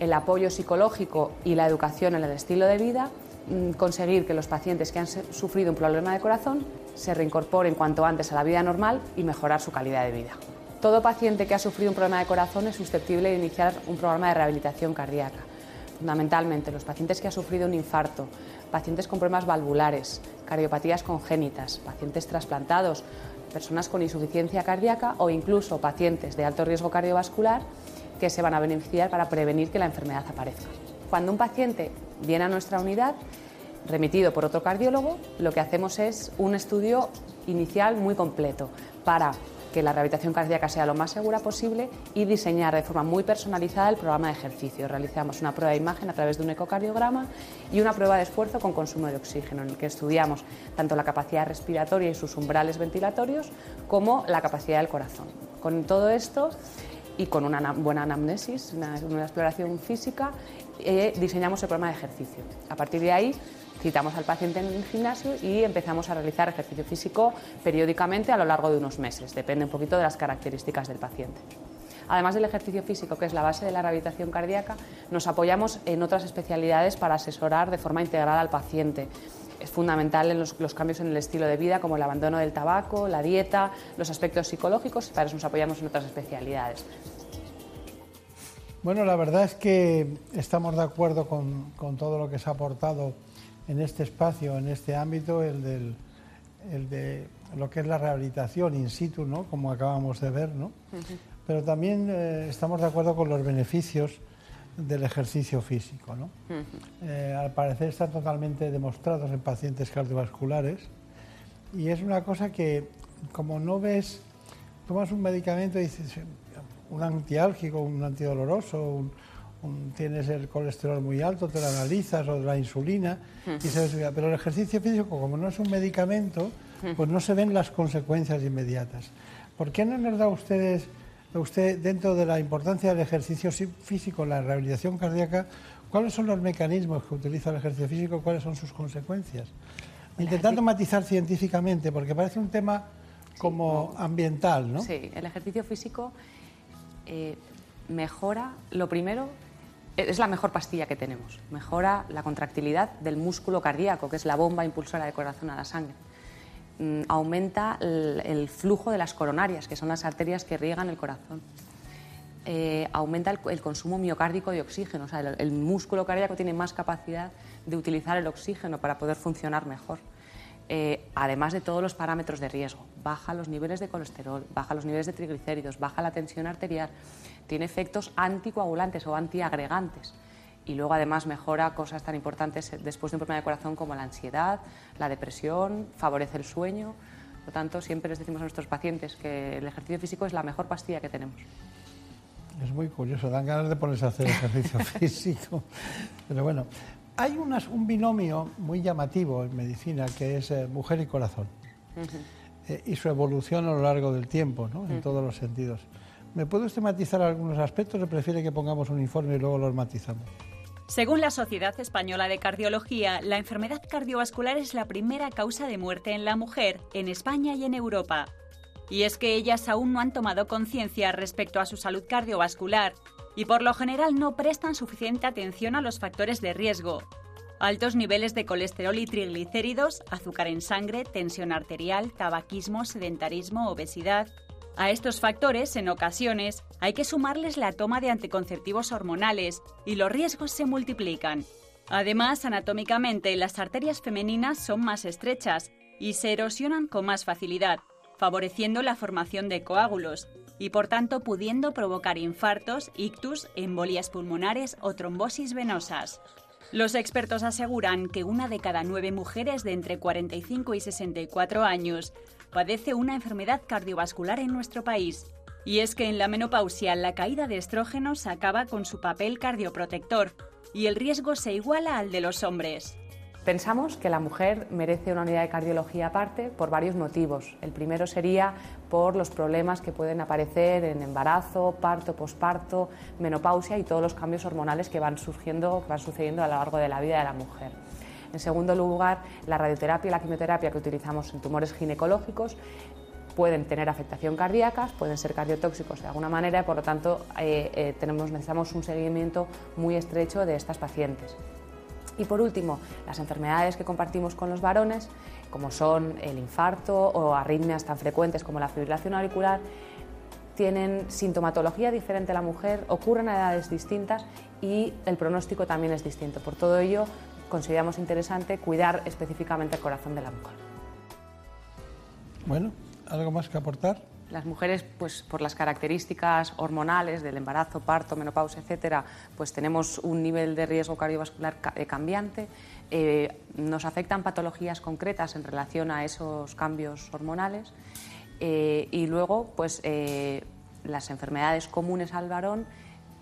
el apoyo psicológico y la educación en el estilo de vida, mm, conseguir que los pacientes que han sufrido un problema de corazón se reincorporen cuanto antes a la vida normal y mejorar su calidad de vida. Todo paciente que ha sufrido un problema de corazón es susceptible de iniciar un programa de rehabilitación cardíaca. Fundamentalmente, los pacientes que han sufrido un infarto, pacientes con problemas valvulares, cardiopatías congénitas, pacientes trasplantados, personas con insuficiencia cardíaca o incluso pacientes de alto riesgo cardiovascular que se van a beneficiar para prevenir que la enfermedad aparezca. Cuando un paciente viene a nuestra unidad, remitido por otro cardiólogo, lo que hacemos es un estudio inicial muy completo para que la rehabilitación cardíaca sea lo más segura posible y diseñar de forma muy personalizada el programa de ejercicio. Realizamos una prueba de imagen a través de un ecocardiograma y una prueba de esfuerzo con consumo de oxígeno, en el que estudiamos tanto la capacidad respiratoria y sus umbrales ventilatorios como la capacidad del corazón. Con todo esto y con una buena anamnesis, una, exploración física, eh, diseñamos el programa de ejercicio. A partir de ahí citamos al paciente en el gimnasio y empezamos a realizar ejercicio físico periódicamente a lo largo de unos meses. Depende un poquito de las características del paciente. Además del ejercicio físico, que es la base de la rehabilitación cardíaca, nos apoyamos en otras especialidades para asesorar de forma integral al paciente. Es fundamental en los, cambios en el estilo de vida, como el abandono del tabaco, la dieta, los aspectos psicológicos, y para eso nos apoyamos en otras especialidades. Bueno, la verdad es que estamos de acuerdo con, con todo lo que se ha aportado en este espacio, en este ámbito, el, del, el de lo que es la rehabilitación in situ, ¿no? como acabamos de ver, ¿no? pero también eh, estamos de acuerdo con los beneficios del ejercicio físico. ¿no? Eh, al parecer están totalmente demostrados en pacientes cardiovasculares y es una cosa que, como no ves, tomas un medicamento y dices, un antiálgico, un antidoloroso, un, tienes el colesterol muy alto, te lo analizas, o la insulina, y se pero el ejercicio físico, como no es un medicamento, pues no se ven las consecuencias inmediatas. ¿Por qué no nos da ustedes, usted, dentro de la importancia del ejercicio físico, la rehabilitación cardíaca, cuáles son los mecanismos que utiliza el ejercicio físico, cuáles son sus consecuencias? Intentando matizar científicamente, porque parece un tema como ambiental, ¿no? Sí, el ejercicio físico eh, mejora, lo primero, es la mejor pastilla que tenemos. Mejora la contractilidad del músculo cardíaco, que es la bomba impulsora del corazón a la sangre. Mm, aumenta el, flujo de las coronarias, que son las arterias que riegan el corazón. Eh, aumenta el, consumo miocárdico de oxígeno, o sea, el, músculo cardíaco tiene más capacidad de utilizar el oxígeno para poder funcionar mejor. Eh, además de todos los parámetros de riesgo, baja los niveles de colesterol, baja los niveles de triglicéridos, baja la tensión arterial, tiene efectos anticoagulantes o antiagregantes. Y luego además mejora cosas tan importantes después de un problema de corazón como la ansiedad, la depresión, favorece el sueño. Por lo tanto, siempre les decimos a nuestros pacientes que el ejercicio físico es la mejor pastilla que tenemos. Es muy curioso, dan ganas de ponerse a hacer ejercicio físico. Pero bueno, hay un binomio muy llamativo en medicina que es eh, mujer y corazón. Eh, y su evolución a lo largo del tiempo, ¿no? en todos los sentidos. ¿Me puede usted matizar algunos aspectos o prefiere que pongamos un informe y luego los matizamos? Según la Sociedad Española de Cardiología, la enfermedad cardiovascular es la primera causa de muerte en la mujer en España y en Europa. Y es que ellas aún no han tomado conciencia respecto a su salud cardiovascular y por lo general no prestan suficiente atención a los factores de riesgo. Altos niveles de colesterol y triglicéridos, azúcar en sangre, tensión arterial, tabaquismo, sedentarismo, obesidad, a estos factores, en ocasiones, hay que sumarles la toma de anticonceptivos hormonales y los riesgos se multiplican. Además, anatómicamente, las arterias femeninas son más estrechas y se erosionan con más facilidad, favoreciendo la formación de coágulos y por tanto pudiendo provocar infartos, ictus, embolias pulmonares o trombosis venosas. Los expertos aseguran que una de cada nueve mujeres de entre 45 y 64 años padece una enfermedad cardiovascular en nuestro país Y es que en la menopausia la caída de estrógenos acaba con su papel cardioprotector y el riesgo se iguala al de los hombres. Pensamos que la mujer merece una unidad de cardiología aparte por varios motivos. El primero sería por los problemas que pueden aparecer en embarazo, parto, posparto, menopausia y todos los cambios hormonales que van surgiendo, van sucediendo a lo largo de la vida de la mujer. En segundo lugar, la radioterapia y la quimioterapia que utilizamos en tumores ginecológicos pueden tener afectación cardíaca, pueden ser cardiotóxicos de alguna manera y por lo tanto eh, eh, necesitamos un seguimiento muy estrecho de estas pacientes. Y por último, las enfermedades que compartimos con los varones, como son el infarto o arritmias tan frecuentes como la fibrilación auricular, tienen sintomatología diferente a la mujer, ocurren a edades distintas y el pronóstico también es distinto. Por todo ello, consideramos interesante cuidar específicamente el corazón de la mujer. Bueno, ¿algo más que aportar? Las mujeres, pues por las características hormonales del embarazo, parto, menopausia, etcétera, pues tenemos un nivel de riesgo cardiovascular eh, cambiante. Eh, nos afectan patologías concretas en relación a esos cambios hormonales. Eh, y luego, pues las enfermedades comunes al varón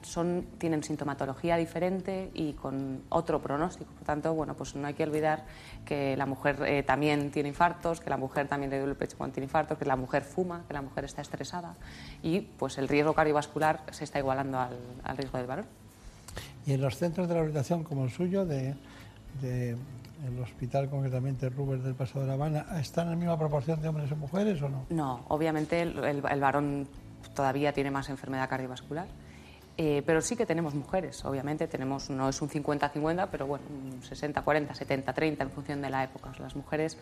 son, tienen sintomatología diferente y con otro pronóstico. Por tanto, bueno, pues no hay que olvidar que la mujer eh, también tiene infartos, que la mujer también le duele el pecho cuando tiene infartos, que la mujer fuma, que la mujer está estresada y pues el riesgo cardiovascular se está igualando al, al riesgo del varón. Y en los centros de rehabilitación como el suyo, de, de el hospital concretamente Rubens del Paso de la Habana, ¿están en la misma proporción de hombres y mujeres o no? No, obviamente el, el, el varón todavía tiene más enfermedad cardiovascular eh, pero sí que tenemos mujeres, obviamente, tenemos, no es un 50-50, pero bueno, un 60-40, 70-30 en función de la época. Las mujeres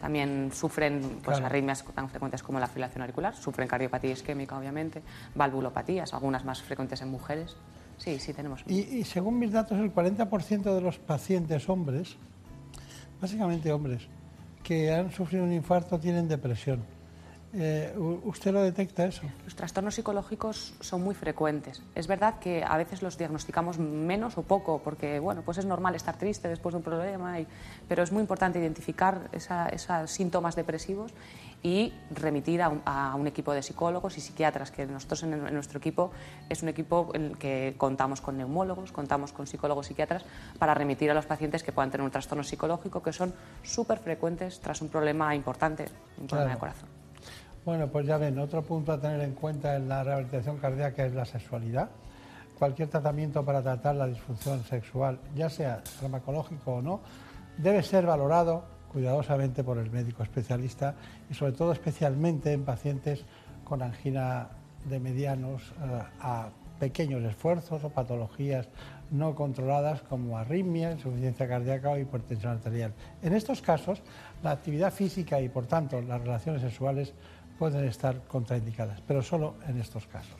también sufren pues, Claro. arritmias tan frecuentes como la fibrilación auricular, sufren cardiopatía isquémica, obviamente, valvulopatías, algunas más frecuentes en mujeres. Sí, sí tenemos. Y, y según mis datos, el 40% de los pacientes hombres, básicamente hombres, que han sufrido un infarto tienen depresión. Eh, ¿Usted lo detecta eso? Los trastornos psicológicos son muy frecuentes. Es verdad que a veces los diagnosticamos menos o poco, porque bueno, pues es normal estar triste después de un problema, y- pero es muy importante identificar esos síntomas depresivos y remitir a un, a un equipo de psicólogos y psiquiatras, que nosotros en, en nuestro equipo es un equipo en el que contamos con neumólogos, contamos con psicólogos psiquiatras para remitir a los pacientes que puedan tener un trastorno psicológico, que son súper frecuentes tras un problema importante, un problema de corazón. Bueno, pues ya ven, otro punto a tener en cuenta en la rehabilitación cardíaca es la sexualidad. Cualquier tratamiento para tratar la disfunción sexual, ya sea farmacológico o no, debe ser valorado cuidadosamente por el médico especialista y sobre todo especialmente en pacientes con angina de medianos eh, a pequeños esfuerzos o patologías no controladas como arritmia, insuficiencia cardíaca o hipertensión arterial. En estos casos, la actividad física y por tanto las relaciones sexuales pueden estar contraindicadas, pero solo en estos casos.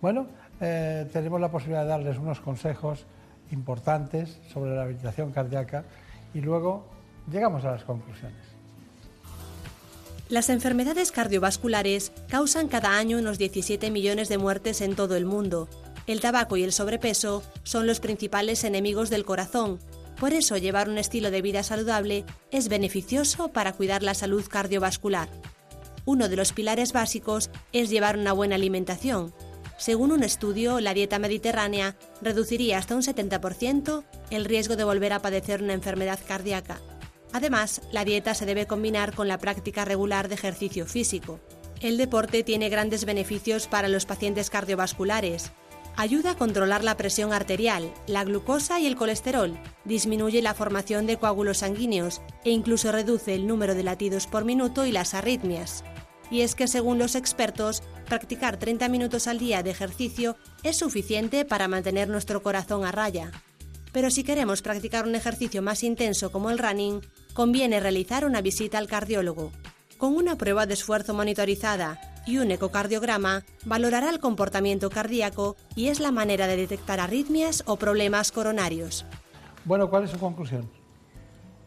Bueno, eh, tenemos la posibilidad de darles unos consejos importantes sobre la rehabilitación cardíaca y luego llegamos a las conclusiones. Las enfermedades cardiovasculares causan cada año unos 17 millones de muertes en todo el mundo. El tabaco y el sobrepeso son los principales enemigos del corazón. Por eso llevar un estilo de vida saludable es beneficioso para cuidar la salud cardiovascular. Uno de los pilares básicos es llevar una buena alimentación. Según un estudio, la dieta mediterránea reduciría hasta un 70% el riesgo de volver a padecer una enfermedad cardíaca. Además, la dieta se debe combinar con la práctica regular de ejercicio físico. El deporte tiene grandes beneficios para los pacientes cardiovasculares. Ayuda a controlar la presión arterial, la glucosa y el colesterol, disminuye la formación de coágulos sanguíneos e incluso reduce el número de latidos por minuto y las arritmias. Y es que según los expertos, practicar 30 minutos al día de ejercicio es suficiente para mantener nuestro corazón a raya. Pero si queremos practicar un ejercicio más intenso como el running, conviene realizar una visita al cardiólogo. Con una prueba de esfuerzo monitorizada y un ecocardiograma, valorará el comportamiento cardíaco y es la manera de detectar arritmias o problemas coronarios. Bueno, ¿cuál es su conclusión?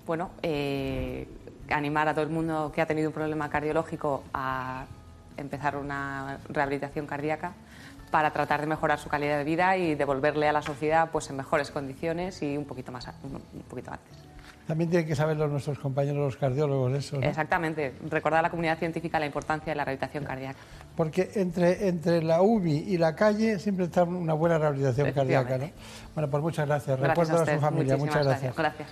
bueno, eh, animar a todo el mundo que ha tenido un problema cardiológico a empezar una rehabilitación cardíaca para tratar de mejorar su calidad de vida y devolverle a la sociedad pues en mejores condiciones y un poquito más un poquito antes. También tienen que saberlo nuestros compañeros los cardiólogos eso. ¿no? Exactamente, recordar a la comunidad científica la importancia de la rehabilitación cardíaca. Porque entre, entre la UBI y la calle siempre está una buena rehabilitación cardíaca. ¿no? Bueno, pues muchas gracias. Gracias Recuerdo a su familia. Muchísimas Muchas gracias. Gracias.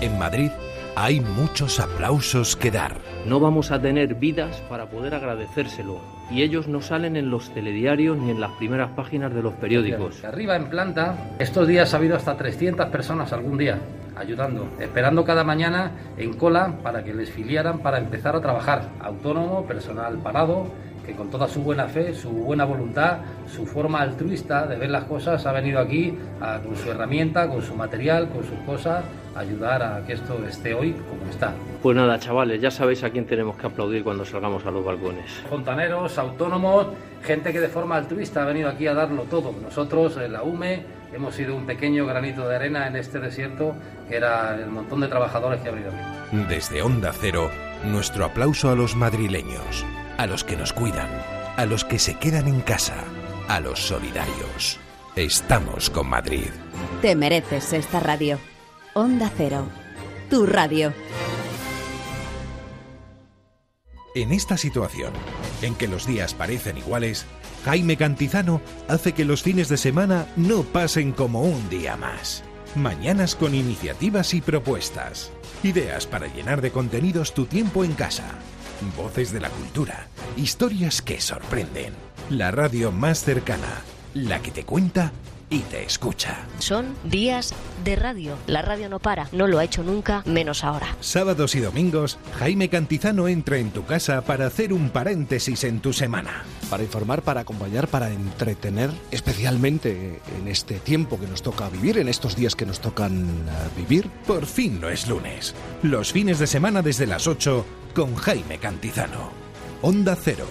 En Madrid hay muchos aplausos que dar. No vamos a tener vidas para poder agradecérselo. Y ellos no salen en los telediarios ni en las primeras páginas de los periódicos. Arriba en planta, estos días ha habido hasta 300 personas algún día ayudando, esperando cada mañana en cola para que les filiaran para empezar a trabajar. Autónomo, personal parado, que con toda su buena fe, su buena voluntad, su forma altruista de ver las cosas, ha venido aquí a- con su herramienta, con su material, con sus cosas, a ayudar a que esto esté hoy como está. Pues nada, chavales, ya sabéis a quién tenemos que aplaudir cuando salgamos a los balcones. Fontaneros, autónomos, gente que de forma altruista ha venido aquí a darlo todo. Nosotros, en la UME, hemos sido un pequeño granito de arena en este desierto, que era el montón de trabajadores que ha venido aquí. Desde Onda Cero, nuestro aplauso a los madrileños, a los que nos cuidan, a los que se quedan en casa, a los solidarios. Estamos con Madrid. Te mereces esta radio. Onda Cero. Tu radio. En esta situación, en que los días parecen iguales, Jaime Cantizano hace que los fines de semana no pasen como un día más. Mañanas con iniciativas y propuestas. Ideas para llenar de contenidos tu tiempo en casa. Voces de la cultura. Historias que sorprenden. La radio más cercana. La que te cuenta y te escucha. Son días de radio. La radio no para, no lo ha hecho nunca, menos ahora. Sábados y domingos, Jaime Cantizano entra en tu casa para hacer un paréntesis en tu semana. Para informar, para acompañar, para entretener, especialmente en este tiempo que nos toca vivir, en estos días que nos tocan eh, vivir. Por fin no es lunes. Los fines de semana desde las 8 con Jaime Cantizano. Onda Cero,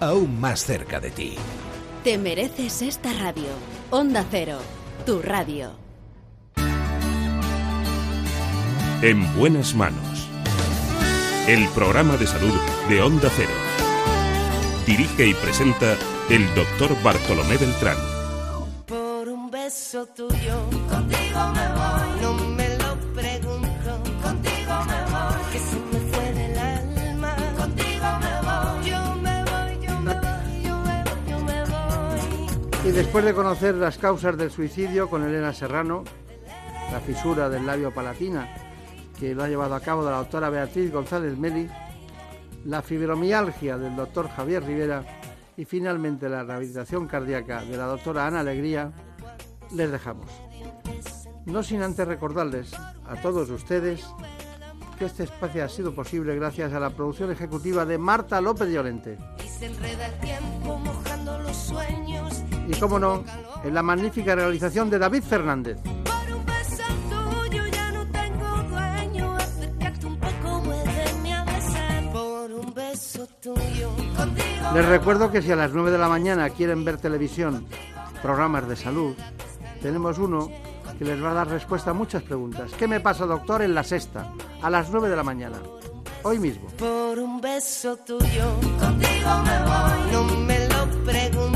aún más cerca de ti. Te mereces esta radio. Onda Cero. Tu radio. En buenas manos. El programa de salud de Onda Cero. Dirige y presenta el doctor Bartolomé Beltrán. Por un beso tuyo, contigo me después de conocer las causas del suicidio con Elena Serrano, la fisura del labio palatina, que lo ha llevado a cabo la doctora Beatriz González Meli, la fibromialgia del doctor Javier Rivera y finalmente la rehabilitación cardíaca de la doctora Ana Alegría, les dejamos. No sin antes recordarles a todos ustedes que este espacio ha sido posible gracias a la producción ejecutiva de Marta López Llorente. Y se enreda el tiempo mojando los sueños. Y cómo no, en la magnífica realización de David Fernández. Por un beso tuyo ya no tengo dueño. Acércate un poco, muéveme a besar. Por un beso tuyo, contigo. Les recuerdo que si a las 9 de la mañana quieren ver televisión, programas de salud, tenemos uno que les va a dar respuesta a muchas preguntas. ¿Qué me pasa, doctor, en la sexta? A las 9 de la mañana. Hoy mismo. Por un beso tuyo, contigo me voy. No me lo pregunto,